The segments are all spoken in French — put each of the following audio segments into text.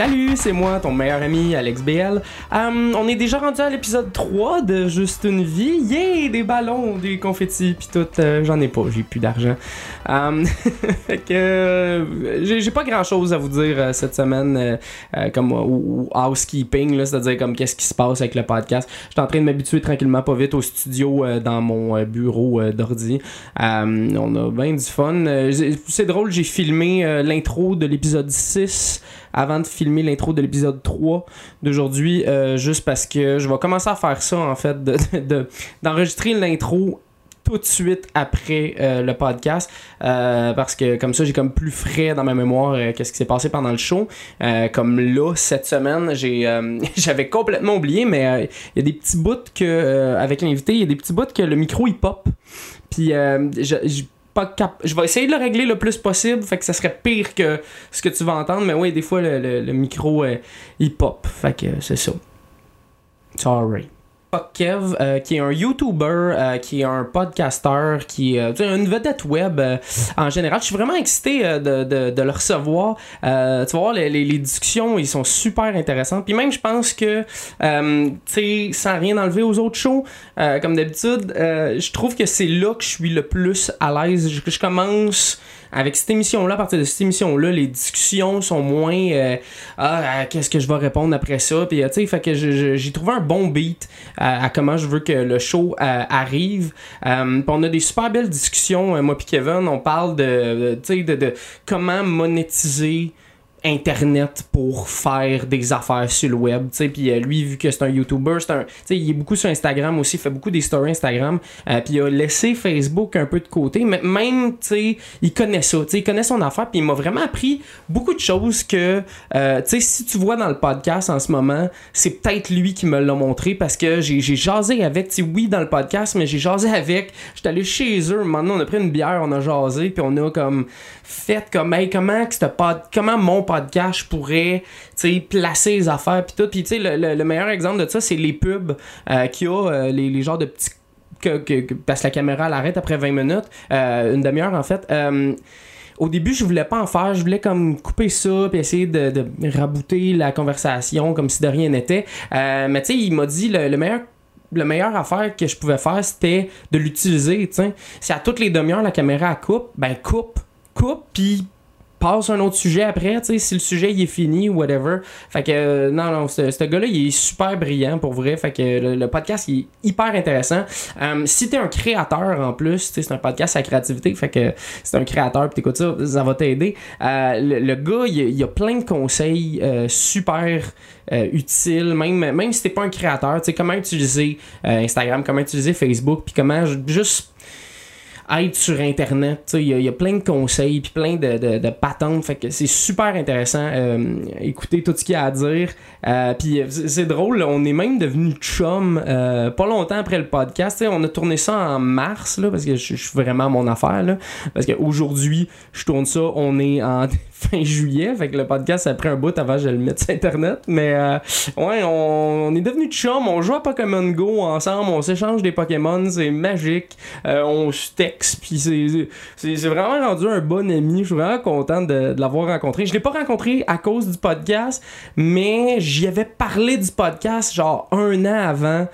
Salut, c'est moi, ton meilleur ami Alex BL. Euh, on est déjà rendu à l'épisode 3 de Juste une vie. Yay, des ballons, des confettis, pis tout. euh, J'en ai pas, j'ai plus d'argent. Euh, fait que j'ai pas grand chose à vous dire cette semaine, comme ou, ou housekeeping, c'est-à-dire comme qu'est-ce qui se passe avec le podcast. Je suis en train de m'habituer tranquillement, pas vite, au studio dans mon bureau d'ordi. On a bien du fun. C'est drôle, j'ai filmé l'intro de l'épisode 6 avant de filmer l'intro de l'épisode 3 d'aujourd'hui, euh, juste parce que je vais commencer à faire ça, en fait, de- de- d'enregistrer l'intro tout de suite après euh, le podcast euh, parce que comme ça j'ai comme plus frais dans ma mémoire euh, qu'est-ce qui s'est passé pendant le show. Comme là cette semaine j'ai j'avais complètement oublié mais il y a des petits bouts que avec l'invité il y a des petits bouts que le micro il pop. Puis je- pas cap- je vais essayer de le régler le plus possible fait que ça serait pire que ce que tu vas entendre mais oui des fois le, le- micro euh, il pop fait que c'est ça sorry Fuck Kev, euh, qui est un YouTuber, euh, qui est un podcaster, qui est une vedette web en général. Je suis vraiment excité de, de- de le recevoir. Tu vas voir, les, les- discussions, ils sont super intéressantes. Puis même, je pense que, sans rien enlever aux autres shows, euh, comme d'habitude, euh, je trouve que c'est là que je suis le plus à l'aise. Je, commence avec cette émission-là, à partir de cette émission-là, les discussions sont moins euh, ah, qu'est-ce que je vais répondre après ça, puis tu sais, fait que j'ai trouvé un bon beat à, comment je veux que le show arrive. On a des super belles discussions, moi puis Kevin, on parle de, de, de, de comment monétiser internet pour faire des affaires sur le web tu sais. Puis euh, lui vu que c'est un youtuber c'est un tu sais il est beaucoup sur Instagram aussi fait beaucoup des stories Instagram. Euh, puis il a laissé Facebook un peu de côté mais même tu sais il connaît ça tu sais il connaît son affaire puis il m'a vraiment appris beaucoup de choses que euh, tu sais si tu vois dans le podcast en ce moment c'est peut-être lui qui me l'a montré parce que j'ai j'ai jasé avec tu sais oui dans le podcast mais j'ai jasé avec. J'étais allé chez eux maintenant on a pris une bière on a jasé puis on a comme fait comme hey, comment que ce pod- comment mon podcast je pourrais placer les affaires puis tout puis le, le- le meilleur exemple de ça c'est les pubs euh, qu'il y a euh, les, genres de petits que, parce que la caméra elle arrête après 20 minutes euh, une demi-heure en fait euh, au début, je voulais pas en faire. Je voulais comme couper ça puis essayer de, rabouter la conversation comme si de rien n'était. Mais tu sais, il m'a dit le, le meilleur le meilleur affaire que je pouvais faire, c'était de l'utiliser. Si à toutes les demi-heures, la caméra coupe, ben coupe, coupe, puis passe un autre sujet après, tu sais, si le sujet il est fini ou whatever. Fait que, euh, non, non, ce, gars-là, il est super brillant pour vrai. Fait que le, podcast, il est hyper intéressant. Euh, si t'es un créateur en plus, c'est un podcast à créativité, fait que t'es un créateur pis t'écoutes ça, ça va t'aider. Euh, le, gars, il, a plein de conseils super euh, utiles, même, même si t'es pas un créateur, tu sais, comment utiliser Instagram, comment utiliser Facebook, puis comment ju- juste être sur internet il y, a- plein de conseils puis plein de, de, de patentes fait que c'est super intéressant euh, écouter tout ce qu'il y a à dire. Euh, puis c'est drôle on est même devenu chum euh, pas longtemps après le podcast on a tourné ça en mars là, parce que je je suis vraiment à mon affaire là, parce qu'aujourd'hui je tourne ça on est en fin juillet fait que le podcast a pris un bout avant que je le mette sur internet. Mais euh, ouais on, on est devenu chum on joue à Pokémon Go ensemble on s'échange des Pokémon c'est magique euh, on se texte puis c'est vraiment rendu un bon ami. Je suis vraiment content de, de l'avoir rencontré. Je l'ai pas rencontré à cause du podcast mais j'y avais parlé du podcast genre un an avant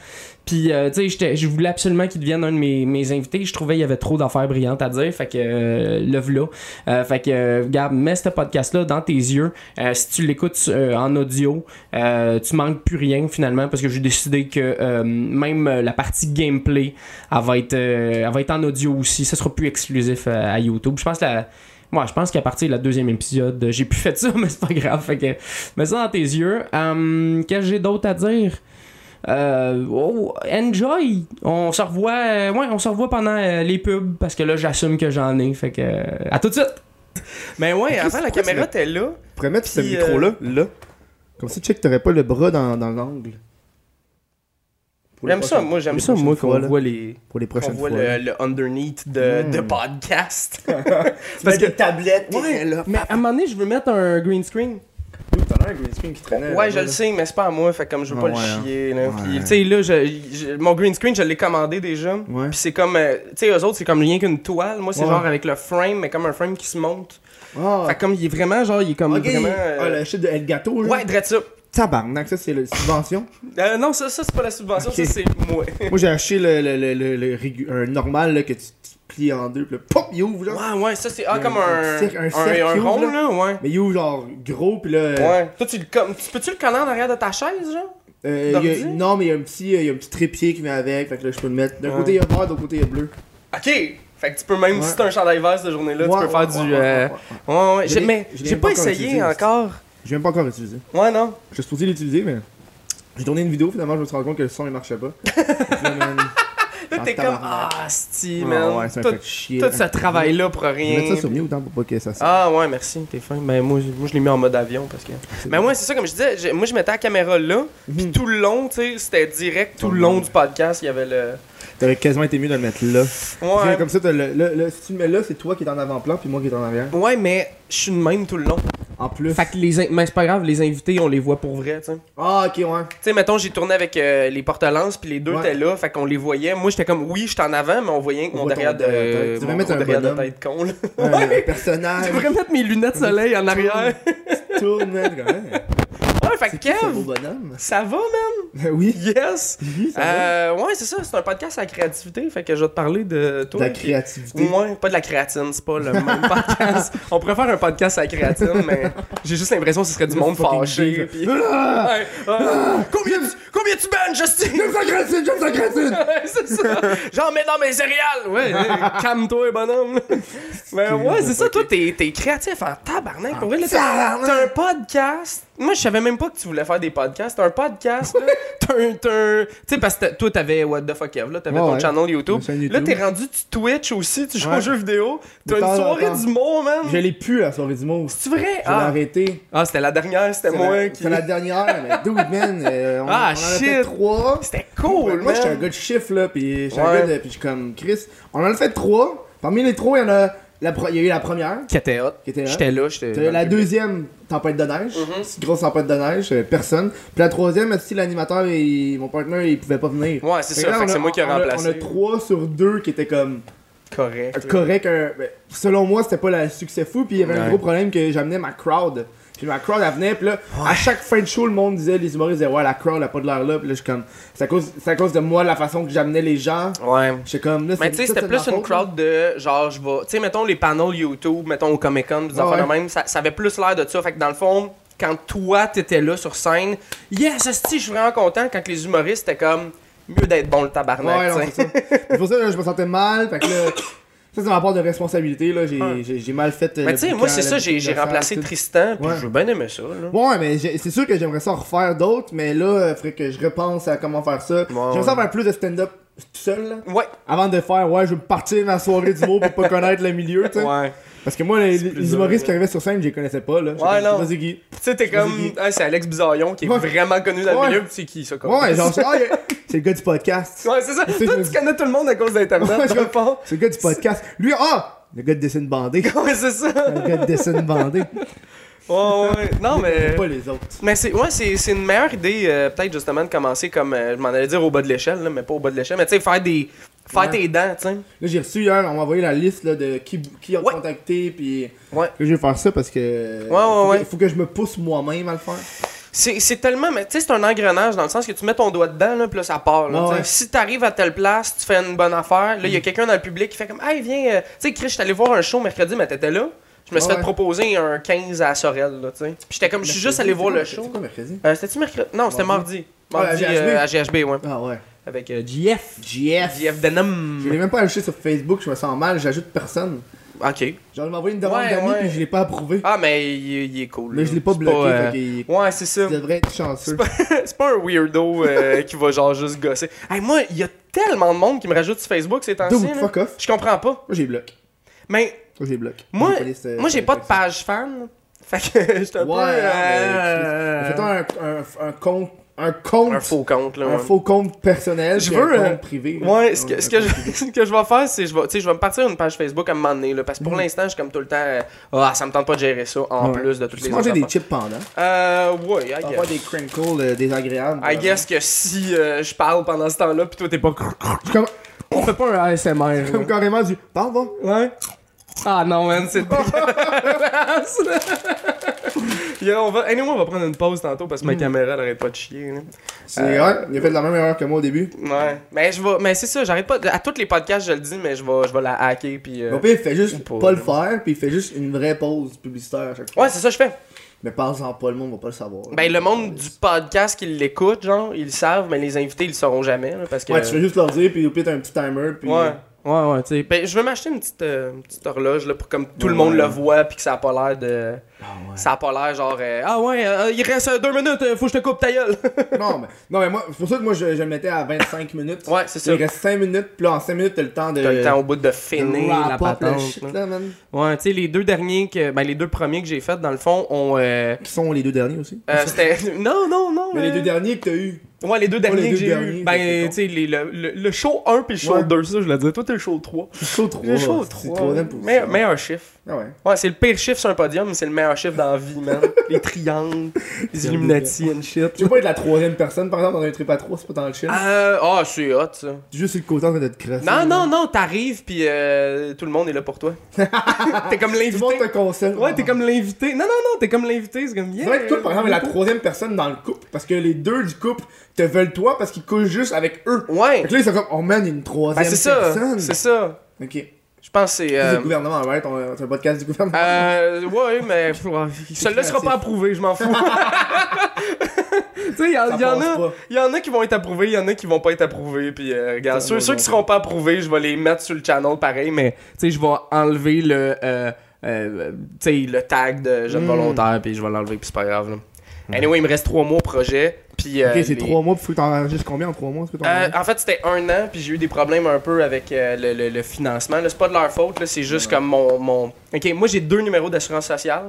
puis, euh, tu sais, je voulais absolument qu'il devienne un de mes, invités. Je trouvais qu'il y avait trop d'affaires brillantes à dire. Fait que, euh, le v'là. Euh, fait que, euh, regarde, mets ce podcast-là dans tes yeux. Euh, si tu l'écoutes euh, en audio, euh, tu manques plus rien finalement parce que j'ai décidé que euh, même euh, la partie gameplay, elle va être, euh, elle va être en audio aussi. Ça sera plus exclusif euh, à YouTube. Je pense que la. Moi, je pense qu'à partir de la deuxième épisode, euh, j'ai plus fait ça, mais c'est pas grave. Fait que, mets ça dans tes yeux. Qu'est-ce que j'ai d'autre à dire? Euh, oh, enjoy! On se revoit, euh, ouais, on se revoit pendant euh, les pubs parce que là, j'assume que j'en ai. Fait que, euh, à tout de suite! Mais ouais, avant, la caméra était là. Tu pourrais mettre ce micro-là, là. Comme ça, tu sais que t'aurais pas le bras dans, dans l'angle. J'aime ça, moi, j'aime les ça, moi, prochaines qu'on là. voit les. Pour les prochaines voit fois. le, là. le underneath de, Mm. de podcast. Parce que tablette, Ouais, mais à un moment donné, je veux mettre un green screen. Qui. Ouais, je le sais, mais c'est pas à moi, fait comme je veux pas ouais, le hein. chier. Là. Ouais. Puis, tu sais, là, je, je- mon green screen, je l'ai commandé déjà. Ouais. Puis c'est comme, euh, tu sais, eux autres, c'est comme rien qu'une toile. Moi, c'est genre avec le frame, mais comme un frame qui se monte. Ah, Fait comme il est vraiment, genre, il est comme vraiment. euh, Ah, le shit de El Gato, là. Ouais, drette ça. Tabarnak, ça, c'est la subvention? Euh, non, ça, ça c'est pas la subvention, ça, c'est moi. Moi, j'ai acheté le, le, le, le, le un normal, là, que tu, tu plies en deux, puis là, pop, il ouvre, genre. Ouais, ouais, ça, c'est. Ah, comme un un. un cercle rond, là, ouais. Mais il ouvre, genre, gros, puis là. euh, Ouais. Toi, tu le com- tu peux-tu le coller en arrière de ta chaise, genre? euh, y a- non, mais il y a un petit, euh, y a un petit trépied qui vient avec, fait que là, je peux le mettre. D'un Ouais. côté, il y a vert, de l'autre côté, il y a bleu. Ok! Fait que tu peux même, Ouais. si t'as un chandail vert cette journée-là, Ouais, tu peux faire ouais, du. ouais, ouais, euh, ouais, ouais. Ouais, ouais. Mais j'ai pas pas encore essayé encore. J'ai même pas encore utilisé. Ouais, non. Je suis supposé l'utiliser, mais. J'ai tourné une vidéo, finalement, je me suis rendu compte que le son, il marchait pas. Là, t'es comme. Ah, sti, Ah, man. ouais, c'est un tout, chier. tout ce travail-là pour rien. mettre ça sur mute, hein, pour pas que ça. Ah ouais, merci, t'es fin. Mais moi, je- moi je l'ai mis en mode avion parce que. Mais moi, c'est ça, comme je disais, moi je mettais la caméra là, puis Mhm. tout le long, tu sais, c'était direct, tout le long du podcast, il y avait le. T'aurais quasiment été mieux de le mettre là. Que Ouais. Comme ça, t'as le, le- le- si tu le mets là, c'est toi qui es en avant-plan, puis moi qui est en arrière. Ouais, mais je suis de même tout le long. En plus. Fait que les. in- Mais c'est pas grave, les invités, on les voit pour vrai, tu sais. Ah, ok, ouais. Tu sais, mettons, j'ai tourné avec euh, les porte-lances, puis les deux Ouais. étaient là, fait qu'on les voyait. Moi, j'étais comme, oui, j'étais en avant, mais on voyait On mon derrière de. Tu devrais mettre un derrière de tête con, là. Un Ouais. personnage. Tu devrais mettre mes lunettes soleil en arrière. tourne, quand même. Ouais, fait que Kev, bonhomme? ça va, man? oui. Yes! Oui, ça va. Euh, ouais, c'est ça, c'est un podcast à la créativité, fait que je vais te parler de De toi. la puis- créativité. Ouais, pas de la créatine, c'est pas le même podcast. On pourrait faire un podcast à la créatine, mais j'ai juste l'impression que ce serait du monde fâché. Puis... Ah! Ouais, ah, combien, tu, combien tu bannes, Justin? J'aime sa créatine, j'aime sa créatine! C'est ça. J'en mets dans mes céréales. Ouais, calme-toi, bonhomme. Mais ouais, c'est ça. Toi, t'es, créatif en tabarnak. Pour vrai, t'as un podcast. Moi, je savais même pas que tu voulais faire des podcasts. T'as un podcast, là. T'as un. Tu sais, parce que toi, t'avais What the fuck Kev, là. T'avais ton ouais. channel YouTube. Là, t'es rendu, tu Twitch aussi. Tu joues aux jeux vidéo. T'as une soirée temps. d'humour, man. Je l'ai plus, la soirée du mot. C'est vrai? Je l'ai Ah. arrêté. ah, c'était la dernière. C'était moi la- qui. C'est la dernière, mais dude, man. euh, on, Ah, on en a fait trois. C'était cool, Moi, j'étais un gars de chiffres, là, pis j'étais un gars de. Comme Chris. On en a fait trois. Parmi les trois, il y en a. La Il y a eu la première, Qui était hot. J'étais là. J'étais. La deuxième tempête de neige, Mhm. une grosse tempête de neige, euh, personne. Puis la troisième, si l'animateur et mon partenaire ils pouvaient pas venir? Ouais, c'est ça. c'est moi qui ai remplacé. On a trois sur deux qui étaient comme Correct. euh, corrects. un- ben, selon moi, c'était pas le succès fou. Puis il y avait un gros problème que j'amenais ma crowd. Puis ma crowd elle venait, puis là, à chaque fin de show, le monde disait, les humoristes disaient, ouais, la crowd a pas de l'air là. Puis là, je suis comme, c'est à, cause- c'est à cause de moi, la façon que j'amenais les gens. Ouais. J'étais comme, là, Mais tu sais, c'était plus une faute, là. crowd de genre, je vais. Tu sais, mettons les panels YouTube, mettons au Comic Con, des affaires de ouais. même, ça, ça avait plus l'air de ça. Fait que dans le fond, quand toi t'étais là sur scène, yes, esti, je suis vraiment content quand que les humoristes étaient comme mieux d'être bon le Ouais, tabarnak, non, sais. c'est ça. C'est pour ça que je me sentais mal. Fait que là, ça, c'est ma part de responsabilité. là. J'ai Ouais. j'ai- j'ai mal fait. euh, Mais tu sais, moi, c'est ça, j'ai remplacé. Tristan, puis Ouais. j'ai bien aimé ça, là. Ouais, mais j'ai- c'est sûr que j'aimerais ça en refaire d'autres, mais là, il faudrait que je repense à comment faire ça. j'aimerais ça faire plus de stand-up tout seul, là. Ouais, Avant de faire, ouais, je veux partir ma soirée du mot pour pas connaître le milieu, tu sais. ouais. Parce que moi, les, humoristes qui arrivaient sur scène, je les connaissais pas, là. Ouais, comme, non. Vas-y, Guy. Tu sais, t'es comme. Ah, c'est Alex Bizarillon qui est Ouais. vraiment connu dans le milieu, c'est qui ça, quoi? Ouais, genre, c'est ah, c'est le gars du podcast. Ouais, c'est ça. Toi, tu connais tout le monde à cause d'Internet, Ouais, dans je- le fond. C'est le gars du podcast. Lui, ah! Le gars de dessin bandé. Ouais, c'est ça. le gars de dessin bandé. Ouais, ouais. Non, mais. Pas les autres. Mais c'est ouais, c'est c'est une meilleure idée euh, peut-être justement de commencer comme euh, je m'en allais dire au bas de l'échelle là, mais pas au bas de l'échelle, mais tu sais faire des faire Ouais. tes dents, tu sais. Là, j'ai reçu hier, on m'a envoyé la liste là, de qui, qui a Ouais. contacté, puis Ouais. je vais faire ça parce que. ouais, faut ouais. Que, faut que je me pousse moi-même à le faire. C'est tellement tu sais c'est un engrenage dans le sens que tu mets ton doigt dedans là puis là ça part là, ouais. Si t'arrives à telle place, tu fais une bonne affaire, là il y a quelqu'un dans le public qui fait comme "Hey, viens euh, tu sais Chris, je suis allé voir un show mercredi mais t'étais là." Je me suis fait ouais. proposer un 15 à Sorel là, tu sais. Puis j'étais comme je suis juste allé voir le show. C'est quoi mercredi? Euh, c'était-tu mercredi? Non, c'était mardi. Ah, à Mardi GHB. euh, à GHB, ouais. Ah ouais. Avec euh, JF. GF. JF Denim. Je l'ai même pas ajouté sur Facebook, je me sens mal, j'ajoute personne. OK. Genre, il m'a envoyé une demande Ouais, d'amis, ouais. puis je l'ai pas approuvé. Ah, mais il, il est cool. mais là. je l'ai pas bloqué, euh, fait qu'il Ouais, c'est ça. il devrait être chanceux. C'est pas un weirdo euh, qui va genre juste gosser. Hey, moi, il y a tellement de monde qui me rajoute sur Facebook ces temps-ci. Fuck off. Je comprends pas. Moi, j'ai bloqué. Mais Moi, j'ai bloqué. moi, pas euh, moi j'ai pas de page fan. Fait que j'étais un Ouais, euh, mais Fais-toi un, un, un compte un compte. Un faux compte, là. un ouais. faux compte personnel. Je puis un veux, euh, compte privé. là. Ouais, ce que, ce, que je, ce que je vais faire, c'est je vais, tu sais, je vais me partir une page Facebook à un moment donné, là, parce que pour Mhm. l'instant, je suis comme tout le temps, euh, ah, ça me tente pas de gérer ça, en Ouais. plus de toutes Tu les manger autres des affaires. chips pendant. Euh, ouais, I guess. pas des crinkles euh, désagréables. I guess que si euh, je parle pendant ce temps-là, pis toi t'es pas... Comme, On fait pas un ASMR. comme carrément du. Parle, va. Ouais. Ah non, man, c'est dégueulasse. Yo, on va... Anyway, on va prendre une pause tantôt parce que ma Mm. caméra elle arrête pas de chier. C'est Euh, il a fait la même erreur que moi au début. Ouais. Mais je vais... Mais c'est ça, j'arrête pas... À tous les podcasts, je le dis, mais je vais, je vais la hacker pis... euh, il fait juste pas, pas, le faire, puis il fait juste une vraie pause publicitaire à chaque fois. Ouais, c'est ça que je fais. Mais parle-en pas, le monde va pas le savoir. Ben, le monde du podcast qui l'écoute, genre, ils le savent, mais les invités, ils le sauront jamais, là, parce que... Ouais, tu fais juste leur dire, puis au pire, t'as un petit timer, puis. Ouais. Ouais, ouais, tu sais. Ben, je veux m'acheter une petite, euh, une petite horloge, là, pour comme tout le monde ouais. le voit, puis que ça a pas l'air de... Ah ouais. Ça a pas l'air genre... euh, ah ouais, euh, il reste deux minutes, faut que je te coupe ta gueule. non, mais, non, mais moi, c'est pour ça que moi, je, je le mettais à 25 minutes. ouais, c'est ça. Il reste 5 minutes, puis là, en 5 minutes, t'as le temps de. T'as le temps au bout de finir la patente. shit, là. là, man. Ouais, tu sais, les deux derniers, que, ben les deux premiers que j'ai fait, dans le fond, on... Euh, Qui sont les deux derniers aussi? euh, c'était... Non, non, non. Mais les deux derniers que t'as eu. Ouais, les deux derniers les que deux j'ai derniers, eu. Ben, tu sais, le, le, le show 1 puis le show Ouais. 2, ça, je le dis. Toi, t'es le show 3. Show 3. Le show C'est 3. troisième position. Meilleur, meilleur chiffre. Ah ouais. Ouais, c'est le pire chiffre sur un podium, mais c'est le meilleur chiffre dans la vie, man. les triangles, les Illuminati and shit. Tu veux pas être la troisième personne, par exemple, dans un trip à 3, c'est pas dans le chill. Euh, ah, c'est hot, ça. Juste sur le côté en train te crasser. Non, non, non, t'arrives, puis euh, tout le monde est là pour toi. t'es comme Tout le monde l'invité. te conseille. Ouais, t'es comme l'invité. Non, non, non, t'es comme l'invité, c'est comme C'est yeah. vrai que toi, par exemple, la troisième personne dans le couple. Parce que les deux du couple te veulent toi parce qu'ils couchent juste avec eux. Ouais. Fait que là, ils sont comme, oh man, il y a une troisième Ben, c'est ça. personne. C'est ça. Ok. Je pense que c'est. C'est euh, le gouvernement, right? On- C'est un podcast du gouvernement. Euh, ouais, mais celui-là sera pas approuvé, je m'en fous. tu sais, il y, en- a, qui vont être approuvés, il y en a qui vont pas être approuvés, puis euh, regarde, ceux, ceux qui seront pas approuvés, je vais les mettre sur le channel pareil, mais tu sais, je vais enlever le, euh, euh, tu sais, le tag de jeune Mm. volontaire, puis je vais l'enlever, puis c'est pas grave. Là. Anyway, il me reste trois mois au projet, puis. euh, ok, c'est les- trois mois, puis faut que t'en enregistres combien en trois mois? est-ce que t'en euh, enregistres? en fait, c'était un an, puis j'ai eu des problèmes un peu avec euh, le, le- le financement. Là, c'est pas de leur faute, là, c'est juste comme mon, mon. Ok, moi j'ai deux numéros d'assurance sociale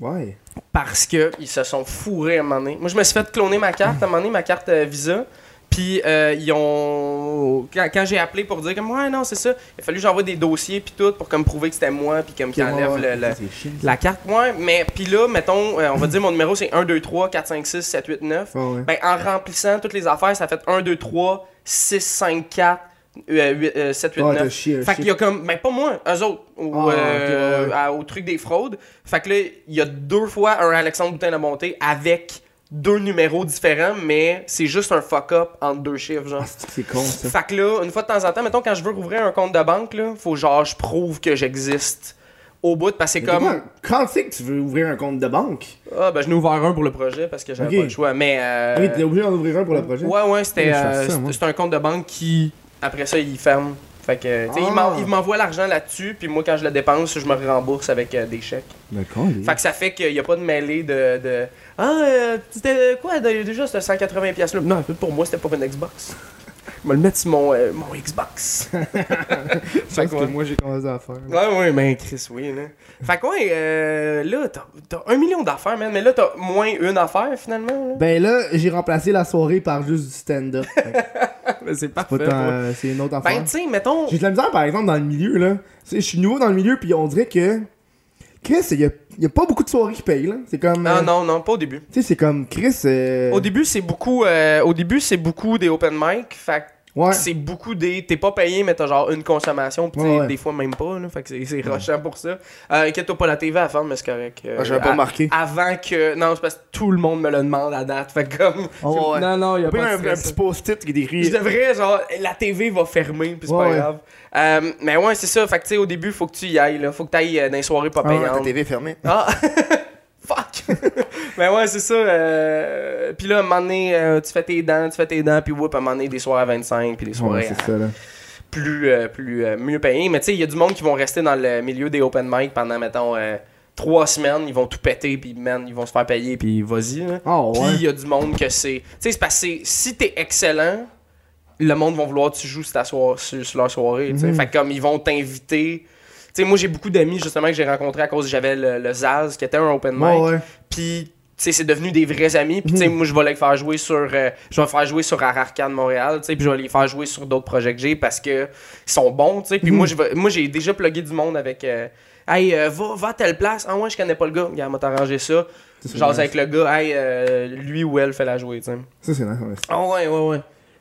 Ouais. parce que ils se sont fourrés à un moment donné. Moi, je me suis fait cloner ma carte à un moment donné, ma carte euh, Visa. Puis euh, ils ont quand, quand j'ai appelé pour dire comme ouais non c'est ça, il a fallu que j'envoie des dossiers puis tout pour comme prouver que c'était moi puis comme qu'ils Ok, enlèvent le, le- la carte. Ouais, mais puis là mettons euh, on va dire mon numéro c'est 1 2 3 4 5 6 7 8 9. Ouais, ouais. Ben en remplissant toutes les affaires, ça fait 1 2 3 6 5 4 euh, 8, euh, 7 8 Ouais, t'as 9. chié, Fait qu'il y a comme, ben pas moi, eux autres, au, Ah, ok, euh, ouais, ouais. à- au truc des fraudes. Fait que là, il y a deux fois un Alexandre Boutin de Bonté avec deux numéros différents, mais c'est juste un fuck-up entre deux chiffres, genre. Ah, c'est con, ça. Fait que là, une fois de temps en temps, mettons, quand je veux rouvrir un compte de banque, là, faut genre, je prouve que j'existe au bout, parce que c'est comme. Quand c'est que tu veux ouvrir un compte de banque? Ah, ben, je n'ai ouvert un pour le projet parce que j'avais pas le choix, mais. euh, Ah oui, t'es obligé d'en ouvrir un pour le projet? Ouais, ouais, c'était euh, un compte de banque qui, après ça, il ferme. Fait que, tu sais, il Ah. il m'envoie l'argent là-dessus, puis moi, quand je le dépense, je me rembourse avec euh, des chèques. D'accord. Fait que ça fait qu'il n'y a pas de mêlée de. de ah, euh, c'était quoi de- déjà, c'était 180$ piastres là? Non, pour moi, c'était pas une Xbox. Je vais le mettre sur mon, euh, mon Xbox. C'est que ce ouais. que moi j'ai commencé à faire. Ouais, ouais, ben Chris, oui, là. Fait que ouais, euh, là, t'as t'as un million d'affaires, man, mais là, t'as moins une affaire, finalement. là. Ben là, j'ai remplacé la soirée par juste du stand-up. Ben, c'est parfait. ouais. euh, c'est une autre Ben, affaire. tu sais, mettons. J'ai de la misère, par exemple, dans le milieu, là. Tu Je suis nouveau dans le milieu, puis on dirait que. Chris, il y a, y a pas beaucoup de soirées qui payent, là. C'est comme. Ah euh, non, non, pas au début. Tu sais, c'est comme Chris. euh, Au début, c'est beaucoup, euh, au début, c'est beaucoup des open mic. Fait Ouais. c'est beaucoup des. T'es pas payé, mais t'as genre une consommation. Pis Ouais, des fois même pas. Là, fait que c'est, rushant pour ça. Euh, inquiète-toi pas, la TV à faire, mais c'est correct. Euh, Ah, j'avais pas remarqué. Avant que. Non, c'est parce que tout le monde me le demande à date. Fait que comme. Oh. Non, non, il y a Pas un, petit post-it qui décrit. Je devrais, genre, la TV va fermer, puis c'est pas grave. Euh, mais ouais, c'est ça. Fait que tu sais, au début, faut que tu y ailles. Là. Faut que tu ailles dans les soirées pas Ah payantes. ta TV est fermée. Ah! Fuck! Mais ouais, c'est ça. euh, Puis là, à un moment donné, euh, tu fais tes dents, tu fais tes dents, puis whoop, à un moment donné, des soirées à 25, puis des Ouais, soirées c'est à- ça, là. plus, euh, plus euh, mieux payées. Mais tu sais, il y a du monde qui vont rester dans le milieu des open mic pendant, mettons, euh, trois semaines. Ils vont tout péter, puis man, ils vont se faire payer, puis vas-y. là. Puis ouais. il y a du monde que c'est. Tu sais, c'est parce que si t'es excellent, le monde va vouloir que tu joues sur, ta soir- sur, sur leur soirée. sais. Mhm. Fait que comme ils vont t'inviter. Sais, moi j'ai beaucoup d'amis justement que j'ai rencontrés à cause j'avais le, le Zaz qui était un open mic. Ouais, ouais. Puis c'est devenu des vrais amis. Puis, tu sais, Mhm. moi, je vais les faire jouer sur. euh, je vais faire jouer sur Ararcan Montréal, tu sais, puis je vais les faire jouer sur d'autres projets que j'ai parce que ils sont bons, tu sais. Puis Mhm. moi, je vais- moi, j'ai déjà plugué du monde avec. euh, hey, euh, va, va à telle place. Ah, ouais, je connais pas le gars. Regarde, m'a t'arrangé ça. Genre, avec le gars, hey, euh, lui ou elle fait la jouer, tu sais. Ça, c'est nice. Ah, ouais, ouais, ouais.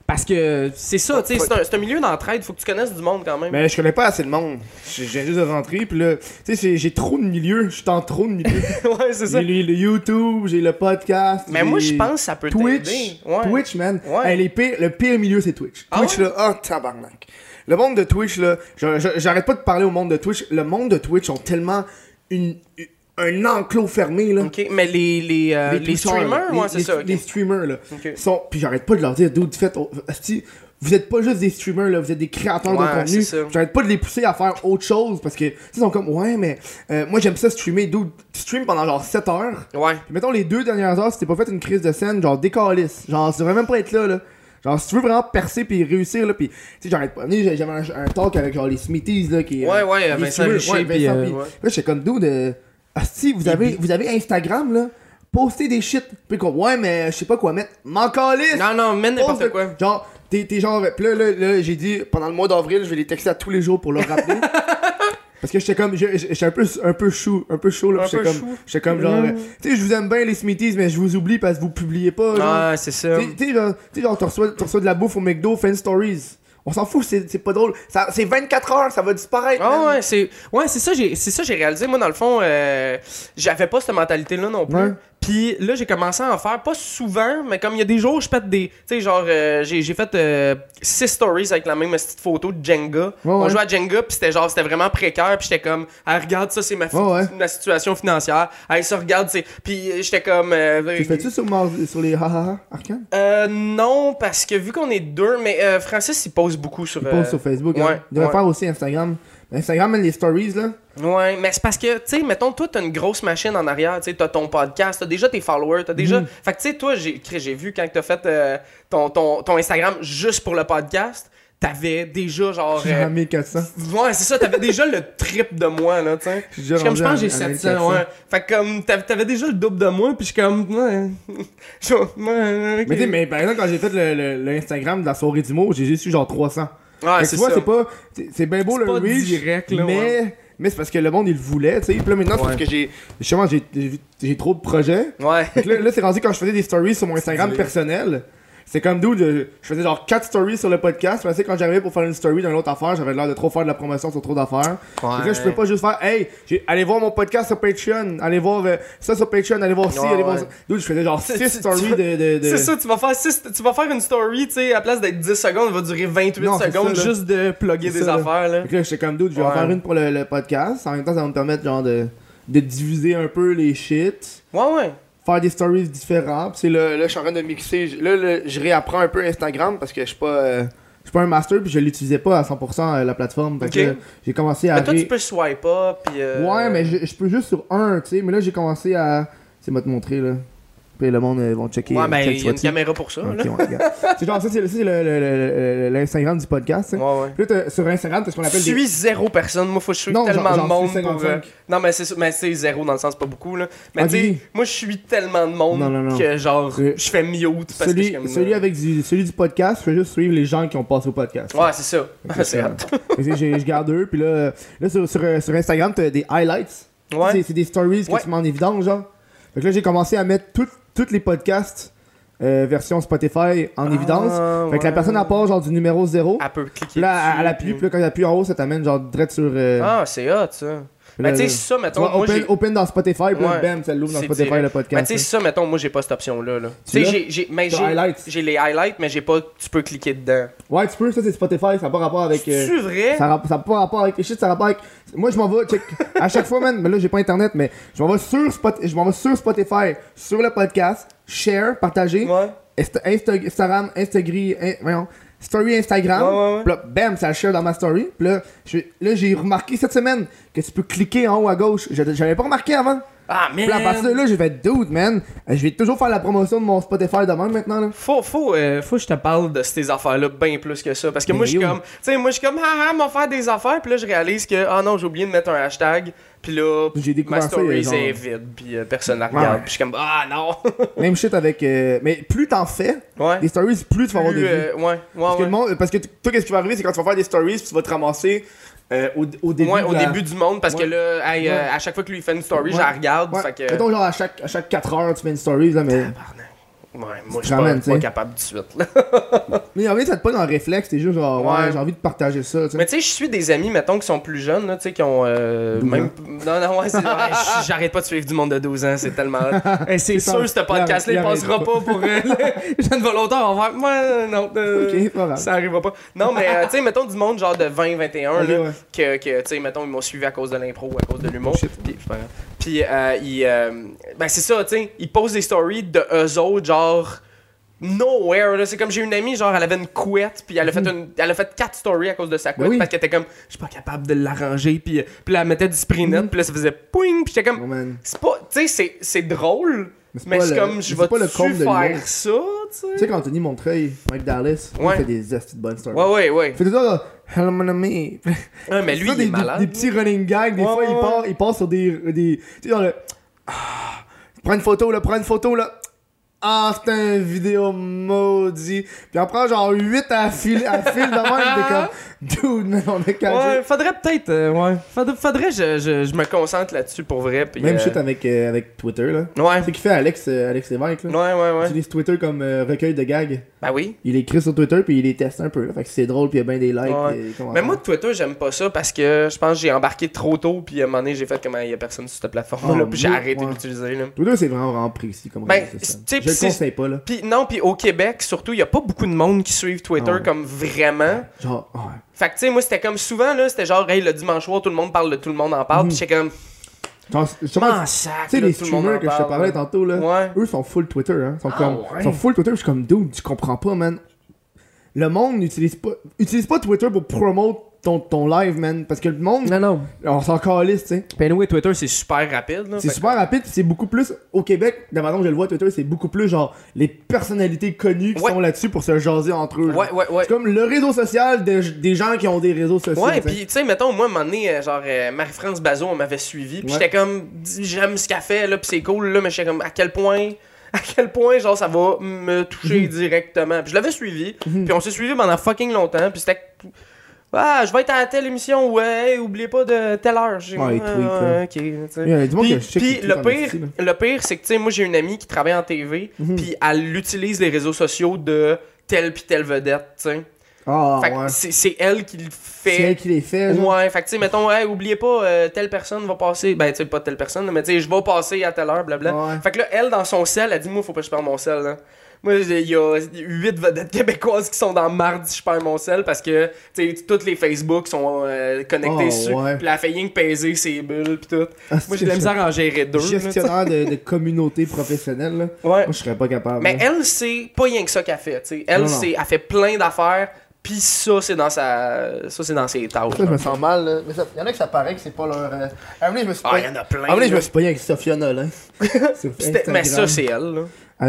Parce que c'est ça, tu sais, c'est un, c'est un milieu d'entraide. Faut que tu connaisses du monde quand même. Mais je connais pas assez de monde. Viens juste de rentrer, puis là, tu sais, j'ai trop de milieux. Je suis dans trop de milieux. ouais, c'est ça. j'ai le, le YouTube, j'ai le podcast. Mais moi, j'ai je pense que ça peut Twitch. t'aider. Ouais. Twitch, man. Ouais. Le pire milieu, c'est Twitch. Ah Twitch, ouais? là, oh, tabarnak. Le monde de Twitch, là, j'arrête pas de parler au monde de Twitch. Le monde de Twitch ont tellement une, un enclos fermé, là. Ok, mais les, les, euh, les, streamers, ouais, c'est ça. Les streamers, là. Ok. Sont, puis j'arrête pas de leur dire, dude, faites, oh, vous êtes pas juste des streamers, là, vous êtes des créateurs Ouais, de contenu. c'est ça. J'arrête pas de les pousser à faire autre chose parce que, ils sont comme, ouais, mais euh, moi j'aime ça streamer, tu stream pendant genre 7 heures. Ouais. Puis mettons les deux dernières heures, si t'es pas fait une crise de scène, genre décalisse. Genre, tu devrais même pas être là, là. Genre, si tu veux vraiment percer puis réussir, là, puis tu sais, j'arrête pas. J'avais un, un talk avec genre les Smithies, là, qui. Ouais, euh, ouais, les Vincent Richer, ouais, Vincent, euh, puis- ouais. Là, j'étais comme, dude, euh, asti, vous avez, vous avez Instagram, là, postez des shit. Puis ouais, mais je sais pas quoi mettre. M'en calisse! Non, non, mets n'importe Poste- quoi. Genre, t'es t'es genre. Puis là, là, là, j'ai dit, pendant le mois d'avril, je vais les texter à tous les jours pour leur rappeler. Parce que j'étais comme, je- je- j'étais un peu, un peu chaud, un peu chaud là. Un J'étais peu comme, chou. j'étais comme genre, euh, tu sais, je vous aime bien les Smithies, mais je vous oublie parce que vous publiez pas. Genre. Ah, c'est ça. Tu sais- genre, tu sais, genre, tu reçois, tu reçois de la bouffe au McDo, fan stories. On s'en fout, c'est pas drôle. Ça- C'est 24 heures, ça va disparaître. Ah ouais, c'est ouais, c'est ça j'ai c'est ça j'ai réalisé moi dans le fond euh, j'avais pas cette mentalité là non plus. Ouais. Puis là j'ai commencé à en faire pas souvent mais comme il y a des jours où je pète des tu sais genre euh, j'ai j'ai fait 6 stories avec la même petite photo de Jenga. On ouais. jouait à Jenga puis c'était genre c'était vraiment précaire puis j'étais comme ah, regarde ça c'est ma, fi- Ouais, ouais. ma situation financière. Hey, ça regarde c'est puis euh, j'étais comme euh, Tu fais-tu sur, Mar- sur les hahaha Arcane? Euh, non parce que vu qu'on est deux mais euh, Francis il pose beaucoup sur Il euh, poste sur Facebook. hein. Il devrait faire aussi Instagram. Instagram, les stories, là. Ouais, mais c'est parce que, tu sais, mettons, toi, t'as une grosse machine en arrière, tu sais, t'as ton podcast, t'as déjà tes followers, t'as déjà. Mhm. Fait que, tu sais, toi, j'ai j'ai vu quand t'as fait euh, ton, ton, ton Instagram juste pour le podcast, t'avais déjà genre. J'ai euh, 1400. Ouais, c'est ça, t'avais déjà le trip de moi, là, tu sais. Je comme, je pense que j'ai à- à 700, 1400. ouais. Fait que, comme, t'avais déjà le double de moi, puis je suis comme, ouais. Mais tu sais, mais par exemple, quand j'ai fait le, le- le Instagram de la soirée du mot, j'ai juste eu genre 300. Ouais, c'est tu vois, ça. c'est pas. c'est- C'est bien beau C'est le pas reach. direct, là, mais. ouais. Mais c'est parce que le monde, il le voulait, tu sais. Puis là, maintenant, c'est Ouais. parce que j'ai. Justement, j'ai- j'ai j'ai trop de projets. Ouais. Là, là, c'est rendu quand je faisais des stories sur mon Instagram C'est- personnel. C'est comme d'où je faisais genre 4 stories sur le podcast. Mais tu sais, quand j'arrivais pour faire une story d'une autre affaire, j'avais l'air de trop faire de la promotion sur trop d'affaires. Ouais. Là, je peux pas juste faire, hey, allez voir mon podcast sur Patreon, allez voir euh, ça sur Patreon, allez voir ci, Ouais, allez voir ça. D'où je faisais genre C'est- 6 tu- stories de. de, de- C'est ça, tu vas faire six- tu vas faire une story, tu sais, à place d'être 10 secondes, elle va durer 28 Non, secondes ça, juste de plugger des ça, affaires, là. Que là, j'étais comme d'autres, je vais en faire une pour le, le podcast. En même temps, ça va me permettre genre de, de diviser un peu les shit. Ouais, ouais. Faire des stories c'est là, là, je suis en train de mixer. Là, là, je réapprends un peu Instagram parce que je suis pas. euh, je suis pas un master puis je l'utilisais pas à 100% euh, la plateforme. J'ai commencé à. Mais toi, ré- tu peux swipe up, puis. euh, Ouais, mais je, je peux juste sur un, tu sais. Mais là, j'ai commencé à. C'est moi te montrer là. Puis le monde euh, vont checker. Ouais, euh, mais check il y a une caméra pour ça, ouais, c'est genre ça, c'est l'Instagram du podcast. sais. Ouais, ouais. Puis là, t'as- sur Instagram, t'as ce qu'on Je appelle des. suis zéro personne, moi faut que je suis Non, tellement de monde pour. euh, 55. Non, mais c'est mais c'est zéro dans le sens pas beaucoup là. Mais Ok. tu sais, moi je suis tellement de monde Non, non, non. que genre je fais mute parce que je Celui, comme. celui avec du, celui du podcast, je fais juste suivre les gens qui ont passé au podcast. Ouais, c'est ça. que c'est que Je garde eux, puis là, euh, là sur, sur, euh, sur Instagram, t'as des highlights. Ouais. C'est- des stories que tu mets en évidence, genre. Que là, j'ai commencé à mettre tous les podcasts euh, version Spotify en évidence. Ah, Fait que la personne, elle part genre du numéro 0. Elle peut cliquer. Là, dessus, elle appuie, puis là, quand elle appuie en haut, ça t'amène genre direct sur. euh, Ah, c'est hot ça. Mais là, tu sais, ça, mettons, moi open, dans Spotify, puis Ouais. bam, ça l'ouvre dans Spotify direct. le Mais podcast. tu sais, ça, mettons, moi j'ai pas cette option-là. Là. Tu sais, j'ai- j'ai. Les highlights, mais j'ai pas. Tu peux cliquer dedans. Ouais, tu peux, ça c'est Spotify, ça n'a pas rapport avec. euh, C'est vrai? Ça n'a pas rapport avec les shit, ça a rapport avec. Moi, je m'en vais, check. À chaque fois, man, mais là, j'ai pas internet, mais je m'en vais sur, Spot... je vais sur Spotify, sur le podcast, share, partager, Ouais. Insta- Insta- Instagram, Instagram, in- voyons, story Instagram. Ouais, ouais, ouais. Puis là, bam, ça le share dans ma story. Puis là, je- là, j'ai remarqué cette semaine que tu peux cliquer en haut à gauche. Je- J'avais pas remarqué avant. Ah, mais. Puis là, à partir de là, j'ai fait dude, man. Je vais toujours faire la promotion de mon Spotify de même maintenant, là. Faut, faut, euh, faut que je te parle de ces affaires-là bien plus que ça. Parce que moi, je suis comme, tu sais, moi, je suis comme, ah, ah, m'a faire des affaires. Puis là, je réalise que, ah non, j'ai oublié de mettre un hashtag. Puis là, J'ai découvert ma ça, story c'est vide, puis euh, personne la regarde. Ouais. Puis je suis comme, ah non! Même shit avec. euh, Mais plus t'en fais, ouais. des stories, plus tu vas avoir de Plus, vues. euh, ouais, ouais, Parce que, le monde, parce que toi, qu'est-ce qui va arriver, c'est quand tu vas faire des stories, puis tu vas te ramasser euh, au, au début. Ouais, au la- début du monde, parce que là, hey, euh, à chaque fois que lui fait une story, je la regarde. Fait que. Mettons, genre, à chaque, à chaque 4 heures, tu fais une story, là, mais. Tabarnak. Ouais, moi, je suis pas, capable de suite. Là. Mais en vrai, ça te pas dans le réflexe, t'es juste genre, ouais, Ouais. j'ai envie de partager ça. Mais tu sais, je suis des amis, mettons, qui sont plus jeunes, là, tu sais, qui ont. euh, 12 même... Non, non, ouais, c'est- ouais, j'arrête pas de suivre du monde de 12 ans, c'est tellement. Hey, c'est sûr, ce podcast-là, il passera pas. pas pour euh, les jeunes volontaires. On va faire. Ouais, non, euh, Ok, pas grave. ça arrivera pas. Non, mais euh, tu sais, mettons du monde genre de 20, 21, Ok, là, que, que tu sais, mettons, ils m'ont suivi à cause de l'impro ou à cause de l'humour. Oh. Puis, euh, ils, euh, ben, c'est ça, tu sais, ils posent des stories de eux autres, genre. Nowhere, là. C'est comme j'ai une amie, genre, elle avait une couette, puis elle a fait une, elle a fait quatre stories à cause de sa couette, Ben oui. parce qu'elle était comme, je suis pas capable de l'arranger, puis, euh, puis là, elle mettait du spray net, puis là, ça faisait pouing, puis j'étais Oh, comme, man. c'est pas, tu sais, c'est, c'est drôle, Mais c'est comme, je vais pas le de faire ça, tu Tu sais. sais, qu'Anthony Montreuil, Mike Dallas, il fait des astuces de bonnes stories. Ouais, ouais, ouais. Il fait tout ça, Hello, mon ami. Ouais, mais lui, il des, est des- malade. Des, petits running gags, des fois, il part, il part sur des. des tu sais, genre, le- Ah, prends une photo, là, prends une photo, là. Ah, c'est un vidéo maudit. Puis prend genre 8 à fil, à fil de même, t'es comme, dude, man, on a qu'à Ouais, faudrait peut-être, euh, ouais. Faudrait, faudrait je, je, je me concentre là-dessus pour vrai. Puis, Même euh, shit avec, euh, avec Twitter, là. Ouais. C'est qu'il fait Alex, euh, Alex Lévesque, là. Ouais, ouais, Il ouais. utilise Twitter comme euh, recueil de gags. Ben oui. Il écrit sur Twitter, puis il les teste un peu, là. Fait que c'est drôle, puis il y a bien des likes. Ouais. et. Mais moi, Twitter, j'aime pas ça parce que je pense que j'ai embarqué trop tôt. Puis à un moment donné, j'ai fait comme il y a personne sur cette plateforme-là. Ah, puis j'ai arrêté ouais. d'utiliser. Là. Twitter, c'est vraiment, vraiment précis comme Ben, Je le conseille pas, là. Puis non, puis au Québec, surtout, il y a pas beaucoup de monde qui suivent Twitter Ah ouais. comme vraiment. Genre, ouais. Fait que tu sais, moi, c'était comme souvent, là, c'était genre, hey, le dimanche soir, tout le monde parle de tout le monde en parle. Mhm. Puis j'étais comme, sac, Tu sais, les streamers que je te parlais tantôt, là, eux sont full Twitter, hein. Sont, Ah, comme, sont full Twitter, je suis comme, dude, tu comprends pas, man. Le monde n'utilise pas, utilise pas Twitter pour promote ton, ton live, man. Parce que le monde, Non, non. on s'en calisse, tu sais. Ben oui, Twitter, c'est super rapide. là. C'est super rapide, c'est beaucoup plus, au Québec, de la façon que je le vois, Twitter, c'est beaucoup plus genre, les personnalités connues qui Ouais. sont là-dessus pour se jaser entre eux. genre. Ouais, ouais, ouais. C'est comme le réseau social de- des gens qui ont des réseaux sociaux. Ouais, pis tu sais, mettons, moi, à un moment donné, euh, genre, euh, Marie-France Bazot, on m'avait suivi, pis Ouais. j'étais comme, j'aime ce qu'elle fait, là, pis c'est cool, là, mais j'étais comme, à quel point, à quel point, genre, ça va me toucher Mhm. directement. Pis je l'avais suivi, puis on s'est suivi pendant fucking longtemps, puis c'était. Ah, je vais être à telle émission, ouais, oubliez pas de telle heure. J'ai- Ouais, tweet, monde Puis, que le pire, le pire, c'est que tu sais, moi j'ai une amie qui travaille en TV, Mhm. puis elle utilise les réseaux sociaux de telle puis telle vedette, tu sais. Ah, fait que ouais. c'est c'est elle qui le C'est fait. elle qui les fait, genre. Ouais, fait que tu sais, mettons, hey, oubliez pas, euh, telle personne va passer. Ben, tu sais, pas telle personne, mais tu sais, je vais passer à telle heure, blabla. Ouais. Fait que là, elle, dans son sel, elle dit, moi, faut pas que je perde mon sel, là. Moi, il y a 8 vedettes québécoises qui sont dans mardi, je perds mon sel parce que, tu sais, toutes les Facebook sont euh, connectés Oh, dessus. ouais. Puis la que peser ses bulles, pis tout. Ah, Moi, j'ai de la misère à en gérer deux. là, gestionnaire de, de communauté professionnelle, là. Ouais. Moi, je serais pas capable. Mais là. elle, c'est pas rien que ça qu'elle fait, tu sais. Elle, c'est, elle fait plein d'affaires, pis ça, c'est dans sa, ça, c'est dans ses tâches. Ça, je me sens mal, là. Mais il y en a que ça paraît que c'est pas leur. euh... À un moment donné, je me suis Ah, il y en a plein. À un moment donné, je me suis pogné avec Sophia Nolin. Sur C'était- mais ça, c'est elle, là.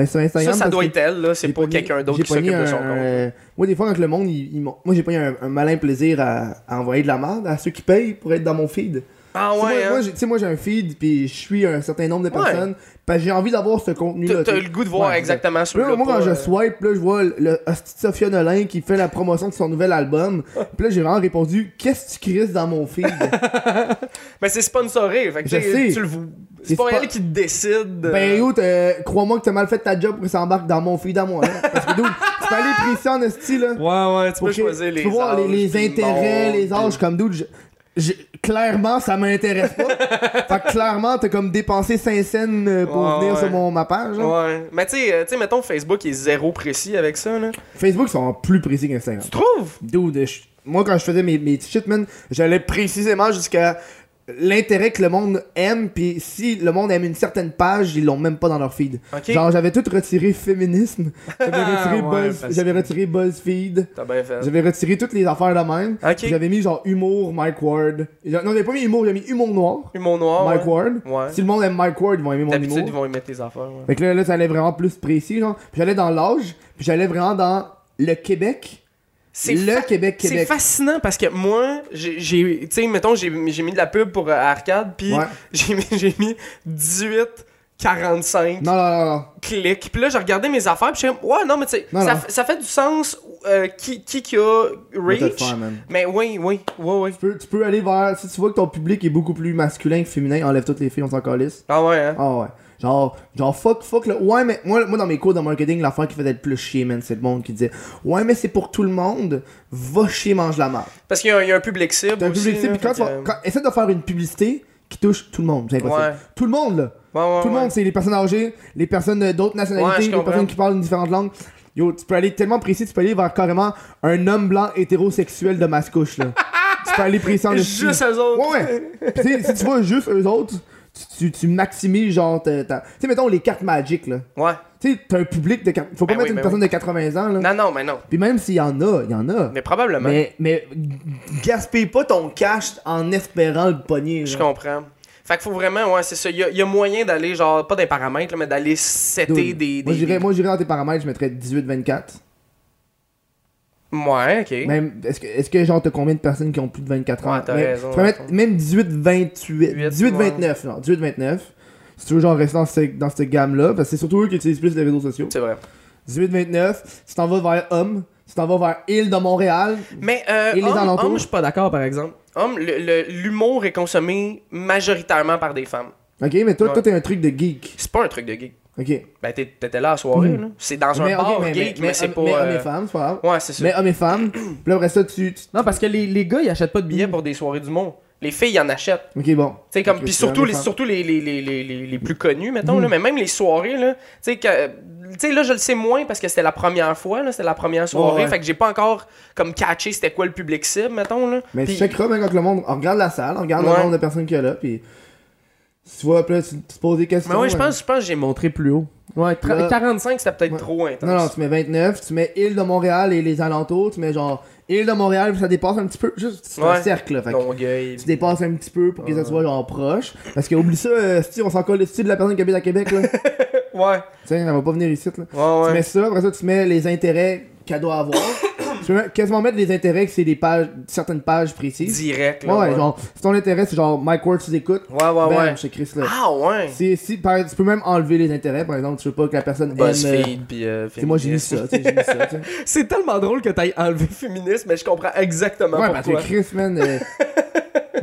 Sur Instagram. Ça, ça doit que être elle, là. C'est pas quelqu'un d'autre j'ai qui s'occupe de son compte. euh, Moi, des fois, quand le monde, m'ont- moi, j'ai pas un, un malin plaisir à, à envoyer de la merde à ceux qui payent pour être dans mon feed. Ah ouais, moi, hein. moi, tu sais, moi, j'ai un feed, puis je suis un certain nombre de Ouais. personnes, que j'ai envie d'avoir ce contenu-là. T'as eu le goût de voir Ouais, exactement Là, celui-là. moi, quand je euh, swipe, là, je vois le de Sophia Nolin qui fait la promotion de son nouvel album. Puis là, j'ai vraiment répondu Qu'est-ce que tu crises dans mon feed Mais c'est sponsoré, fait que Je tu sais, tu le vois. C'est pas elle qui décide. euh, Ben, yo, t'as- crois-moi que t'as mal fait ta job pour que ça embarque dans mon feed à moi. Là. Parce que, dude, tu peux aller précis en esti, là. Ouais, ouais, tu peux choisir les tu peux voir les, les intérêts, monde, les puis- âges, comme je- je- clairement, ça m'intéresse pas. fait que clairement, t'as comme dépensé 5 cents euh, pour Ouais, venir ouais. sur mon, ma page. là. Ouais. Mais tu sais, euh, mettons, Facebook est zéro précis avec ça, là. Facebook sont plus précis qu'Instagram. Tu trouves? Dude, moi quand je faisais mes, mes shit, man, j'allais précisément jusqu'à l'intérêt que le monde aime, puis si le monde aime une certaine page, ils l'ont même pas dans leur feed. Genre, j'avais tout retiré féminisme, j'avais retiré, Ouais, Buzz, parce j'avais que- retiré BuzzFeed, j'avais retiré toutes les affaires de même, j'avais mis genre humour, Mike Ward. Non, j'avais pas mis humour, j'ai mis humour noir, Humour noir. Mike ouais. Ward. Ouais. Si le monde aime Mike Ward, ils vont aimer mon humour. ils vont mettre tes affaires. Fait que là, là, ça allait vraiment plus précis, genre. Puis j'allais dans l'âge, puis j'allais vraiment dans le Québec. C'est Le fa- Québec, C'est Québec. fascinant parce que moi, j'ai, tu sais, mettons, j'ai, mis de la pub pour euh, Arcade, puis Ouais. j'ai, mis, j'ai mis 18, 45 Non, non, non, non. clics. Puis là, j'ai regardé mes affaires, puis je suis comme, ouais, non, mais tu sais, ça, ça fait du sens euh, qui, qui qui a reach. faire. Mais oui, oui, oui, oui. Tu peux, tu peux aller vers. Si tu vois que ton public est beaucoup plus masculin que féminin, enlève toutes les filles, on s'en calisse. Ah ouais, hein? Ah ouais. Genre, genre fuck, fuck le. Ouais, mais moi, moi dans mes cours de marketing, l'affaire qui faisait le plus chier, man, c'est le monde qui disait Ouais, mais c'est pour tout le monde, va chier, mange la marde. Parce qu'il y, a un- il y a un public cible. T'as un public cible, puis quand tu fait vas. que- quand- essaie de faire une publicité qui touche tout le monde, c'est impossible. Ouais. Tout le monde, là. Ouais, ouais, Tout le monde, c'est les personnes âgées, les personnes euh, d'autres nationalités, les personnes qui parlent une différente langue. Yo, tu peux aller tellement précis, tu peux aller vers carrément un homme blanc hétérosexuel de mascouche, là. tu peux aller précis en dessus. Juste eux autres. Ouais, ouais. Si tu vois juste eux autres, tu, tu, maximises genre ta. ta- Tu sais, mettons les cartes Magic, là. Ouais. Tu sais, t'as un public de. Faut pas Ben mettre oui, une ben personne de 80 ans, là. Non, non, mais non. Puis même s'il y en a, il y en a. Mais probablement. Mais, mais gaspille pas ton cash en espérant le pogner. Je comprends. Fait qu'il faut vraiment, ouais, c'est ça. Il y, a- il y a moyen d'aller, genre, pas des paramètres, là, mais d'aller setter des. Moi, des- moi, j'irais dans tes paramètres, je mettrais 18-24. Ouais, ok. Même, est-ce que, est-ce que genre, t'as combien de personnes qui ont plus de 24 ans? Ouais, t'as Même- raison, Tu peux mettre ouais. même 18-28. 18-29, genre, 18-29. Si tu veux, genre, rester dans, ce- dans cette gamme-là, parce que c'est surtout eux qui utilisent plus les réseaux sociaux. C'est vrai. 18-29, si t'en vas vers Homme, si t'en vas vers Île de Montréal, Mais, euh, Et les homme, alentours? homme, je suis pas d'accord, par exemple. Homme, le- le- l'humour est consommé majoritairement par des femmes. ok, mais toi, Ouais. toi, t'es un truc de geek. C'est pas un truc de geek. Ok. Ben, t'es- t'étais là à la soirée, Mhm. là. C'est dans un mais, bar mais, geek, mais, mais, c'est pas. mais hommes euh, et femmes, c'est pas grave. Ouais, c'est ça. Mais hommes et femmes, puis là, après ça, tu. tu- Non, parce que les, les gars, ils achètent pas de Billets pour des soirées d'humour. Les filles, ils en achètent. Ok, bon. Tu sais, comme, puis surtout, hommes et les, surtout les, les, les, les, les, les plus connus, mettons, Mhm. là, mais même les soirées, là, tu sais, tu là, je le sais moins parce que c'était la première fois, là, c'était la première soirée, ouais. fait que j'ai pas encore, comme, catché c'était quoi le public cible, mettons, là. Mais Puis- tu checkeras, même quand le monde. On regarde la salle, on regarde le nombre de personnes qu'il y a là, puis. Tu vois, là, tu, te poses des questions. Mais ouais, je hein. pense, je pense que j'ai montré plus haut. Ouais, tra- Là- 45, c'était peut-être Ouais. trop intense. Non, non, tu mets 29, tu mets Île de Montréal et les alentours, tu mets genre Île de Montréal, puis ça dépasse un petit peu. Juste, c'est un cercle, là. Fait Longueuil. tu dépasses un petit peu pour que ça soit genre proche. Parce que oublie ça, euh, si on s'en colle de la personne qui habite à Québec, là. Ouais, sais, elle va pas venir ici, là. ouais, Tu mets ça, après ça, tu mets les intérêts qu'elle doit avoir. Tu même- quasiment mettre les intérêts que c'est des pages, certaines pages précises. Direct, Ouais, là. ouais, genre, si ton intérêt c'est genre Mike Ward, tu écoutes. Ouais, ouais, bam, ouais. chez Chris là. Ah, ouais. Si, si, par- tu peux même enlever les intérêts, par exemple, tu veux pas que la personne aime. euh, BuzzFeed, puis euh, moi j'ai mis ça, j'ai mis ça. C'est tellement drôle que t'ailles enlevé féminisme, mais je comprends exactement Ouais, parce que pourquoi. Chris, man. euh,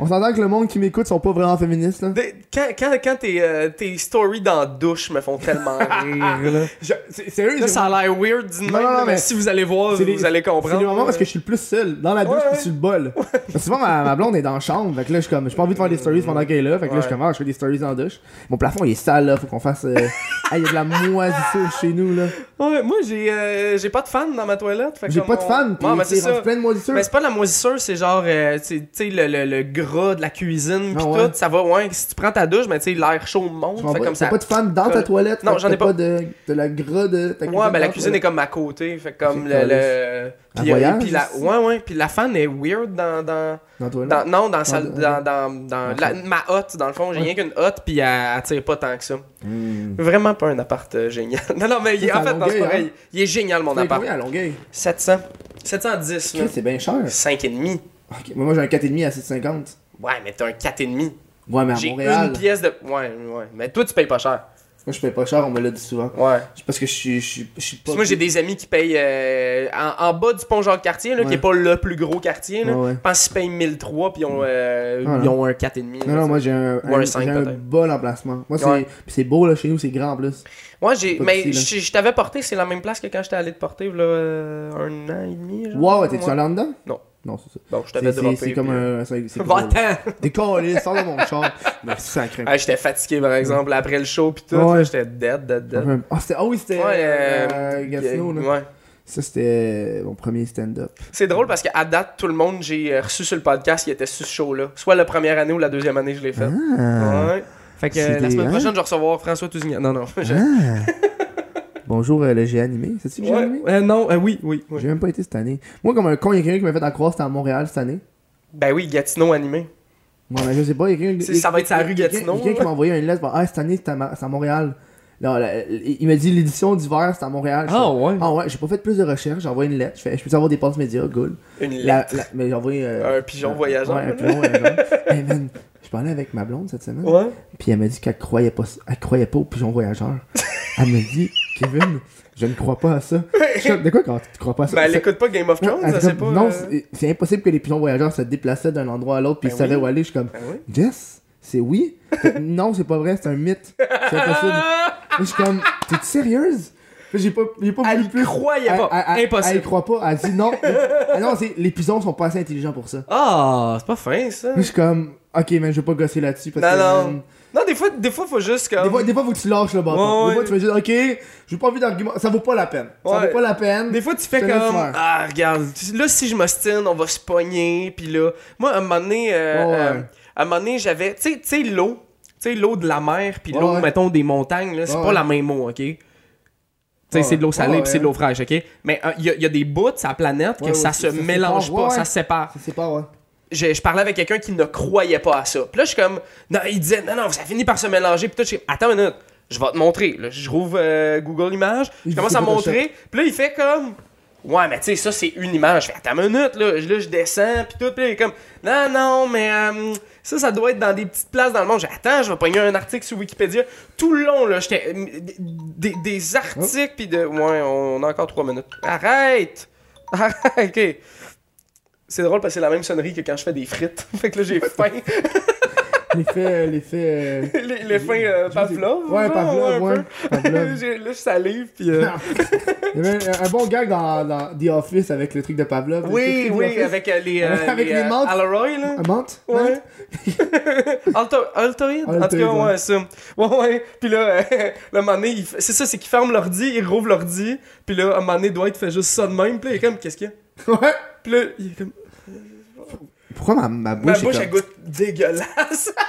on s'entend que le monde qui m'écoute sont pas vraiment féministes, là. Quand, quand, quand tes, euh, tes stories dans la douche me font tellement rire, là. Je- c'est- Sérieux, Là, j'ai- ça a l'air weird même, Non, non, là, mais, mais si vous allez voir, c'est vous les- allez C'est comprendre. les moments parce là. que je suis le plus seul, dans la douche Ouais, sur le bol. Parce que souvent ma, ma blonde est dans la chambre, fait que là je suis comme, j'ai pas envie de faire des stories pendant qu'elle est là, fait que là je suis comme, ah, je fais des stories en douche. Mon plafond il est sale là, faut qu'on fasse. euh, Ah, il y a de la moisissure chez nous là. Ouais, moi, j'ai euh, j'ai pas de fan dans ma toilette. fait que J'ai comme pas de on- fan, pis Ouais, mais c'est c'est ça. plein de moisissure. Mais c'est pas de la moisissure, c'est genre, euh, tu sais, le, le, le gras de la cuisine, pis Ah ouais. tout, ça va, ouais, si tu prends ta douche, mais tu sais, l'air chaud monte, Tu fait comme pas, t'as ça. pas de fan dans ta toilette. Non, j'en ai t'as pas. de, de la gras de ta cuisine. Ouais, ben la cuisine est comme à côté, fait comme le. le... Puis, euh, voyage, puis la... Ouais, ouais, puis la fan est weird dans. dans... Dans toilette? dans- non, dans, sa- Dans- dans, dans, la- ma hotte, dans le fond. J'ai Ouais. rien qu'une hotte, puis elle, elle tire pas tant que ça. Hmm. Vraiment pas un appart euh, génial. Non, non, mais il- en fait, non, c'est pareil. Il est génial, mon appart. combien à Longueuil 700. 710, là. Chris, C'est bien cher. 5,5. Ok, Moi j'ai un 4,5 à 7,50. Ouais, mais t'as un 4,5. Ouais, mais à J'ai Montréal. une pièce de. Ouais, ouais. Mais toi, tu payes pas cher. Moi je paye pas cher, on me l'a dit souvent. Ouais. Parce que je suis. Je suis, je suis pas. Moi, j'ai des amis qui payent euh, en, en bas du pont Jacques-Cartier, là, qui est pas le plus gros quartier. Là. Ouais, ouais. Je pense qu'ils payent 1003 puis ils ont, euh, Ah, ils ont un 4,5. Non, là, non, moi j'ai un, un un, j'ai un bon emplacement. Moi, c'est c'est beau là chez nous, c'est grand en plus. Ouais, j'ai. Mais petit, je t'avais porté, c'est la même place que quand j'étais allé te porter, là, euh, un an et demi. Genre. Wow, ouais, t'es-tu allé en dedans? Non. Non, c'est ça. Bon, je t'avais droppé. C'est comme puis, euh, un. C'est Va-t'en! Des câlisses, sors de mon char. Mais sacré. Ah, j'étais fatigué, par exemple, après le show pis tout. Ouais. J'étais dead, dead, dead. Ah, c'était- ah oui, c'était. Ouais, euh, euh, Gatineau, là. ouais. Ça, c'était mon premier stand-up. C'est drôle parce qu'à date, tout le monde j'ai euh, reçu sur le podcast qui était sur ce show-là. Soit la première année ou la deuxième année, je l'ai fait. Ah. Ouais. Fait que euh, la semaine hein? prochaine, je vais recevoir François Tousignan. Non, non. je- Ah. Bonjour, euh, le G animé. C'est-tu le G Ouais, animé? Euh, non, euh, oui, oui. oui. J'ai même pas été cette année. Moi, comme un con, il y a quelqu'un qui m'a fait à croire que c'était à Montréal cette année. Ben oui, Gatineau animé. Moi, mais je sais pas, il y a quelqu'un. Ça va être sa rue il y a quelqu'un- Gatineau, Il y a quelqu'un qui m'a envoyé une lettre. Ah, cette année, c'est à, Montréal. Non, la- il m'a dit l'édition d'hiver, c'est à Montréal. Je Ah fais, ouais. Ah ouais, j'ai pas fait plus de recherches, j'ai envoyé une lettre. Je fais, je peux avoir des passes médias, cool. Une La, lettre. la- mais j'ai envoyé. euh, Un pigeon voyageur, Ouais, un pigeon voyageur. hey man, je parlais avec ma blonde cette semaine. Ouais. Puis elle m'a dit qu'elle croyait pas, elle croyait pas aux pigeons voyageurs. Elle m'a dit, Kevin, je ne crois pas à ça. Je suis comme, de quoi quand tu crois pas à ça? Ben, elle Ça- écoute pas Game of Thrones, elle ça dit c'est comme, pas. non, euh, c'est- c'est impossible que les pigeons voyageurs se déplaçaient d'un endroit à l'autre puis Ben ils savaient oui. où aller. Je suis comme, Ben oui. Jess, c'est oui? Fait, non, c'est pas vrai, c'est un mythe. C'est impossible. je suis comme, t'es sérieuse? Puis J'ai pas, j'ai pas Elle voulu y plus. croyait pas. Elle- elle- elle- Impossible. Elle y croit pas. Elle dit non. Ah non, c'est, les pigeons sont pas assez intelligents pour ça. Ah, c'est pas fin ça. Puis je suis comme, ok, mais je vais pas gosser là-dessus parce Non, que. non. man, Non, des fois, des fois, faut juste comme. Des fois, des fois, faut que tu lâches le bâton. Ouais, Des fois, tu fais juste, ok, j'ai pas envie d'argument. Ça vaut pas la peine. Ça Ouais. vaut pas la peine. Des fois, tu fais comme. Ah, regarde, là, si je m'ostine, on va se pogner. Puis là, moi, à un moment donné, euh, ouais. euh, à un moment donné, j'avais. Tu sais- tu sais, l'eau. Tu sais, l'eau de la mer, puis l'eau, mettons, des montagnes, là, c'est pas la même eau, ok? Tu sais, c'est de l'eau salée, puis c'est de l'eau fraîche, ok? Mais il y, a- y a des bouts sur la planète que ça se se mélange sépare, pas, ça se sépare. Ça, c'est pas, ouais. Je, je parlais avec quelqu'un qui ne croyait pas à ça. Puis là, je suis comme, non, il disait, non, non, ça finit par se mélanger. Puis toi, je suis, attends une minute, je vais te montrer. Là, je rouvre euh, Google Images, je commence à montrer. Puis là, il fait comme, ouais, mais tu sais, ça, c'est une image. Je fais, attends une minute, là, je, là, je descends, puis tout. Puis là, il est comme, non, non, mais euh, ça, ça doit être dans des petites places dans le monde. Je dis, attends, je vais pogner un article sur Wikipédia. Tout le long, là, j'étais, des, des articles, puis de, ouais, on a encore trois minutes. Arrête! Arrête, ok. C'est drôle parce que c'est la même sonnerie que quand je fais des frites. fait que là, j'ai faim. L'effet, l'effet. euh, les, les fins euh, Pavlov. Ouais, Pavlov, ouais. Pavlov. Là, je salive, puis... euh, Il y avait un, un bon gag dans, dans The Office avec le truc de Pavlov. oui, oui, avec euh, les... euh, Avec les euh, menthes. Alroy, là. Un menthe? Ouais. Alto- Altoïde? En tout cas, ouais. ouais, ça. Ouais, ouais. Puis là, euh, le moment donné, il c'est ça, c'est qu'il ferme l'ordi, il rouvre l'ordi, puis là, à un moment donné, Dwight fait juste ça de même, puis là, il est comme, qu'est-ce qu'il y a? Ouais. Puis là, il est comme, Pourquoi ma, ma ma bouche bouche, est elle comme... goûte dégueulasse.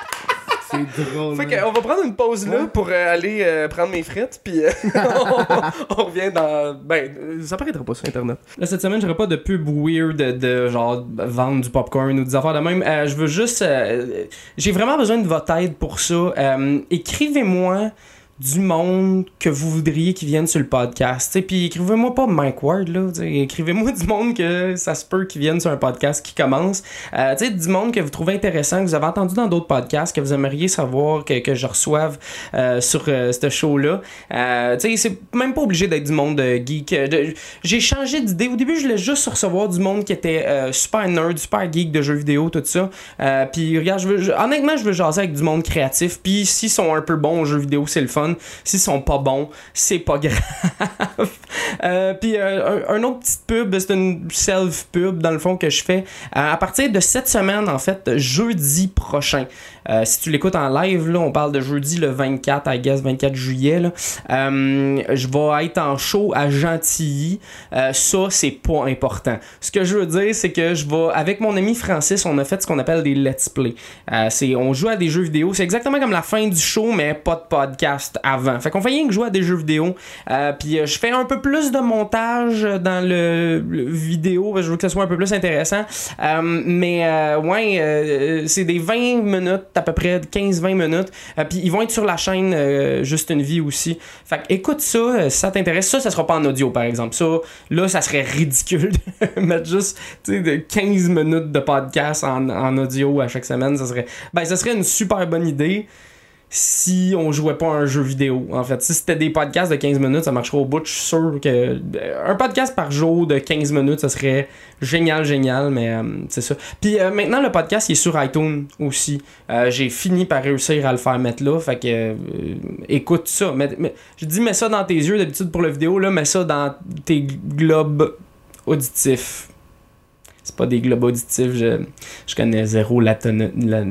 C'est drôle. Fait qu'on va prendre une pause là Ouais. pour euh, aller euh, prendre mes frites, puis euh, on, on revient dans. Ben, ça paraîtra pas sur internet. Là, cette semaine, j'aurais pas de pub weird de, de, genre vendre du popcorn ou des affaires de même. Euh, je veux juste. euh, J'ai vraiment besoin de votre aide pour ça. Euh, Écrivez-moi du monde que vous voudriez qui vienne sur le podcast. t'sais. Puis écrivez-moi pas Mike Ward, là. Écrivez-moi du monde que ça se peut qui vienne sur un podcast qui commence. Euh, du monde que vous trouvez intéressant, que vous avez entendu dans d'autres podcasts, que vous aimeriez savoir que, que je reçoive euh, sur euh, ce show-là. Euh, c'est même pas obligé d'être du monde geek. Euh, J'ai changé d'idée. Au début, je voulais juste recevoir du monde qui était super nerd, super geek de jeux vidéo, tout ça. Puis regarde, je veux, honnêtement, je veux jaser avec du monde créatif. Puis s'ils sont un peu bons aux jeux vidéo, c'est le fun. S'ils sont pas bons, c'est pas grave. Euh, puis euh, un, un autre petite pub, c'est une self-pub dans le fond que je fais euh, à partir de cette semaine, en fait, jeudi prochain. Euh, si tu l'écoutes en live, là, on parle de jeudi le 24, I guess, 24 juillet. Euh, je vais être en show à Gentilly. Euh, ça, c'est pas important. Ce que je veux dire, c'est que je vais, avec mon ami Francis, on a fait ce qu'on appelle des let's play. Euh, c'est, on joue à des jeux vidéo. C'est exactement comme la fin du show, mais pas de podcast avant. Fait qu'on fait rien que jouer à des jeux vidéo. Euh, Puis je fais un peu plus de montage dans le, le vidéo. Je veux que ça soit un peu plus intéressant. Mais ouais, c'est des 20 minutes, à peu près 15-20 minutes. Euh, Puis ils vont être sur la chaîne euh, Juste une vie aussi. Fait que écoute ça, euh, si ça t'intéresse. Ça, ça sera pas en audio par exemple. Ça, là, ça serait ridicule de mettre juste de 15 minutes de podcast en, en audio à chaque semaine. Ça serait, ben, ça serait une super bonne idée si on jouait pas à un jeu vidéo. En fait, si c'était des podcasts de 15 minutes, ça marcherait au bout. Je suis sûr que euh, un podcast par jour de 15 minutes, ça serait génial, génial, mais euh, c'est ça. Puis euh, maintenant, le podcast il est sur iTunes aussi. J'ai fini par réussir à le faire mettre là. Fait que écoute ça. Je dis mets ça dans tes yeux d'habitude pour la vidéo, là, mets ça dans tes globes auditifs. C'est pas des globes auditifs, je, je connais zéro la, la-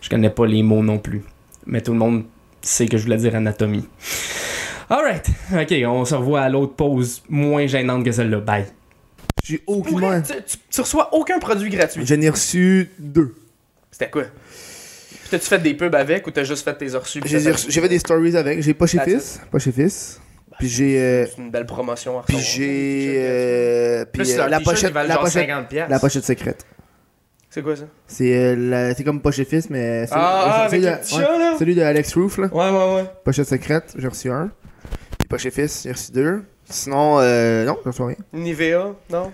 Je connais pas les mots non plus mais tout le monde sait que je voulais dire anatomie. Alright, ok, on se revoit à l'autre pause moins gênante que celle-là. Bye. J'ai vrai, tu, tu- tu reçois aucun produit gratuit. J'en ai reçu deux. C'était quoi? T'as-tu fait des pubs avec ou t'as juste fait tes reçus? J'ai fait- j'ai fait des stories avec. J'ai pas chez Fils. Pas chez Fils. Puis j'ai. euh, C'est une belle promotion. à Puis j'ai. euh, Puis euh, la pochette. La pochette. 50 piastres. La pochette secrète. C'est quoi ça? C'est euh, comme Poche et Fils, mais. celui- Ah, ah, celui avec de- le petit ouais, chat, là? Celui de Alex Roof, là. Ouais, ouais, ouais. Pochette secrète, j'ai reçu un. Puis Poche et Fils, j'ai reçu deux. Sinon, euh, non, j'ai reçu rien. Nivea, non?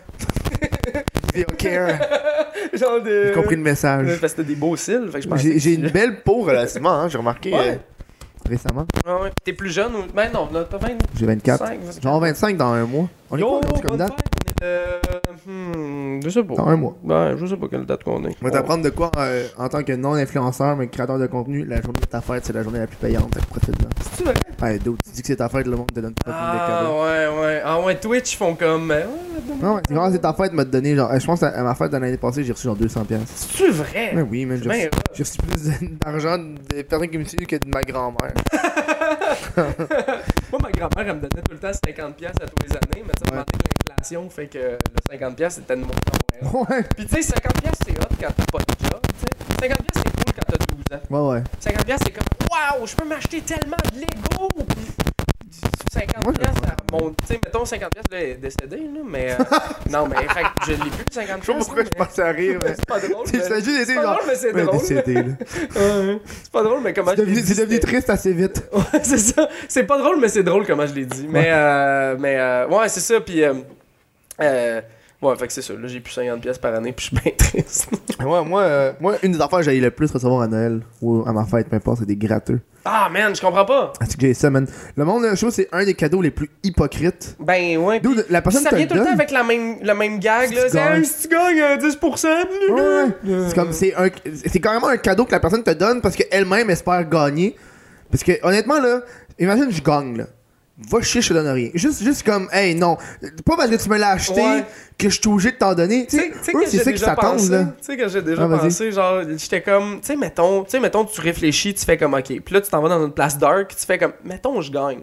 Video care. Genre de. J'ai compris le message. Parce que t'as des beaux cils, fait que je pense. J'ai une belle peau relativement, hein, j'ai remarqué Ouais. euh, récemment. Ouais, ouais. T'es plus jeune ou. Ben non, t'as 20. J'ai 24. 5, Genre 25 dans un mois. On est Yo, quoi comme bonne date? fête, le- Hmm, je sais pas. Dans un mois. Ouais, je sais pas quelle date qu'on est. On va t'apprendre de quoi euh, en tant que non-influenceur mais créateur de contenu. La journée de ta fête, c'est la journée la plus payante. Profite-en. C'est vrai? Ouais, d'autres, tu dis que c'est ta fête, le monde te donne pas de Ah cadeaux. ouais, ouais. Ah ouais, Twitch font comme. euh, ouais, donne-moi Non, ouais, c'est quand c'est ta fête, m'a donné genre. euh, Je pense à ma fête de l'année passée, j'ai reçu genre 200$. piastres. C'est-tu vrai? Mais oui, mais j'ai Ben, reçu, j'ai reçu plus d'argent des personnes qui me suivent que de ma grand-mère. Moi, ma grand-mère, elle me donnait tout le temps 50$ piastres à tous les années, mais tu sais, Ouais. l'inflation fait que le 50$ piastres, c'était de mon temps. Ouais. Puis tu sais, 50$ piastres, c'est hot quand t'as pas de job, tu sais. 50$ piastres, c'est cool quand t'as 12 ans. Ouais, ouais. 50$, piastres, c'est comme Waouh, je peux m'acheter tellement de Lego! Puis 50$, Moi, je piastres, le ça remonte. Tu sais, mettons 50$, piastres, là, est décédé, là, mais. euh, non, mais fait que je l'ai plus, le 50$. Je sais pas pourquoi je pensais à rire, mais. C'est pas drôle. Mais- C'est drôle, mais c'est Ouais, drôle. Ouais, C'est pas drôle, mais comment je l'ai devenu, dit, c'est devenu triste assez vite. Ouais, c'est ça. C'est pas drôle, mais c'est drôle comment je l'ai dit. Mais, euh, mais euh, ouais, c'est ça. Puis, euh, euh, ouais, fait que c'est ça. Là, j'ai plus 50$ pièces par année, puis je suis bien triste. Ouais, moi, euh, moi, une des affaires que j'ai le plus recevoir à Noël ou à ma fête, peu importe, c'est des gratteux. Ah, man, je comprends pas. Ah, c'est que j'ai ça, man. Le monde, je trouve c'est un des cadeaux les plus hypocrites. Ben, ouais. D'où la personne ça te vient le tout le temps donne. avec la même, le même gag, Si là. C'est, si tu gagnes euh, 10%, Ouais, ouais. C'est comme, c'est un, c'est carrément un cadeau que la personne te donne parce qu'elle-même espère gagner. Parce que, honnêtement, là, imagine, je gagne, là. Va chier, je te donne rien. Juste, juste comme, hey, non. Pas parce que tu me l'as acheté Ouais. que je suis obligé de t'en donner. Tu sais, c'est ça qui s'attendent, là. Tu sais que j'ai déjà Ah, pensé, genre, j'étais comme, tu sais, mettons, tu sais, mettons, tu réfléchis, tu fais comme, ok, puis là, tu t'en vas dans une place dark, tu fais comme, mettons, je gagne.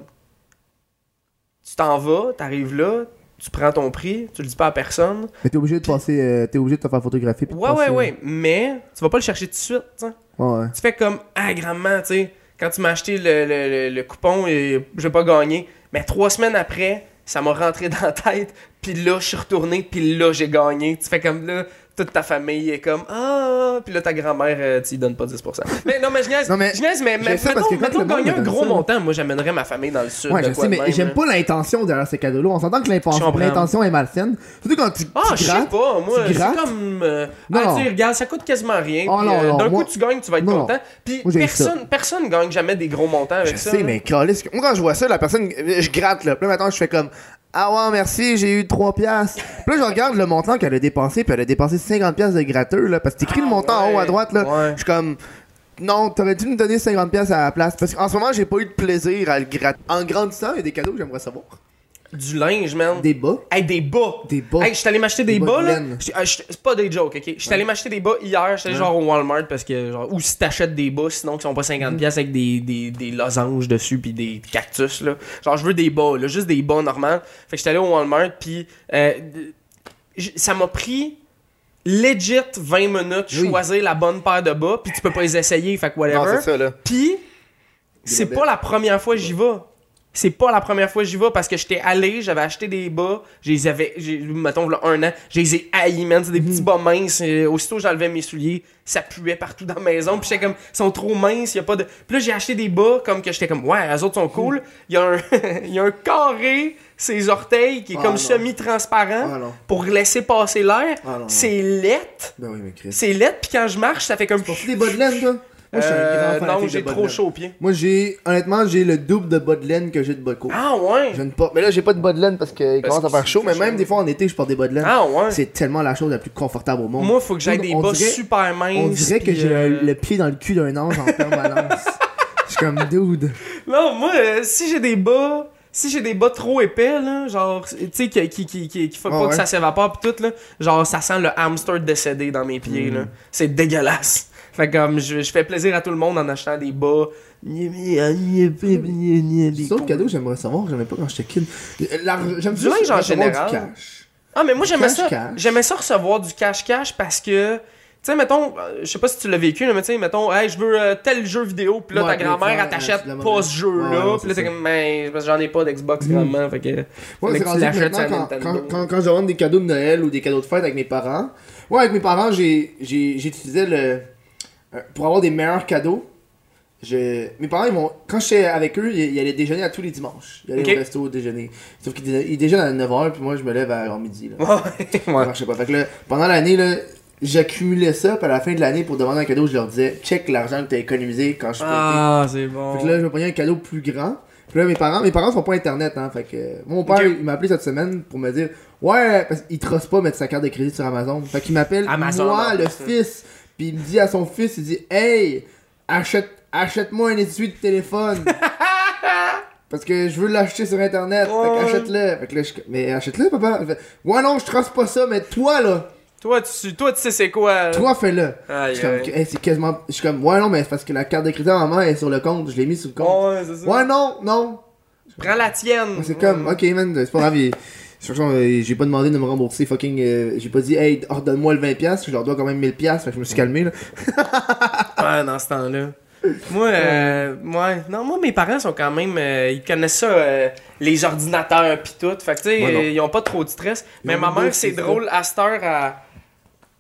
Tu t'en vas, t'arrives là, tu prends ton prix, tu le dis pas à personne. Mais t'es obligé de passer, euh, t'es obligé de te faire photographier. puis Ouais, ouais, passer- ouais, mais tu vas pas le chercher tout de suite, tu sais. Ouais, ouais. Tu fais comme, ah, grandement, tu sais, quand tu m'as acheté le, le, le, coupon et j'ai pas gagné, mais trois semaines après, ça m'a rentré dans la tête, puis là, je suis retourné, puis là, j'ai gagné. Tu fais comme là, toute ta famille est comme, ah, puis là, ta grand-mère, euh, tu donnes pas 10%. Mais non, mais je niaise, Non, mais je niaise, mais, mettons, que quand mettons gagner un gros là- montant, moi, j'amènerais ma famille dans le sud. Ouais, je sais, mais j'aime pas l'intention derrière ces cadeaux-là. On s'entend que Je l'intention est malsaine. Surtout quand tu, Ah, tu je sais pas, moi, tu c'est comme. euh, Non, ah, non. tu sais, regarde, ça coûte quasiment rien. Oh, euh, D'un coup, tu gagnes, tu vas être Non, content. Puis personne, personne gagne jamais des gros montants avec Je ça. sais, là. mais câlisse, moi quand je vois ça, la personne, je gratte là. Puis là maintenant je fais comme Ah ouais, merci, j'ai eu 3 piastres. Puis là je regarde le montant qu'elle a dépensé, puis elle a dépensé 50 piastres de gratteux là. Parce que t'écris le montant en haut à droite là. ouais. Je suis comme Non, t'aurais dû me donner 50 piastres à la place. Parce qu'en ce moment, j'ai pas eu de plaisir à le gratter. En grandissant, il y a des cadeaux que j'aimerais savoir. Du linge, man. Des bas? Hey, des bas. Des bas. Hey, je suis allé m'acheter des, Des bas bas, de là. j'étais- C'est pas des jokes, ok? Je suis allé m'acheter des bas hier. J'étais genre au Walmart parce que, genre, ou si t'achètes des bas, sinon qui sont pas 50$ Mhm. avec des, des, des losanges dessus puis des cactus, là. Genre, je veux des bas, là, juste des bas normaux. Fait que j'étais allé au Walmart puis euh, ça m'a pris legit 20 minutes Oui. choisir la bonne paire de bas puis tu peux pas les essayer, fait que whatever. ça là. Puis, c'est pas la première fois que j'y vais. C'est pas la première fois que j'y vais parce que j'étais allé, j'avais acheté des bas, je les avais, mettons, là, un an, je les ai haïs, man. C'est des Mhm. petits bas minces. et aussitôt, j'enlevais mes souliers, ça puait partout dans la maison. Puis j'étais comme, ils sont trop minces, y a pas de. Puis là, j'ai acheté des bas comme que j'étais comme, ouais, les autres sont Mhm. cool. Il y, a un... il y a un carré, ses orteils, qui est Ah, comme semi-transparent Ah pour laisser passer l'air. Ah c'est lettre. Ben oui, mais. C'est lettre, puis quand je marche, ça fait comme. Portes des bas de laine, toi? Moi, je suis un Euh, grand non, fanatique j'ai trop chaud aux pieds. Moi, j'ai, honnêtement, j'ai le double de bas de laine que j'ai de bas de. Ah ouais? Je ne pas. Mais là, j'ai pas de bas de laine parce qu'il commence à faire chaud. Mais même des fois en été, je porte des bas de laine. Ah ouais? C'est tellement la chose la plus confortable au monde. Moi, faut que j'aille des bas super minces. On dirait que j'ai euh, le pied dans le cul d'un ange en permanence. Je suis comme dude. Non, moi, euh, si j'ai des bas. Si j'ai des bas trop épais, là, genre, tu sais, qui, qui, Ouais, pas que ça s'évapore pis tout, là, genre, ça sent le hamster décédé dans mes pieds, là. C'est dégueulasse. Fait comme, je, je fais plaisir à tout le monde en achetant des bas. Sauf cadeau, j'aimerais savoir, j'aimais pas quand j'étais kid. J'aime en recevoir général. Du cash. Ah, mais moi, j'aimais ça. J'aimais ça recevoir du cash-cash parce que sais, mettons, euh, je sais pas si tu l'as vécu, là, mais tu sais, mettons, hey, je veux euh, tel jeu vidéo, puis là, Ouais, ta grand-mère, elle t'achète pas ce jeu-là, Ouais, ouais, puis là, c'est t'es ça. comme, mais parce que j'en ai pas d'Xbox, grandement, fait que. Moi, c'est tu quand, quand, quand, quand je demande des cadeaux de Noël ou des cadeaux de fête avec mes parents, ouais, avec mes parents, j'ai, j'utilisais le. Euh, pour avoir des meilleurs cadeaux, je, mes parents, ils vont, quand j'étais avec eux, ils, ils allaient déjeuner à tous les dimanches. Ils allaient au resto au déjeuner. Sauf qu'ils dé- ils déjeunent à 9h, puis moi, je me lève à midi. Là. Ouais, Ça ouais. marchait pas. Fait que là, pendant l'année, là, j'accumulais ça, puis à la fin de l'année, pour demander un cadeau, je leur disais, check l'argent que t'as économisé quand je suis Ah, c'est bon. fait que là, je me prenais un cadeau plus grand. Puis là, mes parents, mes parents sont pas internet, hein. Fait que, mon père, il m'a appelé cette semaine pour me dire, ouais, parce qu'il trosse pas mettre sa carte de crédit sur Amazon. Fait qu'il m'appelle, moi, le ça. fils. Puis il me dit à son fils, il dit, hey, achète, achète-moi un essuie de téléphone. Parce que je veux l'acheter sur internet. Fait Ouais. qu'achète-le. Fait que là, je, mais achète-le, papa. Fait, ouais, non, je trosse pas ça, mais toi, là, Toi, tu, toi, tu sais c'est quoi. toi, fais-le. Je suis comme. Hey, c'est quasiment, je suis comme, ouais, non, mais c'est parce que la carte de crédit à maman est sur le compte. Je l'ai mis sur le compte. Ouais, c'est ça. Ouais, non, non, Prends la tienne. C'est comme, ok man, c'est pas grave, j'ai pas demandé de me rembourser fucking. euh, j'ai pas dit, hey, redonne-moi le 20$, je leur dois quand même 1000$, fait que je me suis calmé là. Ouais, dans ce temps-là. Moi, euh, ouais. Non, moi, mes parents sont quand même. euh, ils connaissent ça, euh, les ordinateurs pis tout. Fait que, tu sais, euh, ils ont pas trop de stress. Mais ma mère, c'est drôle, à cette heure, elle,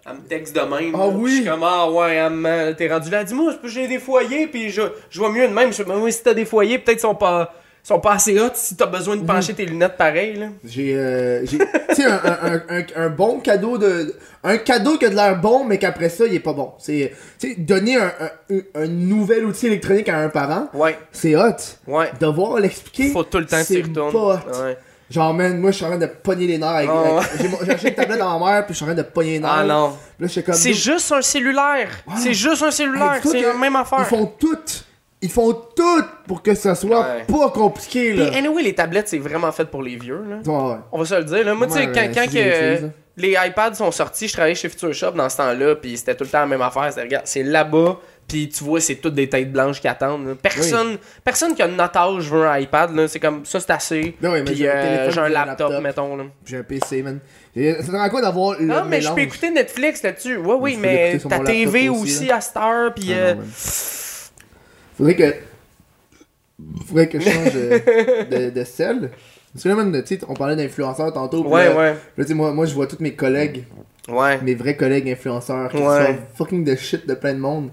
elle me texte de même. Ah là. oui? Je suis comme, ah ouais, t'es rendu là. Dis-moi, j'ai des foyers, puis je, je vois mieux de même. Je oui, si t'as des foyers, peut-être qu'ils sont pas, sont pas assez hot si t'as besoin Mhm. de pencher tes lunettes pareil, là. J'ai, euh, j'ai, tu sais, un, un, un, un, un bon cadeau de. Un cadeau qui a de l'air bon, mais qu'après ça, il est pas bon. C'est, tu sais, donner un, nouvel outil électronique à un parent, Ouais, c'est hot. ouais. Devoir l'expliquer. Faut tout le temps c'est pas hot. Ouais. Genre, man, moi, je suis en train de pogner les nerfs avec. Oh. avec- j'ai, acheté une tablette à ma mère, puis je suis en train de pogner les nerfs. Ah non. Là, je suis comme. C'est juste un cellulaire. C'est juste un cellulaire. Hey, c'est que la même affaire. Ils font tout. Ils font tout pour que ça soit Ouais. pas compliqué, là. Puis, anyway, les tablettes, c'est vraiment fait pour les vieux. Là. Ouais. On va se le dire. Là. Moi, tu sais, quand, que, là. les iPads sont sortis, je travaillais chez Future Shop dans ce temps-là, puis c'était tout le temps la même affaire. C'était, regarde, c'est là-bas, puis tu vois, c'est toutes des têtes blanches qui attendent. là. Personne, personne qui a notre âge veut un iPad. Là. C'est comme ça, c'est assez. Ben oui, mais puis j'ai un euh, téléphone, j'ai un j'ai un laptop, laptop. mettons. Là. J'ai un PC, man. Et Ça te rend quoi d'avoir le Non, mais je peux écouter Netflix là-dessus. Ouais, oui, peux mais l'écouter sur ta mon laptop TV aussi, aussi, là. à cette heure, puis. Ah, euh, non, man. Faudrait que. Faudrait que je change de, de sel. Parce que là, tu sais, on parlait d'influenceurs tantôt. ouais, là, ouais. là, tu sais, moi, moi, je vois tous mes collègues, Ouais. mes vrais collègues influenceurs, qui Ouais. reçoivent fucking de shit de plein de monde.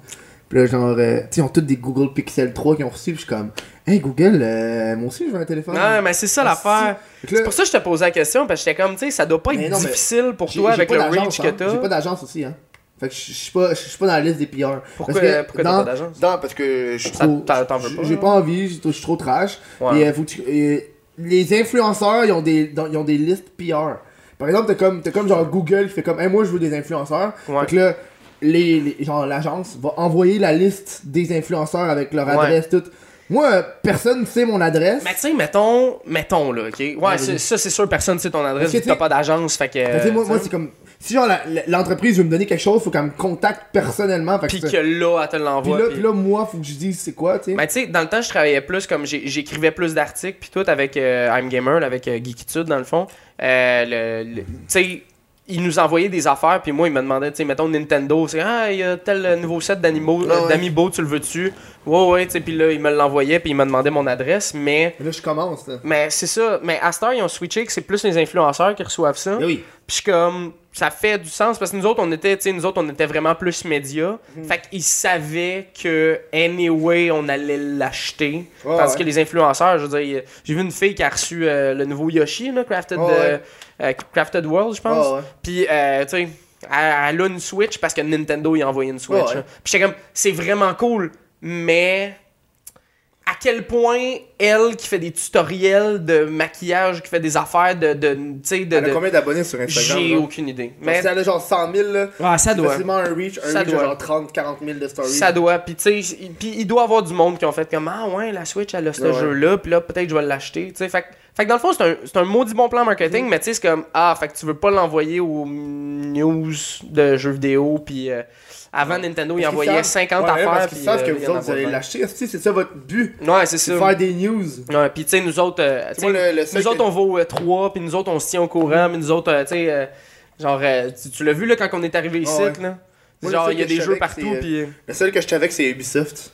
Puis là, genre, euh, tu sais, ils ont tous des Google Pixel 3 qu'ils ont reçu. Puis je suis comme, hey Google, euh, moi aussi, je veux un téléphone. Non, mais c'est ça Ah, l'affaire. C'est pour ça que je te posais la question, parce que j'étais comme, tu sais, ça doit pas être non, difficile pour toi avec le reach hein. que t'as. J'ai pas d'agence aussi, hein. Fait que je suis pas, je suis pas dans la liste des PR. Pourquoi- Parce que pourquoi t'as dans- pas d'agence? dans- parce que je suis trop. J'ai pas envie, je suis trop trash. Ouais. Et, euh, faut tu- et les influenceurs, ils ont des, dans- ils ont des listes PR. Par exemple, t'as comme, comme genre Google qui fait comme, hey, moi je veux des influenceurs. Ouais. Fait que là, les, les- genre l'agence va envoyer la liste des influenceurs avec leur Ouais. adresse, tout. Moi, personne ne sait mon adresse. Mais tu sais, mettons, mettons là, ok? Ouais, ça c'est sûr, personne sait ton adresse, t'as tu sais- pas d'agence, fait que. Moi, moi c'est comme. Si genre l'entreprise veut me donner quelque chose, faut qu'elle me contacte personnellement. Fait Puis que là, elle te Puis l'envoie. là, puis- là, moi, faut que je dise c'est quoi, tu sais. Mais tu sais, dans le temps, je travaillais plus comme j'écrivais plus d'articles, puis tout avec euh, I'm Gamer, avec euh, Geekitude dans le fond. Euh, le- le- tu sais, il nous envoyait des affaires, puis moi, il me demandait, tu sais, mettons Nintendo, c'est ah, il y a tel nouveau set d'animaux, Ah ouais. d'amiibo, tu le veux-tu Ouais, ouais, tu sais, puis là, il me l'envoyait, puis il me demandait mon adresse, mais. Là, je commence, là. Mais c'est ça, mais à cette heure, ils ont switché que c'est plus les influenceurs qui reçoivent ça. Oui. Puis je suis comme ça fait du sens parce que nous autres on était tu sais nous autres on était vraiment plus médias. Mhm. Fait qu'ils savaient que anyway on allait l'acheter ouais. que les influenceurs, je veux dire, j'ai vu une fille qui a reçu euh, le nouveau Yoshi là, Crafted ouais. euh, euh, Crafted World, je pense. Ouais. Puis euh, tu sais elle, elle a une Switch parce que Nintendo il a envoyé une Switch. Ouais, ouais. Puis j'étais comme c'est vraiment cool, mais à quel point elle qui fait des tutoriels de maquillage, qui fait des affaires de, de tu sais de, Elle a de- combien d'abonnés sur Instagram? j'ai aucune idée. Mais si elle a genre 100 000, là, ah, ça c'est doit. facilement un reach, un Ça reach de doit. genre 30, 40 000 de stories. Ça doit. Puis tu sais, il- il doit y avoir du monde qui ont fait comme Ah ouais, la Switch, elle a ce Ouais, jeu-là, puis là, peut-être je vais l'acheter. Tu sais, fait, que- fait que dans le fond, c'est un, c'est un maudit bon plan marketing, mais tu sais, c'est comme Ah, fait que tu veux pas l'envoyer aux news de jeux vidéo, puis euh, avant Nintendo, il Parce qu'ils envoyait savent- 50 Ouais, affaires. Parce qu'ils savent euh, que vous autres, vous allez l'acheter. C'est ça votre but. Ouais, c'est ça. Faire des news. Ouais, puis tu sais, nous autres, euh, tu sais, Moi, le- le seul nous autres, que- on vaut 3, puis nous autres, on se tient au courant, mais nous autres, euh, tu sais, euh, genre, euh, tu, tu l'as vu là quand on est arrivé ici, Ouais, là? Moi, Genre, il y a des je jeux partout, puis. Le seul que je savais que c'est Ubisoft.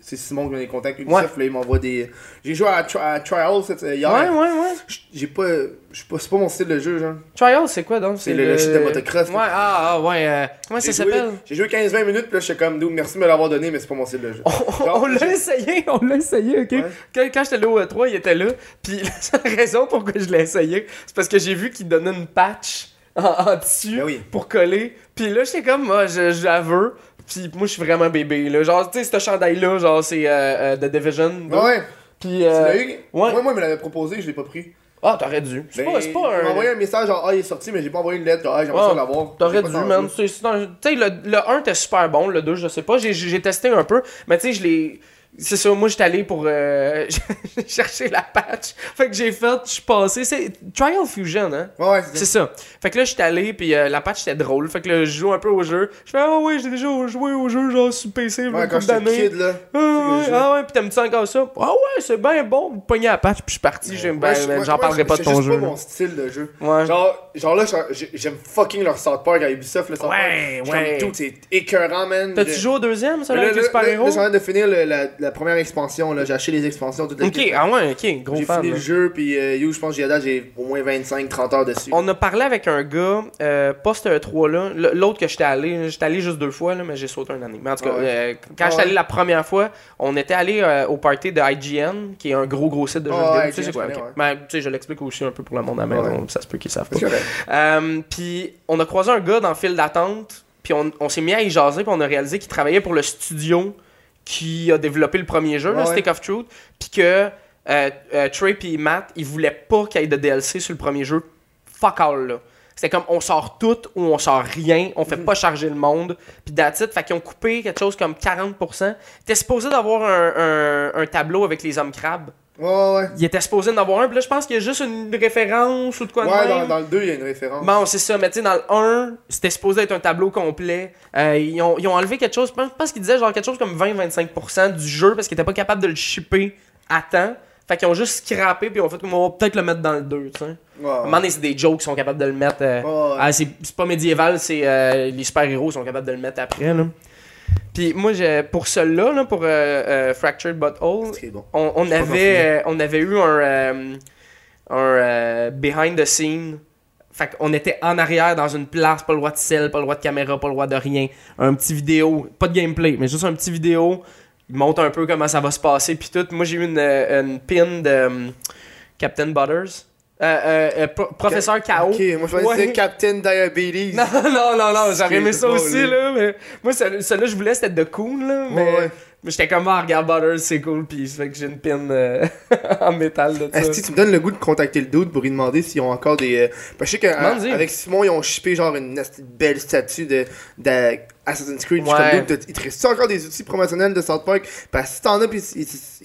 C'est Simon qui m'a des contacts Ubisoft, là, il m'envoie des. J'ai joué à, Tri- à Trials cette- hier. Ouais, ouais, ouais. J'ai pas. C'est pas mon style de jeu, genre. Trial, c'est quoi donc? C'est le- le shit de motocross, Ouais, là. ah, ah, ouais. euh, comment ça s'appelle? J'ai joué 15-20 minutes, puis là, j'étais comme, merci de me l'avoir donné, mais c'est pas mon style de jeu. Genre, On l'a essayé, on l'a essayé, ok? Ouais. Quand, quand j'étais là au E3, il était là. Puis la seule raison pourquoi je l'ai essayé, c'est parce que j'ai vu qu'il donnait une patch en, en dessus Ben oui. pour coller. Puis là, j'étais comme, moi, je, je l'avoue. Puis moi, je suis vraiment bébé, là. Genre, tu sais, ce chandail-là, genre, c'est euh, euh, The Division. Ouais, ouais. Puis, Tu euh, l'as eu? ouais. Moi, moi, il me l'avait proposé, je l'ai pas pris. Ah, t'aurais dû. C'est Ben, pas, pas un. envoyé un message, genre, ah, il est sorti, mais j'ai pas envoyé une lettre, genre, ah, j'aimerais Ouais. ça l'avoir. T'aurais J'ai dû, man. Tu sais, le, le 1 était super bon, le 2, je sais pas. J'ai- J'ai j'ai testé un peu, mais tu sais, je l'ai. C'est ça, moi, j'étais allé pour euh, chercher la patch. Fait que j'ai fait, je suis passé. C'est Trial Fusion, hein? Ouais, ouais, C'est c'est ça. Fait que là, j'étais allé, puis euh, la patch était drôle. Fait que là, je joue un peu au jeu. Je fais, ah ouais, j'ai déjà joué au jeu, genre sur PC, Ouais, quand kid, là. Ah ouais, c'est ah ouais, pis t'aimes-tu encore ça? Ah ouais, c'est bien bon. Pognez la patch, puis je suis parti. J'ai- Ouais, je- ben, moi- J'en parlerai pas de c'est ton jeu. pas là. mon style de jeu. Ouais. Genre, genre là, j'ai- j'aime fucking leur South Park à Ubisoft, le South Ouais, Park. ouais. Tout, c'est écœurant, man. T'as-tu joué au deuxième, ça, là, avec les là, super là, héros? là, j'ai envie de finir la, la première expansion, là. J'ai acheté les expansions, toute la Ok, ah ouais, ok, gros J'ai fan. fini là. le jeu, puis euh, you, je pense que j'ai j'ai au moins 25-30 heures dessus. On a parlé avec un gars, euh, pas ce 3 là, l'autre que j'étais allé, j'étais allé juste deux fois, là, mais j'ai sauté un année. Mais en tout cas, Ah ouais. euh, quand Ah j'étais ouais. allé la première fois, on était allé euh, au party de IGN, qui est un gros gros site de jeux Ah vidéo. tu sais, IGN, c'est quoi, je ok. connais, ouais. Ben, tu sais, je l'explique aussi un peu pour le monde à la Ah maison, ouais. ça se peut qu'ils savent pas. C'est correct. Euh, puis on a croisé un gars dans le file d'attente, puis on, on s'est mis à y jaser, puis on a réalisé qu'il travaillait pour le studio qui a développé le premier jeu, Ouais, le ouais. Stick of Truth, puis que euh, euh, Trey et Matt, ils voulaient pas qu'il y ait de DLC sur le premier jeu. Fuck all, là. C'était comme on sort tout ou on sort rien, on Mhm. fait pas charger le monde, puis it. Fait qu'ils ont coupé quelque chose comme 40%. T'es supposé d'avoir un, un- un tableau avec les hommes crabes. Ouais, ouais. Il était supposé d'en avoir un, puis là je pense qu'il y a juste une référence ou de quoi de Ouais, même. dans, dans le 2, il y a une référence. Bon, c'est ça, mais tu sais, dans le 1, c'était supposé être un tableau complet. Euh, ils, ont, ils ont enlevé quelque chose, je pense qu'ils disaient genre quelque chose comme 20-25% du jeu parce qu'ils étaient pas capables de le shipper à temps. Fait qu'ils ont juste scrappé puis ils ont fait on va peut-être le mettre dans le 2, tu sais. Ouais, À un moment donné, c'est des jokes qui sont capables de le mettre. euh, Ouais, ouais. ah, c'est c'est pas médiéval, c'est euh, les super-héros sont capables de le mettre après, là. Puis moi, j'ai- pour celui-là, là, pour euh, euh, Fractured Butthole, bon. on, avait, euh, on avait eu un, un behind the scene. Fait qu'on était en arrière dans une place, pas le droit de sel, pas le droit de caméra, pas le droit de rien. Un petit vidéo, pas de gameplay, mais juste un petit vidéo. Il montre un peu comment ça va se passer, puis tout. Moi, j'ai eu une, une pin de Captain Butters. Euh, euh, euh, pro- professeur K.O. Ok, moi je pensais que Ouais. c'était Captain Diabetes. Non, non, non, non, j'aurais aimé ça aussi, là, mais moi, celui- celui-là, je voulais, c'était de cool, là, mais, Ouais, ouais. mais j'étais comme, ah, regarde, Butters, c'est cool, pis ça fait que j'ai une pin euh, en métal de ça. Est-ce que tu me donnes le goût de contacter le dude pour lui demander s'ils ont encore des. parce que je sais qu'avec Simon, ils ont shippé genre une belle statue de, de Assassin's Creed. Je suis Ouais. comme, dude, il te reste encore des outils promotionnels de South Park? Parce que si t'en as,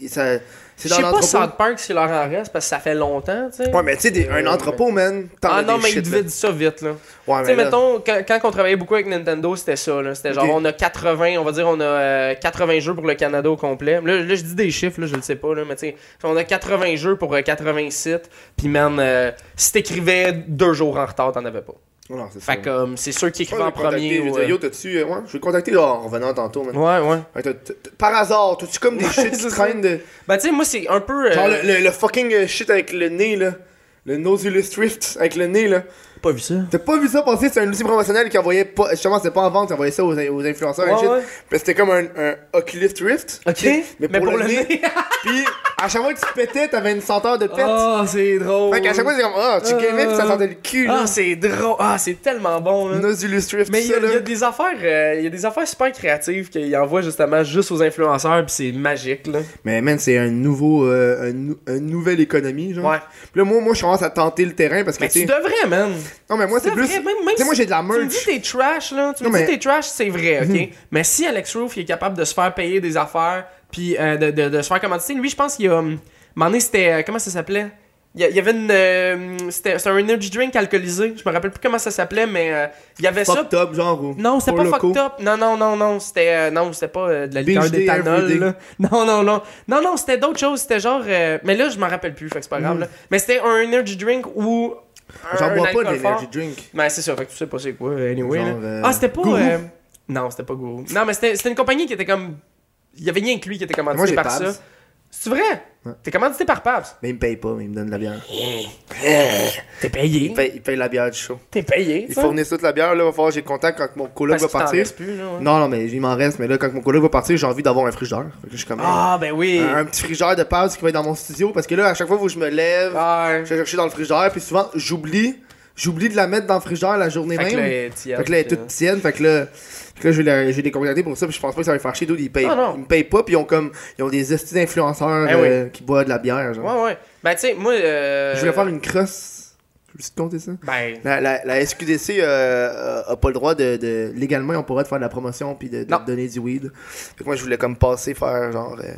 il- ça- Je dans sais pas. South Park si leur en reste, parce que ça fait longtemps, tu sais. Ouais, mais tu sais, un Euh, entrepôt, man. Ah non, mais ils devaient dire ça vite, là. Ouais, Tu sais, mettons, quand, quand on travaillait beaucoup avec Nintendo, c'était ça, là. C'était genre, on a 80, on va dire, on a euh, 80 jeux pour le Canada au complet. Là, là, je dis des chiffres, là, je le sais pas, là, mais tu sais, on a 80 jeux pour euh, 80 sites, pis man, euh, si t'écrivais deux jours en retard, t'en avais pas. Non, c'est ça. Fait comme, c'est ceux qui pense en premier. je euh, Yo, t'as-tu. euh, ouais, je vais contacter là, en revenant tantôt. Ouais, ouais. Par hasard, t'as-tu comme des shit qui traînent de. Ben, tu sais, moi, c'est un peu. euh, Genre le, le- fucking euh, shit avec le nez, là. Le Nautilus Thrift avec le nez, là. Pas vu ça? T'as pas vu ça passer? C'est un outil promotionnel qui envoyait pas. Justement, c'était pas en vente, il envoyait ça aux, aux influenceurs et Ouais, shit. ouais. Puis c'était comme un, un Oculus Rift. Ok. Mais, pour, le, nez. Puis à chaque fois que tu pétais, t'avais une senteur de pète. Oh, c'est drôle. Fait qu'à chaque fois, c'est comme, ah, tu gamais pis ça sentait le cul. Ah, c'est drôle. Ah, c'est tellement bon, là. Nautilus Rift, Mais il y, a- y des affaires, euh, il y a des affaires super créatives qu'ils envoient justement juste aux influenceurs, puis c'est magique là. Mais man, c'est un nouveau. euh, un, nou- une nouvelle économie, genre. Ouais. Puis là, moi, moi, je commence à tenter le terrain parce que, Mais tu devrais, man. Non, mais moi, c'est plus. même, moi, j'ai de la Tu me dis t'es trash là, tu me Non, dis mais- t'es trash, c'est vrai, ok? mais si Alex Roof il est capable de se faire payer des affaires, puis euh, de, de, de se faire commanditer, lui je pense qu'il a, moment donné c'était, euh, comment ça s'appelait? Il y, avait une, euh, c'était un energy drink alcoolisé, je me rappelle plus comment ça s'appelait, mais euh, il y avait ça. Fucked up, genre. ou- Non, c'était pas fucked up. Non, non, non, non. C'était euh, non, c'était pas de la liqueur d'éthanol. Non, non, non. Non, non, c'était d'autres choses. C'était genre. mais là, je m'en rappelle plus, fait que c'est pas grave. là. Mais c'était un energy drink ou. J'en bois pas alcool de fort. l'energy drink. Mais c'est ça, fait que tu sais pas c'est quoi, anyway. Genre, euh, Ah, c'était pas. gourou. euh, Non, c'était pas Guru. Non, mais c'était une compagnie qui était comme. Il y avait rien que lui qui était commandité par Pabst. ça. C'est vrai? Ouais. T'es commandité par Pabst. Mais il me paye pas, mais il me donne de la bière. T'es payé. Il paye, il paye la bière du show. T'es payé. Ils ça? fournissent toute la bière, là, va falloir que j'ai contact quand mon coloc Parce va t'en partir. reste plus, là, ouais. Non, non, mais il m'en reste, mais là, quand mon coloc va partir, j'ai envie d'avoir un frigidaire. Fait que je suis comme, Ah, ben oui. un, un petit frigidaire de pause qui va être dans mon studio, parce que là, à chaque fois, faut que je me lève, Ouais. je vais chercher dans le frigidaire, puis souvent, j'oublie, j'oublie de la mettre dans le frigidaire la journée Fait que même. là, elle est tiède, Fait que là, elle est toute tienne, fait que là, fait que là je vais vais les contacter pour ça, puis je pense pas que ça va les faire chier, d'autres, ils payent, Ah, ils me payent pas, puis ils ont comme, ils ont des estis d'influenceurs Eh oui. euh, qui boivent de la bière, genre. Ouais, ouais. Ben, tu sais, moi. euh, Je voulais faire une crosse, je peux te compter ça? Ben. La, la, la SQDC euh, a pas le droit de, de- Légalement, on pourrait de faire de la promotion puis de, donner du weed. Fait que moi, je voulais comme passer, faire genre. euh,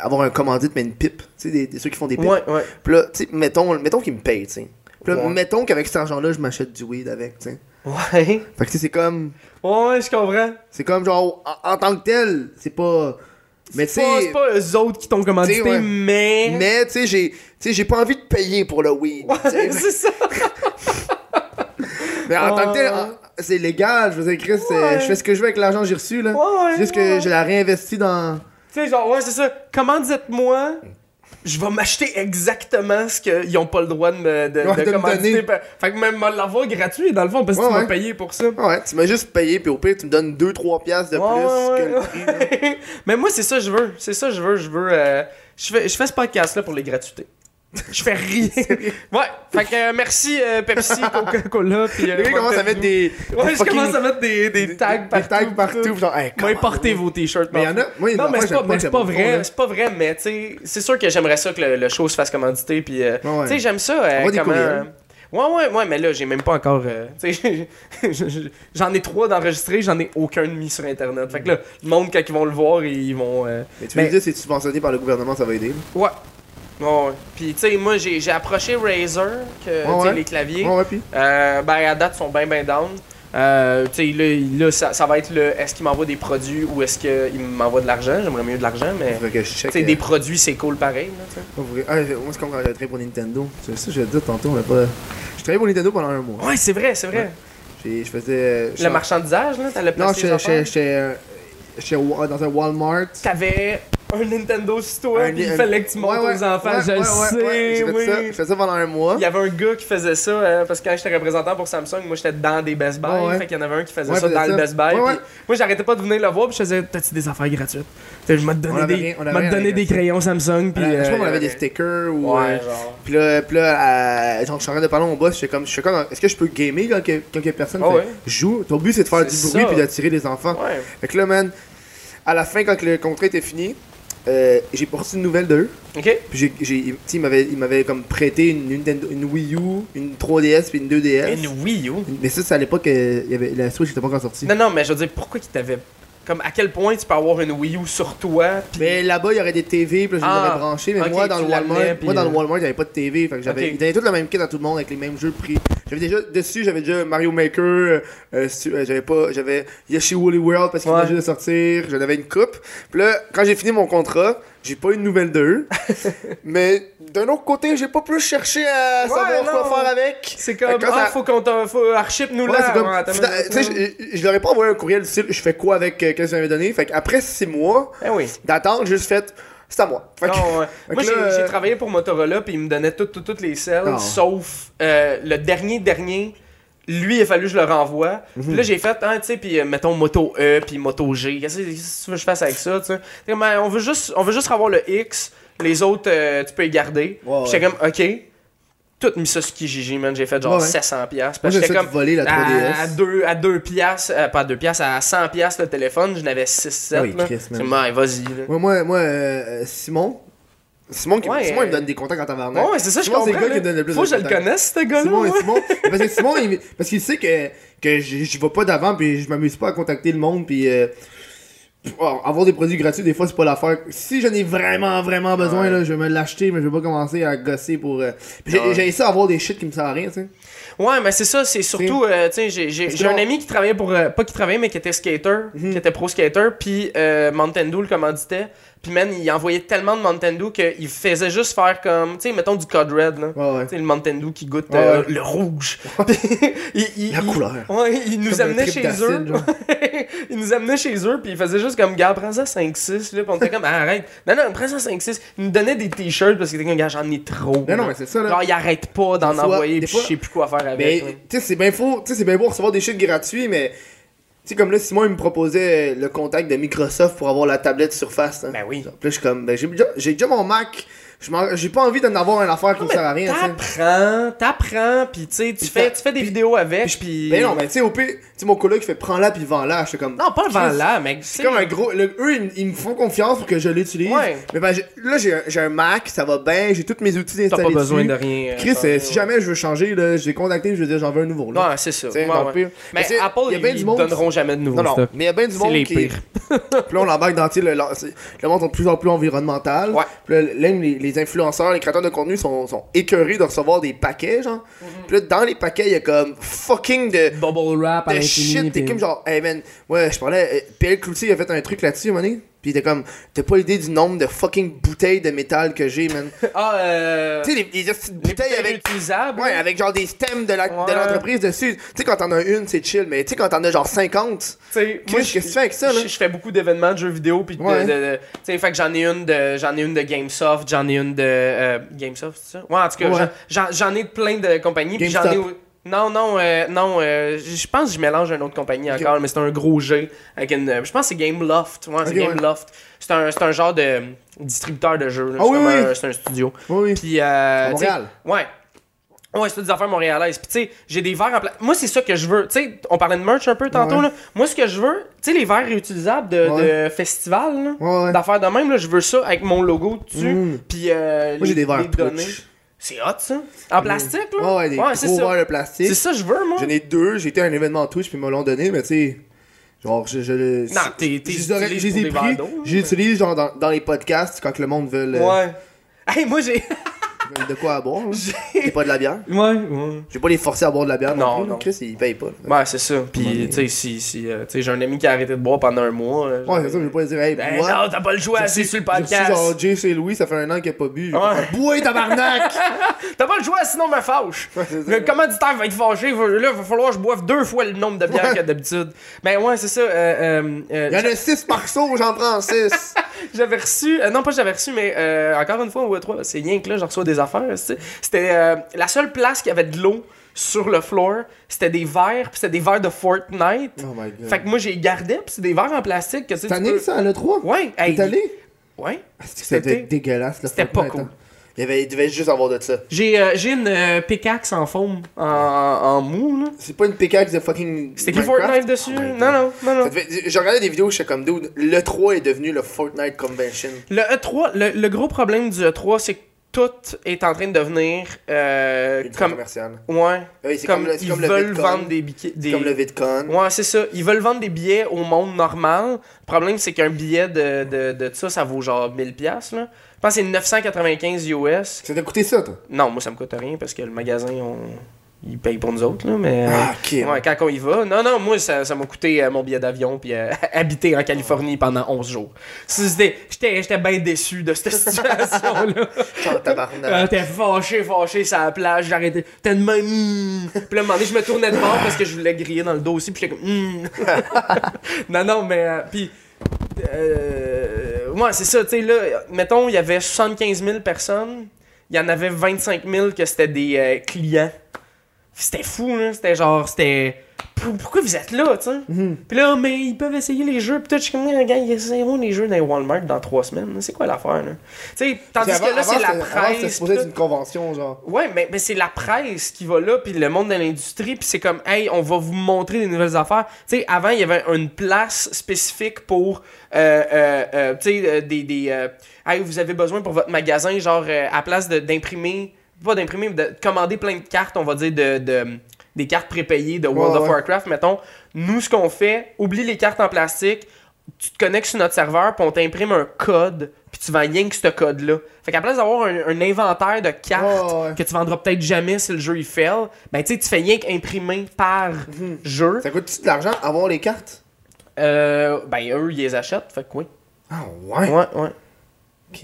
avoir un commandite, mais une pipe. Tu sais, des, des- ceux qui font des pipes. Ouais, ouais. Puis là, tu sais, mettons, mettons qu'ils me payent, tu sais. Puis là, Ouais. mettons qu'avec cet argent-là, je m'achète du weed avec, tu sais. Ouais. Fait que c'est comme. Ouais, je comprends. C'est comme genre, en, en tant que tel, c'est pas. Mais tu C'est pas, sais. c'est pas eux autres qui t'ont commandité, ouais. mais. Mais tu sais, j'ai. Pas envie de payer pour le weed. Ouais, c'est ça. Mais en tant que tel, c'est légal. Je veux dire, Chris, je fais ce que je veux avec l'argent que j'ai reçu, là. Ouais, juste que je la réinvestis dans. Tu sais, genre, ouais, c'est ça. Commandite-moi. Je vais m'acheter exactement ce qu'ils ont pas le droit de me, de, Ouais, de de commanditer. Fait que même me l'avoir gratuit, dans le fond, parce que Ouais, tu m'as ouais. payé pour ça. Ouais, tu m'as juste payé, puis au pire, tu me donnes 2-3 piastres de plus que le prix. Mais moi, c'est ça que je veux. C'est ça que je veux. Je veux. euh, je, fais, je fais ce podcast-là pour les gratuités. Je fais rien. ouais. Fait que euh, merci euh, Pepsi, Coca-Cola. Puis, euh, Les gars commencent à mettre des. Ouais, des je fucking- commence à mettre des, des des- tags des partout. tags partout. tout. Genre, hey, Moi, portez vos t-shirts. Mais y en a. Moi, il y en Non, a mais moi, c'est pas, j'aime mais c'est pas vrai, là. c'est pas vrai, mais tu sais, c'est sûr que j'aimerais ça que le, le show se fasse commanditer, puis euh, Ouais, ouais. tu sais, j'aime ça. euh, des comment- courriels. Ouais, ouais, ouais, mais là, j'ai même pas encore. euh, tu sais, je- je- j'en ai trois d'enregistrés, j'en ai aucun de mis sur internet. Fait que là, le monde, quand ils vont le voir, ils vont. euh, Mais tu Mais- veux dire, c'est subventionné par le gouvernement, ça va aider. Ouais. Ouais, ouais. Puis, tu sais, moi, j'ai j'ai approché Razer, que, tu sais, ouais. les claviers. Ouais, ouais, puis? Euh, ben, à date, ils sont bien, bien down. Euh, tu sais, là, là, ça, ça va être le est-ce qu'il m'envoie des produits ou est-ce qu'il m'envoie de l'argent? J'aimerais mieux de l'argent, mais. Tu sais, euh, des produits, c'est cool pareil, là. Ah, moi, c'est comme quand j'ai travaillé pour Nintendo. C'est ça, je dire tantôt, a pas. J'ai travaillé pour Nintendo pendant un mois. Ouais, c'est vrai, c'est vrai. Ouais. J'ai- Je faisais. Le marchandisage, là, t'allais Non, placer les j'étais euh, dans un Walmart. T'avais un Nintendo toi, Un- puis il fallait que tu Ouais, ouais, aux enfants. ouais, je ouais, sais, oui. ça. Je faisais ça pendant un mois. Il y avait un gars qui faisait ça, euh, parce que quand j'étais représentant pour Samsung, moi j'étais dans des Best Buy, fait qu'il y en avait un qui faisait ça dans ça. le Best Buy. Puis. Moi j'arrêtais pas de venir le voir, puis je faisais T'as-tu des affaires gratuites? T'sais, Je donner avait des, rien- crayons Samsung, puis. Euh, je sais pas, on euh, avait des stickers ou. Ouais, euh, genre. Puis là, puis là genre, je suis en train de parler à mon boss, je fais comme, je fais comme, est-ce que je peux gamer quand, que- quand que personne Ah joue? Ton but c'est de faire du bruit puis d'attirer les enfants. Fait que là, man, à la fin, quand le contrat était fini, euh, j'ai reçu une nouvelle d'eux. Ok. Puis j'ai, j'ai, tu sais, il m'avait, il m'avait comme prêté une, Nintendo- une Wii U, une 3DS puis une 2DS. Une Wii U? Mais ça, c'est à l'époque, euh, il y avait, la Switch était pas encore sortie. Non, non, mais je veux dire, pourquoi qu'il t'avait. Comme à quel point tu peux avoir une Wii U sur toi. Mais là-bas, il y aurait des TV, puis je les Ah, aurais branchés. Mais moi, dans le Walmart, moi, dans le euh, Walmart, il n'y avait pas de TV. Fait que j'avais, Ok. ils donnaient tout le même kit à tout le monde avec les mêmes jeux de prix. J'avais déjà, dessus, j'avais déjà Mario Maker, euh, euh, euh, j'avais pas, j'avais Yoshi Woolly World parce qu'il Ouais. venait juste de sortir. J'en avais une coupe. Puis là, quand j'ai fini mon contrat, j'ai pas eu de nouvelles d'eux. mais d'un autre côté, j'ai pas plus cherché à Ouais, savoir non. quoi faire avec. C'est comme. Quand Ah, ça- faut qu'on. Faut archip nous Ouais, là. comme, Ouais, je, leur ai pas envoyé un courriel du style, je fais quoi avec euh, qu'est-ce que j'avais donné? Fait qu'après six mois Eh oui. d'attente, j'ai juste fait, c'est à moi. Fait que- Non, ouais. Fait Moi, j'ai euh, travaillé pour Motorola, puis ils me donnaient toutes toutes toutes les selles, sauf euh, le dernier dernier. Lui, il a fallu que je le renvoie. Mhm. Puis là, j'ai fait, hein, tu sais, puis euh, mettons Moto E, puis Moto G. Qu'est-ce que tu veux que je fasse avec ça, tu sais? Ben, on veut juste, on veut juste avoir le X. Les autres, euh, tu peux les garder. Ouais, J'étais comme, ok. Tout mis ça sur Kijiji, man. J'ai fait genre Ouais, ouais. 700 piastres. Moi, j'étais de comme, voler la 3DS. à, à deux, à deux piastres, euh, pas à deux piastres, à 100 piastres le téléphone, j'en avais 6-7. Ah oui, là. Chris, man. C'est moi, vas-y, là. Moi, moi, euh, Simon. Simon, qui, Ouais, Simon, il me euh, donne des contacts en tabarnak. Ouais, ouais, c'est ça, je Simon, c'est comprends. le gars qui me donne le plus Faut de que je le connaisse, ce gars-là. Simon, ouais. Simon, parce que Simon, il- parce qu'il sait que, que j'y j'y vais pas d'avant, puis je m'amuse pas à contacter le monde, puis euh, avoir des produits gratuits, des fois, c'est pas l'affaire. Si j'en ai vraiment, vraiment besoin, Ouais. là, je vais me l'acheter, mais je vais pas commencer à gosser pour. euh, j'ai j'ai essayé d'avoir des shit qui me servent à rien, tu sais. Ouais, mais c'est ça, c'est surtout, euh, tu sais, j'ai- un ami qui travaillait pour, euh, pas qui travaillait, mais qui était skater, Mhm. qui était pro skater, puis euh, Mountain Dew le commanditait, Puis man, il envoyait tellement de Mountain Dew qu'il faisait juste faire comme, tu sais, mettons du Code Red, là. Ouais, ouais. Tu sais, le Mountain Dew qui goûte Ouais, euh, le rouge. il, il- La il- couleur. Ouais, il nous amenait chez eux. il nous amenait chez eux, puis il faisait juste comme, gars, prends ça 5-6, là. Puis on était comme, Ah, arrête. Non, non, prends ça 5-6. Il nous donnait des t-shirts parce qu'il était comme, gars, j'en ai trop. Non, là. non, mais c'est ça, là. Genre, il arrête pas d'en envoyer, puis je sais plus quoi faire avec. Mais, là. tu sais, c'est bien faux, tu sais, c'est bien beau recevoir des shit gratuits, mais, sais, comme là, Simon, il me proposait le contact de Microsoft pour avoir la tablette Surface. hein. Ben oui. Puis là, je suis comme, ben, j'ai déjà, j'ai déjà mon Mac, j'ai pas envie d'en avoir une affaire qui me sert à mais rien. T'apprends, t'apprends, puis tu sais, tu fais, t'as- tu fais des vidéos avec, puis. Ben non, mais tu sais, au pire, tu sais, mon coloc qui fait prends-la puis vends-la, j'étais comme. Non, pas là, mec. C'est comme un gros. eux, ils, me font confiance pour que je l'utilise. Ouais. Mais ben, là, j'ai un, Mac, ça va bien, j'ai tous mes outils T'as installés. pas besoin de rien. Chris, euh, si jamais je veux changer, là, j'ai contacté, je veux dire, j'en veux un nouveau. Là. Ouais, c'est ça. Mais Apple, il y a bien ils donneront jamais de nouveaux Non, non, mais il y a bien du C'est monde les qui. pires. Puis là, on embarque dans le, c'est- monde sont de plus en plus environnemental. Ouais. Puis là, les, les influenceurs, les créateurs de contenu sont, sont écœurés de recevoir des paquets, genre. Mhm. Puis là, dans les paquets, il y a comme fucking de. Bubble wrap de shit, t'es comme genre, hey man, ouais, je parlais, euh, PL Cloutier a fait un truc là-dessus, à il était comme, t'as pas idée du nombre de fucking bouteilles de métal que j'ai, man. Ah, euh. tu sais, les, les bouteilles bouteilles avec. Ouais, avec genre des stems de l'entreprise dessus. Tu sais, quand t'en as une, c'est chill, mais tu sais, quand t'en as genre 50, Tu sais, qu'est-ce que tu fais avec ça, là? Je, fais beaucoup d'événements de jeux vidéo puis de, Ouais. de- de- tu sais fait que j'en ai une de j'en ai une de Gamesoft, j'en ai une de euh, Gamesoft, c'est ça? Ouais, en tout cas, Ouais. j'en- ai plein de compagnies puis j'en ai. Non, non, euh, non, euh, je pense que je mélange une autre compagnie encore, mais c'est un gros G avec une. euh, Je pense que c'est Gameloft. Ouais, c'est Ok, ouais. Gameloft. C'est un, c'est un genre de distributeur de jeux. Ah c'est oui, oui. un- C'est un studio. oui, oui. Puis, euh, Montréal. Ouais. Ouais, c'est des affaires montréalaises. Puis, tu sais, j'ai des verres en plastique. Moi, c'est ça que je veux. Tu sais, on parlait de merch un peu tantôt, Ouais. là. Moi, ce que je veux, tu sais, les verres réutilisables de, Ouais. de festival. Ouais, ouais. D'affaires de même, là, je veux ça avec mon logo dessus. Mm. Puis, euh, Moi, j'ai des verres. C'est hot, ça. En plastique, là? Ouais, ouais, des c'est gros ça. verres de plastique. C'est ça que je veux, moi. J'en ai deux, j'ai été à un événement Twitch, puis ils me l'ont donné, mais tu sais. Genre, je. je Non, t'es- t'es je les ai pris, j'utilise genre dans, dans les podcasts quand le monde veut, euh, Ouais. Hey, moi, j'ai. de quoi à boire. C'est pas de la bière? Ouais, ouais. Je vais pas les forcer à boire de la bière non, Non, plus. non. Chris, ils payent pas. là. Ouais, c'est ça. Puis, tu sais, si, si euh, tu sais, j'ai un ami qui a arrêté de boire pendant un mois. euh, Ouais, c'est ça, je vais pas dire, hey, Ben bois. non, t'as pas le choix, reçu- sur le podcast. genre Jay chez Louis, ça fait un an qu'il a pas bu. Ouais. Bois, tabarnak! T'as pas le choix, sinon me fâche. Ouais, ça. Le commanditaire va être fâché? Là, il va falloir que je boive deux fois le nombre de bières que d'habitude. Ben ouais, c'est ça. euh, euh, euh, Il y en a 6 par saut, j'en prends 6. J'avais reçu, non pas j'avais reçu, mais euh, encore une fois au E3, c'est rien que là, je reçois des affaires. C'était euh, la seule place qui avait de l'eau sur le floor, c'était des verres, puis c'était des verres de Fortnite. Oh my god. Fait que moi j'ai gardé, puis c'est des verres en plastique T'as né peux- ça à l'E3? Ouais, hey, T'es allé? Ouais. C'était C'était- dégueulasse, là. c'était pas cool. hein? Il, y avait, il devait juste avoir de ça. J'ai euh, j'ai une euh, pickaxe en foam, en, en mou, là. C'est pas une pickaxe de fucking. C'était Minecraft? Fortnite dessus? Oh non, non, non, non. J'ai regardé des vidéos, j'étais comme dude, le 3 est devenu le Fortnite Convention. Le E3, le, le gros problème du E3, c'est que tout est en train de devenir euh, comme. commercial. Ouais. Oui, Comme, comme, le- ils comme le veulent VidCon. vendre des billets. Des... comme le. Ouais, c'est ça. Ils veulent vendre des billets au monde normal. Le problème, c'est qu'un billet de, de, de ça, ça vaut genre 1000$. piastres, Là. Je pense que c'est 995 US. Ça t'a coûté ça, toi? Non, moi, ça me coûte rien parce que le magasin, on... il paye pour nous autres. Là, mais, euh, Ah, ok. Ouais, quand on y va. Non, non, moi, ça ça m'a coûté euh, mon billet d'avion puis euh, habiter en Californie pendant 11 jours. C'était- J'étais j'étais bien déçu de cette situation-là. Euh, J'étais fâché, fâché sur la plage, j'arrêtais. T'es de même. hmm. Puis là, un moment donné, je me tournais de bord parce que je voulais griller dans le dos aussi. Puis j'étais comme. hmm. non, non, mais. euh, puis. Euh, ouais, c'est ça, tu sais, là, mettons, il y avait 75 000 personnes. Il y en avait 25 000 que c'était des euh, clients. C'était fou, là. C'était genre, c'était. Pour- Pourquoi vous êtes là, tu sais? Mhm. Puis là, mais ils peuvent essayer les jeux. Puis tout, je suis comme, gars, ils essaieront les jeux dans les Walmart dans trois semaines. C'est quoi l'affaire, là? Tu sais, tandis Avant- que là, c'est la avant, C'était presse. supposé être une convention, genre. Ouais, mais, mais c'est la presse qui va là, puis le monde de l'industrie, puis c'est comme, hey, on va vous montrer des nouvelles affaires. Tu sais, avant, il y avait une place spécifique pour, euh, euh, euh, tu sais, des. des hey, vous avez besoin pour votre magasin, genre, à place d'imprimer, pas d'imprimer, mais de commander plein de cartes, on va dire, de. de des cartes prépayées de World Ouais, of ouais. Warcraft, mettons. Nous, ce qu'on fait, oublie les cartes en plastique, tu te connectes sur notre serveur, puis on t'imprime un code, puis tu vends rien que ce code-là. Fait qu'à place d'avoir un, un inventaire de cartes Ouais, que tu vendras peut-être jamais si le jeu il fail, ben tu sais, tu fais rien qu'imprimer par Mhm. jeu. Ça coûte-tu de l'argent avoir les cartes? Euh, ben eux, ils les achètent, fait que oui. Ah, ouais. Ouais, ouais.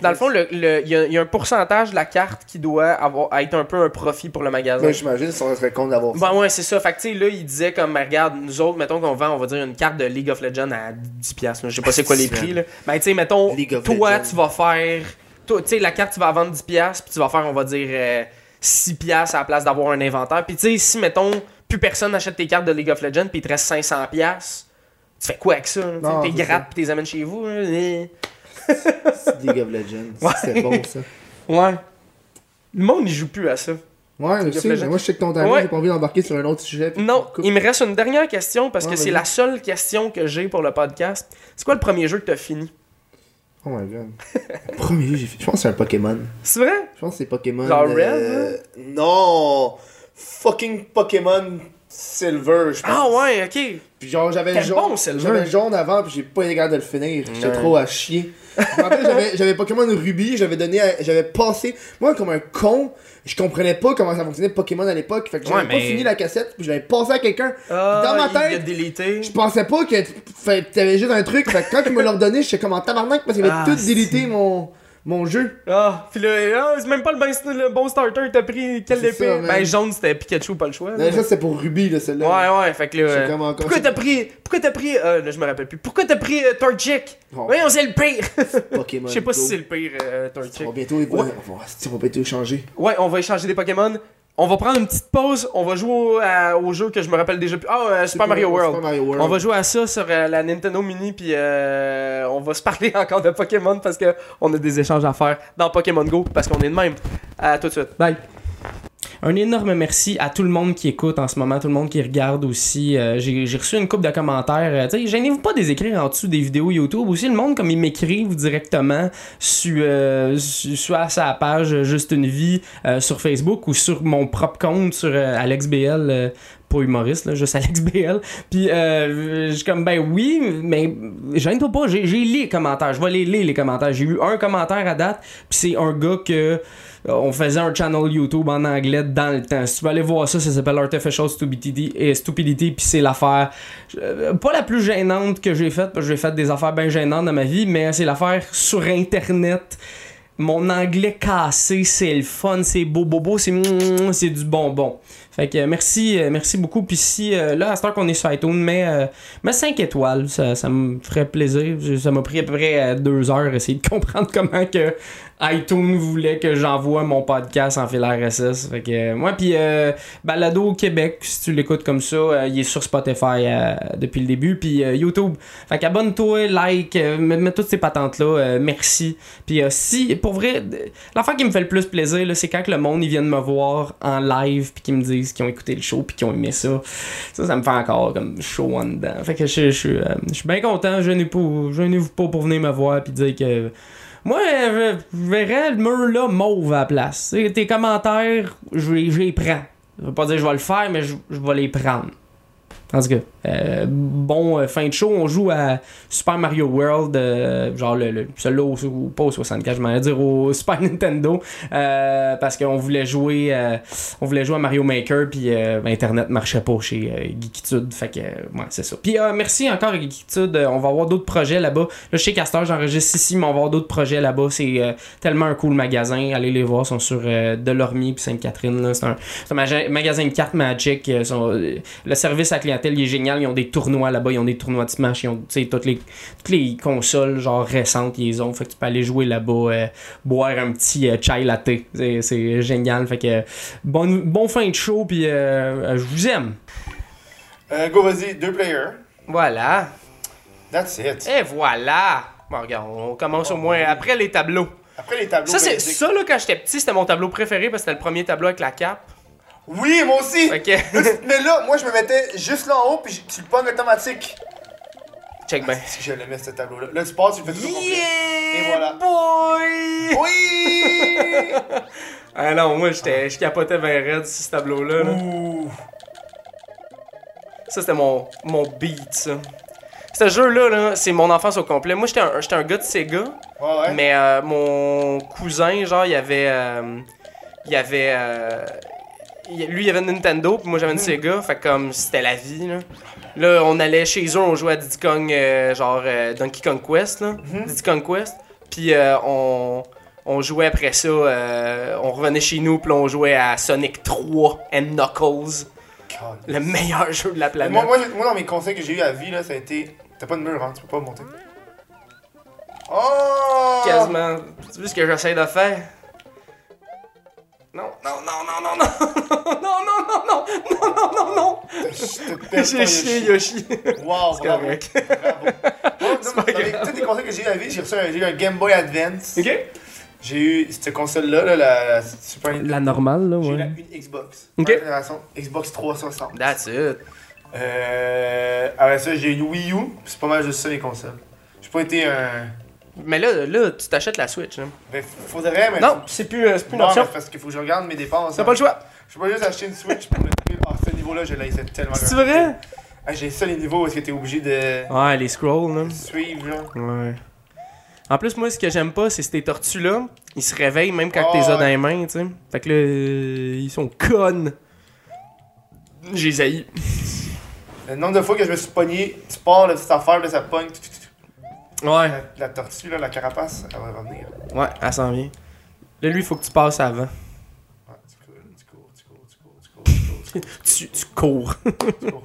Dans le fond, le- le- il y, a- il y a un pourcentage de la carte qui doit avoir, être un peu un profit pour le magasin. Ben, j'imagine, ça serait con d'avoir ça. Ben ouais, c'est ça. Fait que tu sais, là, il disait comme, ben, regarde, nous autres, mettons qu'on vend, on va dire, une carte de League of Legends à 10$. piastres, là. Je sais pas c'est quoi les prix, là. Ben, tu sais, mettons, toi, Legends. tu vas faire. Tu sais, la carte, tu vas vendre 10$, piastres, puis tu vas faire, on va dire, euh, 6$ piastres à la place d'avoir un inventaire. Puis tu sais, si, mettons, plus personne n'achète tes cartes de League of Legends, puis il te reste 500$, piastres, tu fais quoi avec ça? là? Tu grattes, puis t'es amènes chez vous. là. C'est League of Legends. Ouais. C'est bon, ça. Ouais. Le monde, il joue plus à ça. Ouais, je sais, mais moi, je sais que ton timing, Ouais. j'ai pas envie d'embarquer sur un autre sujet. Non, il me reste une dernière question parce que c'est la seule question que j'ai pour le podcast. C'est quoi le premier jeu que t'as fini? Oh my god. Le Premier jeu, j'ai fait. Je pense que c'est un Pokémon. C'est vrai? Je pense que c'est Pokémon. Genre euh, Non! Fucking Pokémon Silver, je pense. Ah ouais, ok. Puis genre, j'avais le jaune. bon, Silver. J'avais le jaune avant, puis j'ai pas été capable de le finir. J'étais trop à chier. Je me rappelle, j'avais- j'avais Pokémon Ruby, j'avais donné. J'avais passé. Moi, comme un con, je comprenais pas comment ça fonctionnait Pokémon à l'époque. Fait que j'avais Ouais, pas mais- fini la cassette, puis je l'avais passé à quelqu'un. Ah, Dans ma il a tête. Je pensais pas que t'avais juste un truc. Fait que quand tu me l'as redonné, j'étais comme en tabarnak parce qu'il avait Ah, tout délité mon, mon jeu. Ah, pis là, ah, c'est même pas le, ben- le bon starter, t'as pris quel épée? ça. Ben jaune, c'était Pikachu, pas le choix. là. Mais ça, c'était pour Ruby, là, celle-là. Ouais, ouais, fait que là. Euh, encore- Pourquoi t'as pris. Pourquoi t'as pris. Euh, là, je me rappelle plus. Pourquoi t'as pris euh, Torchic? Oh, Voyons, c'est le pire! Pokémon. Je sais pas si c'est le pire, euh, On Torchic. va bientôt, va, on va- on va bientôt échanger. Ouais, on va échanger des Pokémon. On va prendre une petite pause. On va jouer au, à- au jeu que je me rappelle déjà plus. Ah, euh, Super Mario World. Super Mario World. On va jouer à ça sur euh, la Nintendo Mini, puis euh, on va se parler encore de Pokémon parce que on a des échanges à faire dans Pokémon Go parce qu'on est de même. À tout de suite. Bye. Un énorme merci à tout le monde qui écoute en ce moment, tout le monde qui regarde aussi. Euh, j'ai reçu une coupe de commentaires. Euh, sais, gênez-vous pas de les écrire en dessous des vidéos YouTube. Aussi, le monde, comme ils m'écrivent directement sur, euh, sur, sur sa page euh, Juste une vie euh, sur Facebook ou sur mon propre compte sur euh, AlexBL. euh, pas humoriste, là, juste AlexBL. Puis euh, je comme, ben oui, mais gêne-toi pas, j'ai lu les commentaires. Je vais les lire, les commentaires. J'ai eu un commentaire à date, puis c'est un gars que euh, on faisait un channel YouTube en anglais dans le temps. Si tu veux aller voir ça, ça s'appelle Artificial Stupidity, et Stupidity puis c'est l'affaire euh, pas la plus gênante que j'ai faite, parce que j'ai fait des affaires bien gênantes dans ma vie, mais c'est l'affaire sur Internet. Mon anglais cassé, c'est le fun, c'est beau, beau, c'est c'est du bonbon. Fait que euh, merci, euh, merci beaucoup. Puis si, euh, là, à ce temps qu'on est sur iTunes, mais, euh, mais 5 étoiles, ça, ça me ferait plaisir. Ça m'a pris à peu près euh, deux heures essayer de comprendre comment que iTunes voulait que j'envoie mon podcast en fil RSS. Fait que, euh, moi, puis euh, Balado Québec, si tu l'écoutes comme ça, euh, il est sur Spotify euh, depuis le début. Puis YouTube. Fait qu'abonne-toi, like, mets, toutes ces patentes-là. merci. Puis si, pour vrai, l'affaire qui me fait le plus plaisir, c'est quand le monde, ils viennent me voir en live, puis qu'ils me disent qu'ils ont écouté le show, puis qu'ils ont aimé ça. Ça, ça me fait encore comme chaud en dedans. Fait que je, je, suis, euh, je suis bien content. Je n'ai pas, vous pas pour venir me voir, puis dire que. Moi, je, verrais le mur là mauve à la place. Tu sais, tes commentaires, je, les- prends. Je veux pas dire que je vais le faire, mais je vais les prendre. En tout cas, bon euh, fin de show, on joue à Super Mario World, euh, genre le, le celui-là au, au- pas au 64, je m'en dire au Super Nintendo, euh, parce qu'on voulait jouer, on voulait jouer à Mario Maker, puis Internet marchait pas chez Geekitude, fait que ouais, c'est ça. Puis merci encore à Geekitude, on va avoir d'autres projets là-bas. Là, chez Castor, j'enregistre ici, mais on va avoir d'autres projets là-bas. C'est euh, tellement un cool magasin, allez les voir, ils sont sur euh, puis Sainte-Catherine. C'est un, un maga- magasin de cartes Magic. euh, le service à il est génial. Ils ont des tournois là-bas, ils ont des tournois de Smash, ils ont tu sais, toutes les, toutes les consoles genre récentes, ils les ont. Fait que tu peux aller jouer là-bas, euh, boire un petit euh, chai latte. C'est, c'est génial. Fait que euh, bon, bon fin de show, puis euh, euh, je vous aime. Euh, go, vas-y, deux players. Voilà. That's it. Et voilà. Bon, regarde, on commence au moins après les tableaux. Après les tableaux. Ça, c'est ça, là, quand j'étais petit, c'était mon tableau préféré parce que c'était le premier tableau avec la cape. Oui, moi aussi. Que, Mais là, moi, je me mettais juste là en haut, puis tu le pognes automatique. check ben. Si je l'aimais, ce tableau-là. Là, tu passes, tu le fais tout complet. Et voilà. boy! Oui! Ah non, moi, j'étais, je capotais bien raide sur ce tableau-là. là. Ouh. Ça, c'était mon, mon beat, ça. Ce jeu-là, là, c'est mon enfance au complet. Moi, j'étais un, j'étais un gars de Sega, Ouais, ouais. mais euh, mon cousin, genre, il avait... euh, il avait... euh, lui, il avait une Nintendo, puis moi, j'avais une Sega. Fait comme, c'était la vie, là. Là, on allait chez eux, on jouait à Diddy Kong, euh, genre euh, Donkey Kong Quest, là. Diddy Kong Quest. Puis euh, on, on jouait après ça, euh, on revenait chez nous, puis on jouait à Sonic 3 and Knuckles, le meilleur jeu de la planète. Moi, moi, j'ai- moi, dans mes conseils que j'ai eu à vie, là, ça a été. T'as pas de mur, hein, tu peux pas monter. Oh! Quasiment. Tu vu ce que j'essaie de faire? Non, non, non, non, non, non, non, non, non, non, non, non, non, non. J'ai chié, Yoshi. Yoshi. Wow, C'est correct. Bravo. Dans les- grave. tous les conseils que j'ai eu à vie, j'ai reçu un, j'ai eu un Game Boy Advance. Ok? J'ai eu cette console-là, là, la, la Super Nintendo. La normale, là, J'ai eu la, ouais. une Xbox. Ok. Génération, Xbox 360. That's it. Euh, après ça, j'ai eu une Wii U. C'est pas mal juste ça, les consoles. J'ai pas été un. Mais là, là, tu t'achètes la Switch. Hein. Ben, faudrait, mais. Non, c'est plus, euh, c'est plus une Non, option. mais parce qu'il faut que je regarde mes dépenses. T'as hein. pas le choix. Je peux pas juste acheter une Switch pour le truc. Ah, ce niveau-là, je l'ai tellement. C'est vrai? Ah, j'ai ça les niveaux où est-ce que t'es obligé de Ouais, les scrolls, là. suivre, genre? Ouais. En plus, moi, ce que j'aime pas, c'est ces tortues-là. Ils se réveillent même quand Ah, t'es as dans ouais. les mains, tu sais. Fait que là, euh, ils sont connes. J'ai zaï. Le nombre de fois que je me suis pogné, tu pars de cette affaire, là, ça pogne. Ouais. La, la tortue, là, la carapace, elle va revenir. Ouais, elle s'en vient. Là, lui, il faut que tu passes avant. Ouais, tu cours, tu cours, tu cours, tu cours, tu cours, tu cours, tu cours, Tu, tu cours. tu cours, tu cours.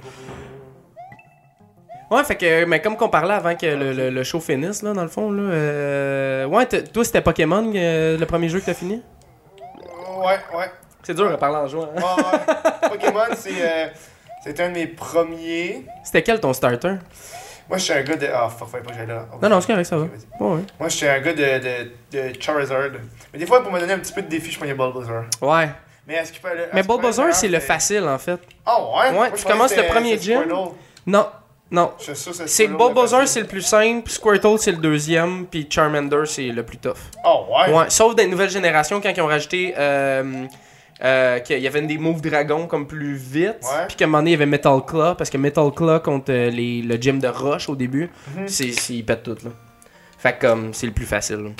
Ouais, fait que, mais comme qu'on parlait avant que le, le- le show finisse, là, dans le fond, là. euh, Ouais, toi, c'était Pokémon, euh, le premier jeu que t'as fini? Ouais, ouais. C'est dur de parler en jouant. hein? Ouais, ouais. Pokémon, c'est. euh, un de mes premiers. C'était quel ton starter? Moi, je suis un gars de. Ah, faut, faut pas que j'aille là. Non, non, c'est correct, ça va. Ok, vas-y. Ouais, ouais. Moi, j'étais un gars de, de, de Charizard. Mais des fois, pour me donner un petit peu de défi, je prenais Bulbasaur. Ouais. Mais est-ce qu'il peut aller. Mais Bulbasaur, c'est le facile, en fait. Ah, ouais? Ouais, Moi, tu je commences que le premier gym. Non, non. Je suis que C'est Squirtle, Bulbasaur, c'est le plus simple, Squirtle, c'est le deuxième, puis Charmander, c'est le plus tough. Oh, ouais? Ouais, sauf les nouvelles générations, quand ils ont rajouté euh, euh, qu'il y avait des moves dragons comme plus vite, puis qu'à un moment donné, il y avait Metal Claw, parce que Metal Claw contre euh, les, le gym de Rush au début, Mhm. c'est c'est- il pète tout, là. Fait que comme, c'est le plus facile.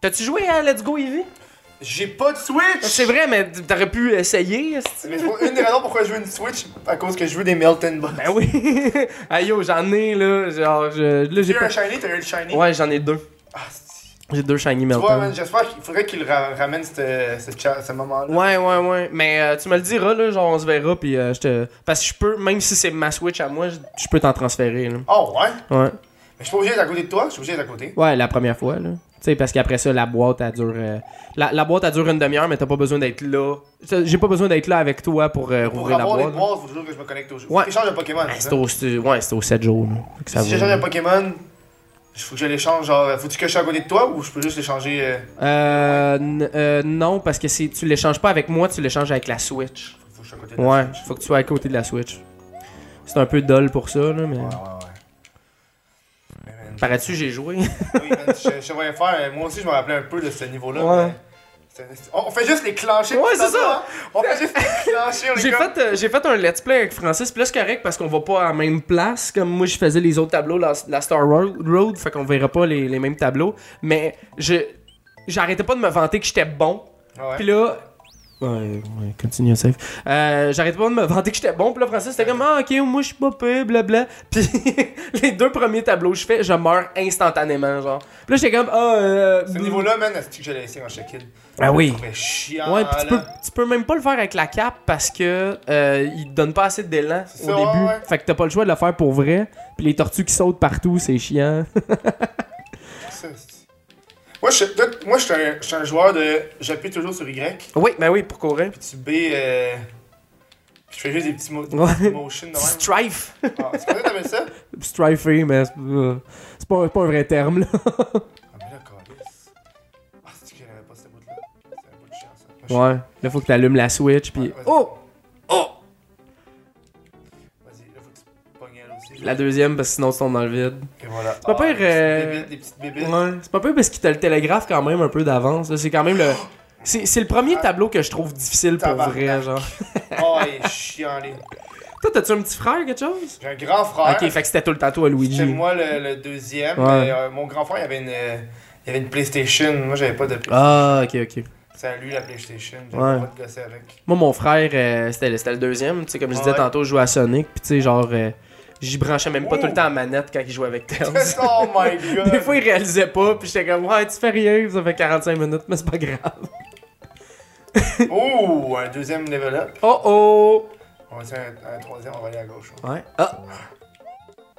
T'as-tu joué à Let's Go Eevee? J'ai pas de Switch! C'est vrai, mais t'aurais pu essayer. Mais une des raisons pourquoi je veux une Switch, à cause que je veux des Melton Bucks. Ben oui! Aïe yo, j'en ai là, genre, je, là j'ai pas... un Shiny, t'as eu le Shiny? Ouais, j'en ai deux. Ah, J'ai deux Shiny Melton. man, j'espère qu'il faudrait qu'il ra- ramène ce moment-là. Ouais, ouais, ouais. Mais euh, tu me le diras, là, genre, on se verra, puis euh, je te. Parce que je peux, même si c'est ma Switch à moi, je, peux t'en transférer, là. Oh, ouais? Ouais. Mais je suis pas obligé d'être à côté de toi, je suis obligé d'être à côté. Ouais, la première fois, là. Tu sais, parce qu'après ça, la boîte, elle dure. euh, La, la boîte, elle dure une demi-heure, mais t'as pas besoin d'être là. J'ai pas besoin d'être là avec toi pour Pour rouvrir la avoir les boîte. là. boîtes, faut toujours que je me connecte au jeu. Ouais. J'échange de Pokémon. Ben, c'est au, c'est- ouais, c'était au 7 jours, là. Ça Si j'échange un Pokémon, faut que je l'échange, genre, faut-tu que je sois à côté de toi ou je peux juste l'échanger euh, Euh, euh, non, parce que c'est, tu l'échanges pas avec moi, tu l'échanges avec la Switch. Faut que je sois à côté de la Ouais, Switch. faut que tu sois à côté de la Switch. C'est un peu dull pour ça, là, mais. Ouais, ouais, ouais. Parais-tu, j'ai joué? Oui, man, je, je voyais faire. euh, Moi aussi, je me rappelais un peu de ce niveau-là. Ouais. mais On fait juste les clencher. Ouais, c'est ça. hein. On fait juste les clencher. J'ai fait, euh, j'ai fait un let's play avec Francis, puis là c'est correct parce qu'on va pas à la même place comme moi je faisais les autres tableaux, la, la Star Road, Road, fait qu'on verra pas les, les mêmes tableaux. Mais je j'arrêtais pas de me vanter que j'étais bon. Puis là. Ouais, ouais, continue safe. Euh, j'arrêtais pas de me vanter que j'étais bon. Puis là, Francis, c'était comme, ah, ok, moi, je suis pas pire, blabla. Puis les deux premiers tableaux que je fais, je meurs instantanément, genre. Puis là, j'étais comme, ah, euh. Ce niveau-là, man, est-ce que je l'ai essayé en check-in? Ah oui. Chiant. Ouais, pis tu peux, tu peux même pas le faire avec la cape parce que euh, il te donne pas assez d'élan au ça, début. ouais. Fait que t'as pas le choix de le faire pour vrai. Puis les tortues qui sautent partout, c'est chiant. Moi, je moi, je suis un, je suis un joueur de. J'appuie toujours sur Y, oui, ben oui, pour courir. puis tu B. Euh... puis je fais juste des petits, mo- des Ouais. petits motions de même. Strife. Ah, c'est ça? Strifer, mais c'est pas, c'est pas un vrai terme là. Ouais, là faut que t'allumes la Switch puis. Ouais. Oh! Oh! Vas-y, là, faut que tu pognes elle aussi. La deuxième parce que sinon tu tombes dans le vide. Et voilà. pas pire, des petites euh, bébites, Des petites bébites. Ouais, c'est pas peu parce qu'il te le télégraphe quand même un peu d'avance. là. C'est quand même le. C'est c'est le premier Ah. tableau que je trouve difficile pour vrai, genre. Oh, il est chiant, les. Toi, t'as-tu un petit frère, quelque chose? J'ai un grand frère. Ok, fait que c'était tout le temps toi, Luigi. C'était moi le, le deuxième. Ouais. mais, euh, mon grand frère, il avait une, euh, il avait une PlayStation. Moi, j'avais pas de PlayStation. Ah, ok, ok. À lui la PlayStation. J'avais Ouais. pas de gosser avec. Moi, mon frère, euh, c'était le- c'était le deuxième. Tu sais, comme je disais Ouais. tantôt, je jouais à Sonic. Puis, tu sais, genre, euh, J'y branchais même pas tout le temps la manette quand il jouait avec Tails. oh my god. Des fois, il réalisait pas, puis j'étais comme, ouais, tu fais rien, ça fait 45 minutes, mais c'est pas grave. Oh, un deuxième level up. Oh oh! On va essayer un, un troisième, on va aller à gauche. Ouais. Ah!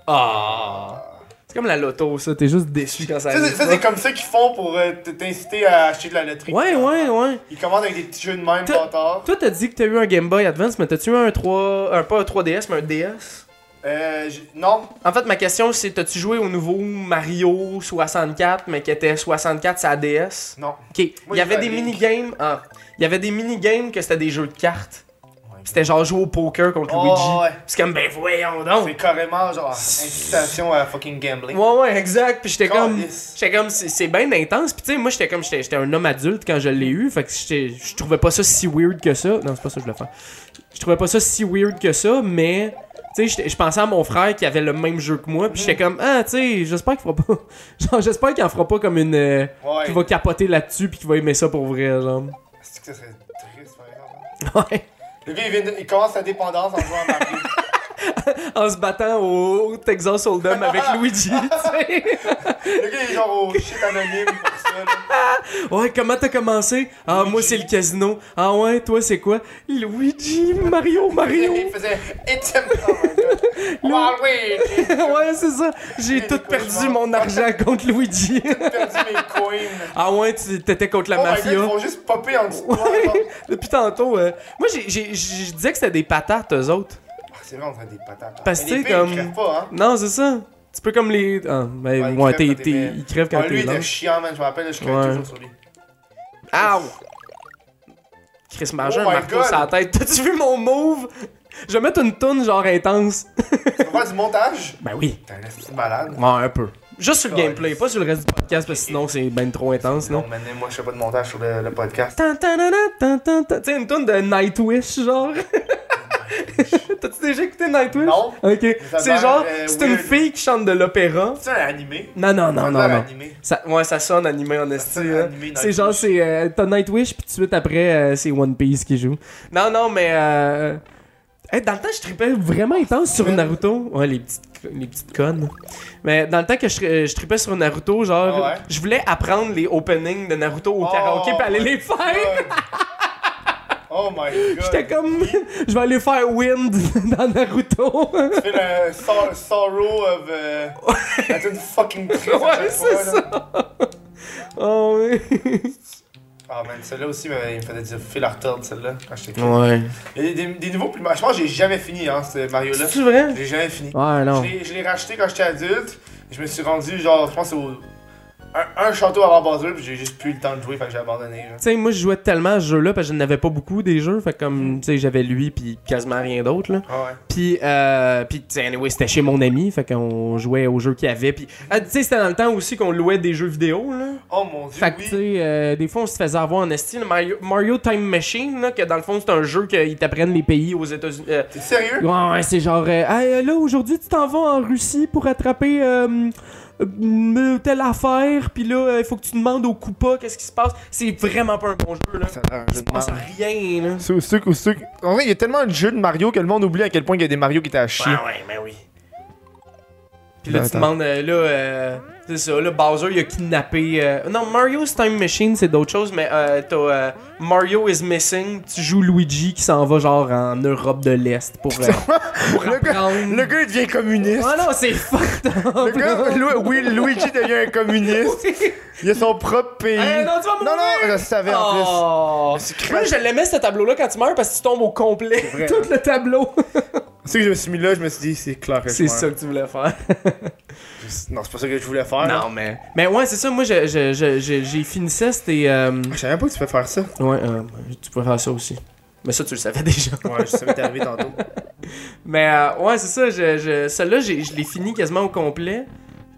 Ah! C'est comme la loto, ça, t'es juste déçu quand ça c'est- arrive. ça, c'est comme ça qu'ils font pour euh, t'inciter à acheter de la loterie. Ouais, ouais, ouais. Ils commandent avec des petits jeux de même, T'as- bâtard. Toi, t'as dit que t'as eu un Game Boy Advance, mais t'as-tu eu un 3. Un, pas un 3DS, mais un DS? Euh, non. En fait, ma question, c'est t'as-tu joué au nouveau Mario 64, mais qui était 64 sur la DS? Non. Ok, il y avait des Link. minigames. Ah, il y avait des minigames que c'était des jeux de cartes. C'était genre jouer au poker contre Oh, Luigi. ouais. C'est comme, ben voyons donc! C'est carrément genre incitation à fucking gambling. Ouais, ouais, exact. Puis j'étais comme. J'étais comme, c'est c'est bien intense. Puis tu sais, moi, j'étais comme, j'étais un homme adulte quand je l'ai eu. Fait que je trouvais pas ça si weird que ça. Non, c'est pas ça que je voulais faire. Je trouvais pas ça si weird que ça, mais. Tu sais, je pensais à mon frère qui avait le même jeu que moi. Puis j'étais comme, ah, tu sais, j'espère qu'il fera pas. Genre, j'espère qu'il en fera pas comme une. euh, Ouais. Qui va capoter là-dessus. Puis qu'il va aimer ça pour vrai, genre. C'est que ça serait triste, par exemple. Ouais. Le gars, il, commence sa dépendance en jouant à Mario. En se battant au Texas Hold'em avec Luigi. Le gars, est genre au shit anonyme pour ça. Là. Ouais, comment t'as commencé? Ah, moi, c'est le casino. Ah ouais, toi, c'est quoi? Luigi, Mario, Mario. Il faisait It's. Oh my god. Waluigi. ouais, c'est ça. J'ai tout perdu mon argent contre Luigi. J'ai perdu mes coins. ah ouais, t'étais contre la oh my god, mafia. ils vont juste popper en dessous. Ouais. Depuis tantôt, euh, moi, j'ai- j'ai- je disais que c'était des patates, eux autres. C'est vrai, on dirait des patates. Parce Mais que comme- Ils crèvent pas, hein. Non, c'est ça. Tu peux comme les. Ah, ben, Ouais, ouais, ils t'es, crèvent quand t'es- t'es- Ah, lui, il était chiant, man. Je me rappelle, je crève Ouais. toujours sur lui. Ow! Chris Manger, Oh marteau sur la tête. T'as-tu vu mon move? Je vais mettre une toune genre intense. Tu vas faire du montage? Ben oui. T'es un malade. Ouais, un peu. Juste sur le gameplay, pas sur le reste du podcast, parce que sinon c'est ben trop intense, non? Non, maintenant, moi, je fais pas de montage sur le, le podcast. Tu sais, une toune de Nightwish, genre. T'as-tu déjà écouté Nightwish? Non. Ok. C'est genre, euh, c'est une fille qui chante de l'opéra. C'est un animé. Non, non, non, non, non. Ça, ouais, ça sonne animé en esti. C'est genre, c'est. euh, T'as Nightwish, puis tout de suite après, euh, c'est One Piece qui joue. Non, non, mais. Hey, dans le temps, je tripais vraiment intense sur Naruto. Ouais, les petites, les petites connes. Mais dans le temps que je, je tripais sur Naruto, genre, Ah ouais? je voulais apprendre les openings de Naruto au Oh karaoké puis aller les faire. Oh my god. J'étais comme, je vais aller faire Wind dans Naruto. Tu fais le sor- sorrow of. Euh, la tune fucking Ouais, chaque c'est fois, là. oh, oui. Ah, man, celle-là aussi, mais il me faisait dire fil à retordre, celle-là, quand j'étais kid. Ouais. Il y a des, des, des nouveaux plus. Je pense que j'ai jamais fini, hein, ce Mario-là. C'est vrai? J'ai jamais fini. Ouais, non. Je l'ai- Je l'ai racheté quand j'étais adulte. Je me suis rendu, genre, je pense, au. Un, un château avant Bowser, puis j'ai juste plus le temps de jouer, fait que j'ai abandonné. Tu sais, moi, je jouais tellement à ce jeu-là parce que je n'avais pas beaucoup des jeux. Fait comme, tu sais, j'avais lui puis quasiment rien d'autre, là. Ah ouais. Puis, euh, puis tu sais, anyway, c'était chez mon ami. Fait qu'on jouait aux jeux qu'il y avait. Puis, ah, tu sais, c'était dans le temps aussi qu'on louait des jeux vidéo, là. Oh mon dieu, Fait que, tu sais, euh, des fois, on se faisait avoir en esti. le Mario, Mario Time Machine, là, que dans le fond, c'est un jeu qu'ils t'apprennent les pays aux États-Unis. euh, T'es sérieux? Ouais, ouais, c'est genre, euh, Hey, euh, là, aujourd'hui, tu t'en vas en Russie pour attraper euh, telle affaire, puis là, euh, il faut que tu demandes au Koopa qu'est-ce qui se passe. C'est vraiment pas un bon jeu, là. Ça se passe rien, là. Ceux- En vrai, il y a tellement de jeux de Mario que le monde oublie à quel point il y a des Mario qui étaient à chier. Ouais, ouais, mais oui. Puis là, Ben, tu demandes, euh, là, euh, c'est ça, là, Bowser, il a kidnappé. euh, Non, Mario's Time Machine, c'est d'autres choses, mais euh, t'as euh, Mario is Missing, tu joues Luigi qui s'en va genre en Europe de l'Est pour, euh, pour Le gars-. Le gars, il devient communiste. Ah non, c'est fucked up! Le gars, Lu- oui, Luigi devient un communiste. Il a son propre pays. Hey, non, tu vas non, non, je savais en plus. Oh. c'est Moi, je l'aimais ce tableau-là quand tu meurs parce que tu tombes au complet. Tout le tableau. Tu sais que je me suis mis là, je me suis dit, c'est clair que C'est ça que tu voulais faire. Non, c'est pas ça que je voulais faire. là. Non, mais. Mais ouais, c'est ça. Moi, je- je- je- je- j'ai fini ça. C'était. euh, Je savais pas que tu peux faire ça. Ouais, euh, tu pourrais faire ça aussi. Mais ça, tu le savais déjà. Ouais, je savais que t'es arrivé tantôt. Mais euh, ouais, c'est ça. Je, je, Celle-là, j'ai- je l'ai fini quasiment au complet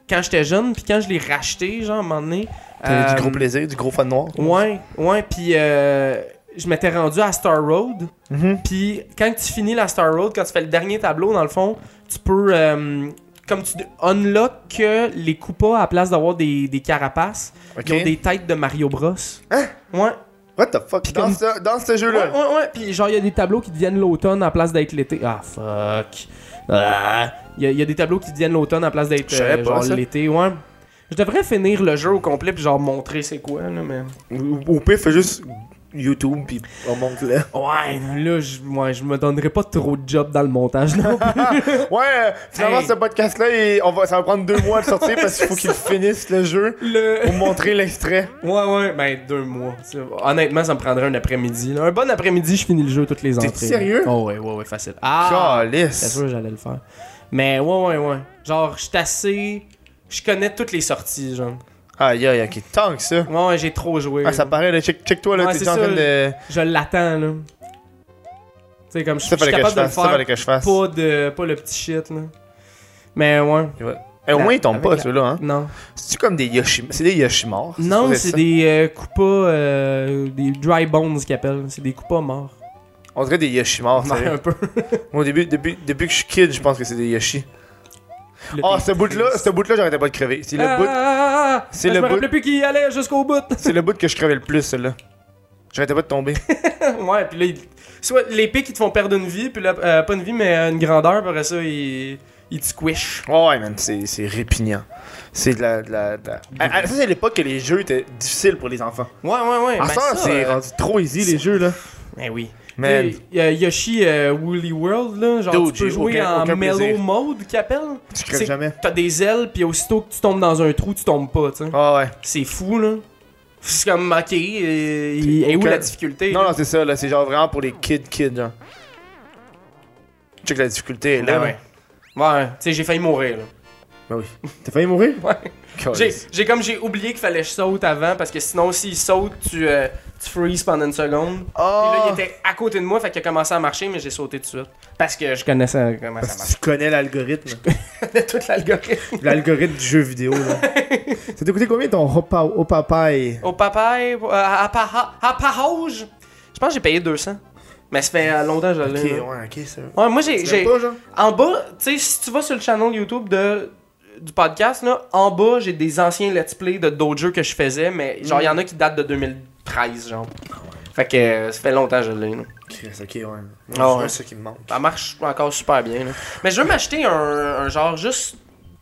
quand j'étais jeune. Puis quand je l'ai racheté, genre, à un moment donné. T'as euh, du gros plaisir, du gros fan noir. Ouais, ouais. Puis euh, je m'étais rendu à Star Road. Mhm. Puis quand tu finis la Star Road, quand tu fais le dernier tableau, dans le fond, tu peux. Comme tu unlock que les Koopas, à la place d'avoir des, des carapaces, Ok. ils ont des têtes de Mario Bros. Hein? Ouais. What the fuck? Dans comme- ce, dans ce Ouais, jeu-là. ouais, ouais. Puis genre, il y a des tableaux qui deviennent l'automne à place d'être l'été. Ah, fuck. Ah. Il y, a- il y a des tableaux qui deviennent l'automne à place d'être euh, genre l'été. Ouais. Je devrais finir le jeu au complet puis genre montrer c'est quoi, là, mais... Ou ou pire, fais juste YouTube, puis on monte là. Ouais, là, je ouais, je me donnerai pas trop de job dans le montage, non? Ouais, euh, finalement, Hey. ce podcast-là, on va, ça va prendre deux mois de sortir parce qu'il faut qu'il finisse le jeu le... pour montrer l'extrait. Ouais, ouais, ben deux mois. Honnêtement, ça me prendrait un après-midi. Un bon après-midi, je finis le jeu toutes les T'es entrées. sérieux? Oh, ouais, ouais, ouais, facile. Ah! C'est sûr que j'allais le faire. Mais ouais, ouais, ouais. Genre, je suis assez. Je connais toutes les sorties, genre. Aïe, aïe, ok, tant que ça. Ouais, j'ai trop joué. Ah, ça paraît, là, check, check toi, là, Ouais, t'es en ça. train de. Je l'attends, là. Tu sais, comme je Ça suis fallait que je capable de fasse, ça faire. fallait que je fasse. Pas, de, pas le petit shit, là. Mais ouais, Eh, au moins, ils tombent pas, la- ceux-là, hein. non. C'est-tu comme des Yoshi... C'est des Yoshimars? Non, c'est ça? des euh, coupas. euh, des dry bones qu'ils appellent. C'est des coupas morts. On dirait des Yoshimars, sérieux. un peu. Moi, au début, depuis, depuis que je suis kid, je pense que c'est des Yoshi. Là, Ah, ce bout-là, ce bout-là, j'arrêtais pas de crever. C'est le bout, ah, c'est le Je me rappelais plus qui y allait jusqu'au bout. c'est le bout que je crevais le plus, celui-là. J'arrêtais pas de tomber. ouais, puis là, il- soit les pics, ils te font perdre une vie, puis là, euh, pas une vie, mais une grandeur, puis après ça, ils, ils te squish. Oh, ouais, man, c'est, répugnant. C'est de la. de la- de la- Ah, ah, ça, c'est l'époque que les jeux étaient difficiles pour les enfants. Ouais, ouais, ouais. Ah, ben ça, c'est euh, rendu trop easy, les jeux, là. Ben oui. Man, Yoshi euh, Woolly World, là. Genre, Dude, tu peux jouer aucun- en aucun mellow plaisir. mode, qu'ils appellent. tu crèves jamais. T'as des ailes, puis aussitôt que tu tombes dans un trou, tu tombes pas, tu sais. Ah, ouais. C'est fou, là. C'est comme, ok, euh, et, et où la difficulté? Non, là? non, c'est ça, là. C'est genre vraiment pour les kids, kids, genre. Check la difficulté, est là. Ben ouais. Ouais, tu sais, j'ai failli mourir, là. Ben oui. T'as failli mourir? Ouais. J'ai, comme j'ai oublié qu'il fallait que je saute avant parce que sinon s'il saute tu, euh, tu freeze pendant une seconde. Puis là Ah! il était à côté de moi fait qu'il a commencé à marcher mais j'ai sauté tout de suite. Parce que je connaissais comment Parce ça que tu connais l'algorithme. marche. Tout l'algorithme. l'algorithme du jeu vidéo, là. Ça t'a coûté combien ton Hopa, Opapai? Au papaye, euh, à, Pahauge, je pense que j'ai payé 200. Mais ça fait euh, longtemps que je l'ai. Ok, là. ouais, ok, ça. Ouais, moi j'ai. En bas, tu sais, si tu vas sur le channel YouTube de, du podcast, là, en bas, j'ai des anciens let's play de d'autres jeux que je faisais, mais genre, il y en a qui datent de 2013, genre. Fait que euh, ça fait longtemps que je l'ai, là. Chris, ok, ouais. Moi, Ah, c'est ouais. ça qui me manque. Ça marche encore super bien, là. Mais je veux m'acheter un, un genre, juste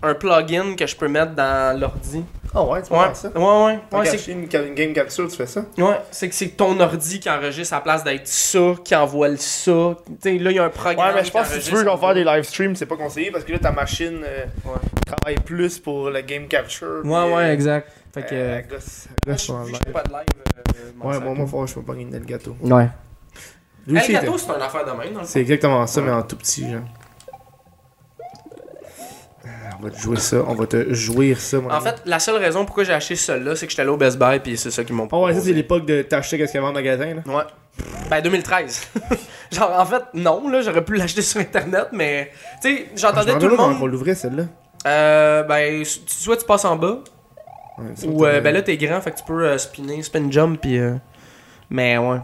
un plugin que je peux mettre dans l'ordi. Ah ouais, tu peux Ouais, faire ça? ouais, ouais. C'est une, game capture, tu fais ça? ouais, c'est que c'est ton ordi qui enregistre à la place d'être ça, qui envoie le ça. Tu sais, là, il y a un programme. Ouais, mais je pense que si tu veux genre, faire des live streams, c'est pas conseillé parce que là, ta machine euh, Ouais. travaille plus pour la game capture. puis, Ouais, ouais, euh, exact. Fait que. euh, elle gosse- gosse je le fais pas de live. euh, Ouais, sac. moi, moi, faut, je peux pas gagner le gâteau. Ouais. Il gâteau, c'est une affaire de même, le C'est exactement ça, Ouais. mais en tout petit, genre. On va te jouer ça, on va te jouir ça, mon En ami. fait, la seule raison pourquoi j'ai acheté celui-là, c'est que j'étais allé au Best Buy, puis c'est ça qui m'ont Oh ouais, ça c'est l'époque de t'acheter qu'est-ce qu'il y avait en magasin, là. Ouais. Ben 2013. Genre en fait non là, j'aurais pu l'acheter sur internet mais tu sais, Ah, je j'entendais me tout le comment on monde l'ouvrait, celle-là. euh ben soit tu passes en bas Ouais, ou euh, ben là t'es grand fait que tu peux euh, spinner, spin jump puis euh, mais ouais.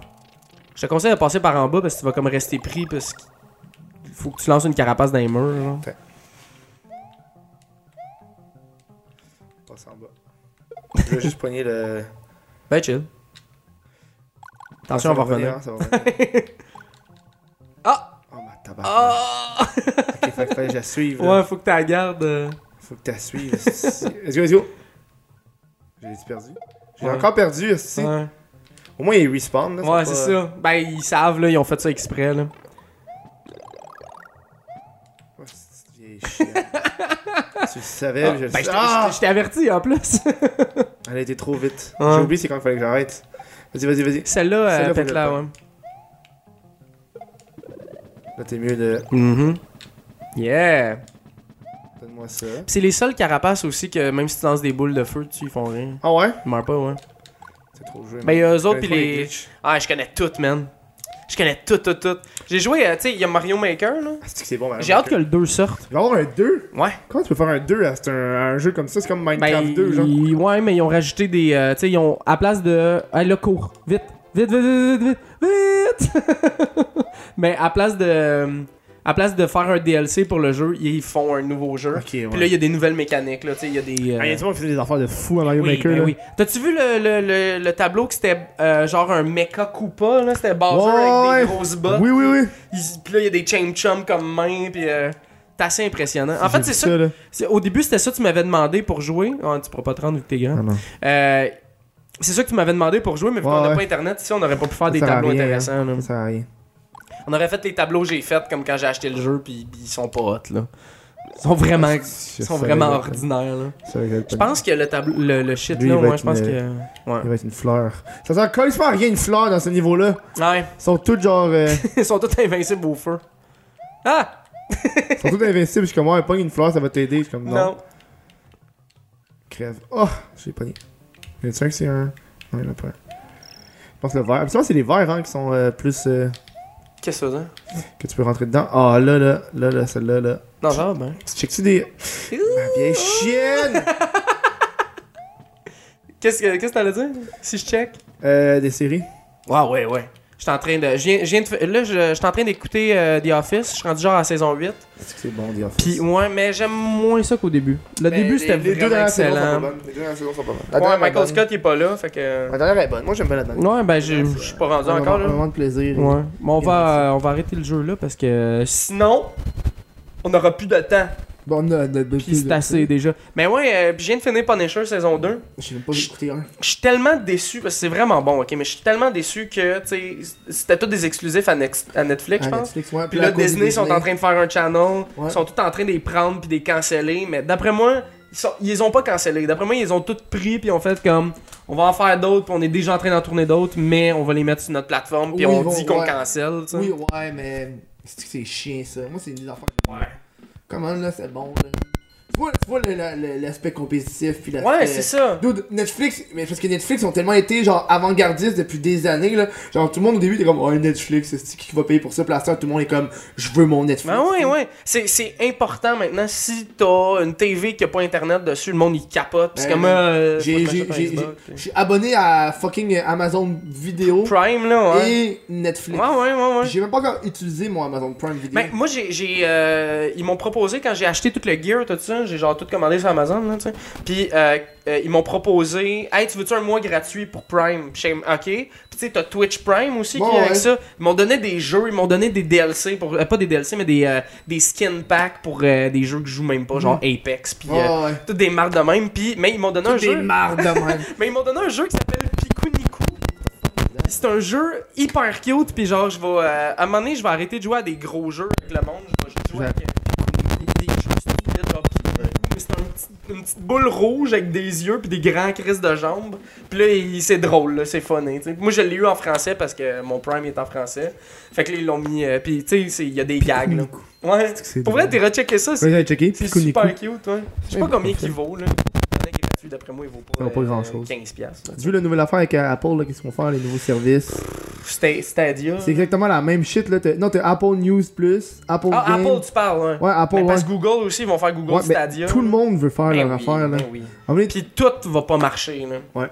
Je te conseille de passer par en bas parce que tu vas comme rester pris parce qu'il faut que tu lances une carapace dans les murs genre. Je vais juste poigner le. Ben chill. Attention, on va revenir. Ah! Oh ma tabac. Ah! Ok, fait que je la suive. là. ouais, faut que tu la gardes. euh. Faut que tu la suives. Let's go, let's go. J'ai perdu. J'ai Ouais. encore perdu, esti. Ouais. Au moins, il respawn. Là, Ouais, pas- c'est ça. Ben, ils savent, là, ils ont fait ça exprès, là. Chienne. tu le savais, Ah, je le ben, je sais. t'ai- Ah! je t'ai averti, en plus. Elle a été trop vite. Ouais. J'ai oublié c'est quand il fallait que j'arrête. Vas-y, vas-y, vas-y. Celle-là, euh, faut peut-être là, ouais. Là, t'es mieux de. Mhm. Yeah. Donne-moi ça. C'est les seuls carapaces aussi que même si tu lances des boules de feu dessus, ils font rien. Ah ouais? Ils meurent pas, ouais. C'est trop joué. Ben, man. eux autres, pis les. Ah, je connais toutes, man. Je connais toutes, toutes, toutes. J'ai joué, euh, tu sais, il y a Mario Maker, là. Ah, c'est que c'est bon. J'ai hâte que le 2 sorte. Il va y avoir un 2. Ouais. Comment tu peux faire un 2 à c'est un, un jeu comme ça? C'est comme Minecraft Ben, 2, genre. ils- ouais, mais ils ont rajouté des. euh, tu sais, ils ont. À place de. Hey, là, cours. Vite. Vite, vite, vite, vite, vite. vite. mais à place de. À place de faire un DLC pour le jeu, ils font un nouveau jeu. Ok, ouais. Puis là, il y a des nouvelles mécaniques, là. Tu sais, il y a des. euh, Ah, y a des affaires de fou à Mario oui, Maker, ben là. oui. T'as-tu vu le, le, le, le tableau que c'était euh, genre un mecha Koopa, là? C'était Bowser Ouais, avec des grosses bottes. Oui, oui, oui. il- Puis là, il y a des chain chum comme main, puis. euh, C'est assez impressionnant. En fait, c'est ça. là. c'est- Au début, c'était ça que tu m'avais demandé pour jouer. Ah, tu pourras pas te rendre vu que t'es grand. Ah. Euh, c'est ça que tu m'avais demandé pour jouer, mais vu Ouais, qu'on n'a ouais. pas internet ici, on n'aurait pas pu faire Ça des tableaux rien, intéressants. là. Ça sert à rien. On aurait fait les tableaux que j'ai fait comme quand j'ai acheté le jeu, puis ils sont pas hot, là. Ils sont vraiment, ils sont vraiment ordinaires. Là. Je pense que le tableau. Le, le shit Lui, là, il ouais, être je pense une- que. Il Ouais. va être une fleur. Ça sert à rien une fleur dans ce niveau-là. Ouais. Ils sont tous genre. euh, Ils sont tous invincibles au feu. Ah! ils sont tous invincibles. Je suis comme, ouais, pas une fleur, ça va t'aider. Je suis comme, non. Non. Crève. Oh, j'ai pas dit. Y un que c'est un? Il en a pas. Je pense que le vert. Habituellement, c'est les verts hein, qui sont euh, plus. euh, Qu'est-ce que ça? que tu peux rentrer dedans. Ah, là, là, là, là, celle-là, là. Non, ça va bien. Tu checkes-tu des. Ma vieille chienne! Qu'est-ce que qu'est-ce que t'allais dire? Si je check? euh, des séries. Ouais, ouais, ouais. Je suis en train de. Je viens, Là, je je suis en train d'écouter euh, The Office. Je suis rendu genre à saison 8. Est-ce que c'est bon, The Office? Puis, ouais, mais j'aime moins ça qu'au début. Le Mais début, c'était les deux vraiment dernières saisons sont pas excellent. bonnes. Les deux dernières saisons sont pas bonnes. La Ouais, dernière est Michael. Scott, il est pas là, fait que. La dernière est bonne. Moi, j'aime bien la dernière. Ouais, ben, je. Je suis pas rendu encore, là. moment de plaisir. Ouais. Bon, on va, euh, on va arrêter le jeu là parce que. Sinon, on n'aura plus de temps. Bon, on a c'est assez déjà. Mais ouais, euh, puis je viens de finir Punisher saison 2. J'ai même pas écouté un. Je suis tellement déçu, parce que c'est vraiment bon, ok, mais je suis tellement déçu que, tu sais, c'était tous des exclusifs à, Nex- à Netflix, je pense. Netflix, ouais. Puis là, de Disney sont en train de faire un channel, Ouais. ils sont tous en train de les prendre puis de les canceller, mais d'après moi, ils, sont, ils les ont pas cancellés. D'après moi, ils les ont tous pris puis ont fait comme, on va en faire d'autres, puis on est déjà en train d'en tourner d'autres, mais on va les mettre sur notre plateforme puis Oui, on dit qu'on ouais. cancelle. Oui, ouais, mais. C'est chiant ça. Moi, c'est des affaires. Ouais. Comment là, c'est bon là? Le- l'aspect compétitif puis. Ouais, c'est ça. Dude, Netflix, mais parce que Netflix ont tellement été genre avant-gardistes depuis des années là. Genre tout le monde au début était comme ouais Netflix, c'est qui va payer pour ça, fin, tout le monde est comme je veux mon Netflix. Ben ouais, ouais. C'est, c'est important maintenant. Si t'as une TV qui a pas internet dessus, le monde il capote. Pis Ben, comme. euh, J'ai je suis abonné à fucking Amazon Vidéo Prime, là, ouais. et Netflix. Ouais, ouais, ouais, ouais. J'ai même pas encore utilisé mon Amazon Prime Video. Ben, moi, j'ai. j'ai, euh, ils m'ont proposé, quand j'ai acheté tout le gear, tout ça, j'ai genre tout commandé sur Amazon, là, tu sais. Puis, euh, euh, ils m'ont proposé, hey, tu veux-tu un mois gratuit pour Prime? Ok. Puis, tu sais, t'as Twitch Prime aussi qui Ouais, avec ça. Ils m'ont donné des jeux, ils m'ont donné des DLC, pour, euh, pas des DLC, mais des, des skin packs pour des jeux que je joue même pas, genre Apex. Puis, Mm. Ouais, toutes des marques de même. Puis, mais ils m'ont donné un des jeu. mardes de même. Mais ils m'ont donné un jeu qui s'appelle Pikuniku. C'est un jeu hyper cute, puis genre, je vais. euh, à un moment donné, je vais arrêter de jouer à des gros jeux avec le monde. Je vais jouer avec des, des jeux stupides, genre Pikuniku. Mais c'est un petit- une petite boule rouge avec des yeux, puis des grands crises de jambes. Puis là, c'est drôle, là, c'est funny. Moi, je l'ai eu en français parce que mon Prime est en français. Fait que là, ils l'ont mis. euh, puis tu sais, il y a des gags, là. Ouais. Pour vrai, t'es rechecké ça, c'est Ouais, super cute, ouais. Je sais pas combien il vaut, là. Gratuit, d'après moi, il vaut pas, Ça vaut pas euh, grand-chose. 15$. piastres, là. Tu veux la nouvelle affaire avec euh, Apple, là, qu'est-ce qu'ils vont faire, les nouveaux services Sta- Stadia. C'est exactement la même shit, là. T'as- Non, t'as Apple News Plus, Apple Ah, Game. Apple, tu parles, ouais. Ouais, Apple, Mais ouais. parce que Google aussi, ils vont faire Google Ouais, mais Stadia. tout le monde veut faire Ben leur oui, affaire, là. ben oui. En vrai, Puis tout va pas marcher, là. Ouais.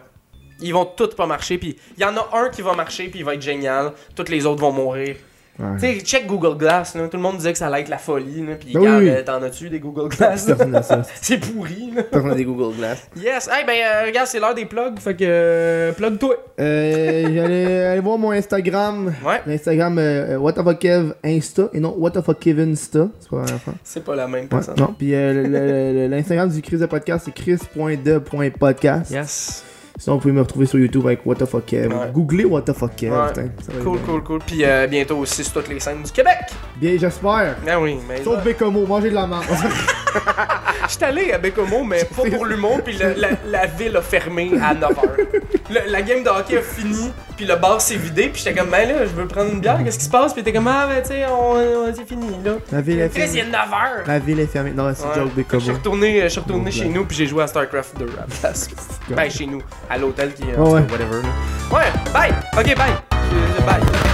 Ils vont tous pas marcher, puis il y en a un qui va marcher, puis il va être génial. Tous les autres vont mourir. Ouais. Tu sais, check Google Glass, là. Tout le monde disait que ça allait être la folie, là. Puis Ben oui. euh, t'en as-tu des Google Glass? C'est pourri, là. Personne des Google Glass. Yes! Hey, ben, euh, regarde, c'est l'heure des plugs, fait que. euh, plug-toi! Euh, j'allais aller voir mon Instagram. Ouais. L'Instagram euh, What the fuck Kev Insta et non What the fuck Kevin Insta. C'est pas la même affaire. C'est pas la même Ouais, personne. non. Puis euh, l'Instagram du Chris de podcast, c'est chris.de.podcast. Yes. Sinon, vous pouvez me retrouver sur YouTube avec What the fuck Kev. Ouais. Googlez What the fuck Kev. Ouais. putain, ça va Cool, être cool, cool. Puis euh, bientôt aussi sur toutes les scènes du Québec. Bien, j'espère. Ah oui, mais. Sauf Bécomo, mangez de la merde. Je suis allé à Bécomo, mais pas pour l'humour, puis la, la ville a fermé à 9h. la game de hockey a fini, puis le bar s'est vidé, puis j'étais comme, ben là, je veux prendre une bière, qu'est-ce qui se passe? Puis t'es comme, ah, ben tu sais, on, on- c'est fini, là. la ville est fermée. 9h! La ville est fermée. Non, c'est joke Je suis Bécomo. retourné, je suis retourné Bon chez plan. nous, puis j'ai joué à StarCraft 2 à la place. ben, chez nous, à l'hôtel qui est. Oh, ouais. whatever, là. Ouais, bye! Ok, bye! Euh, Bye!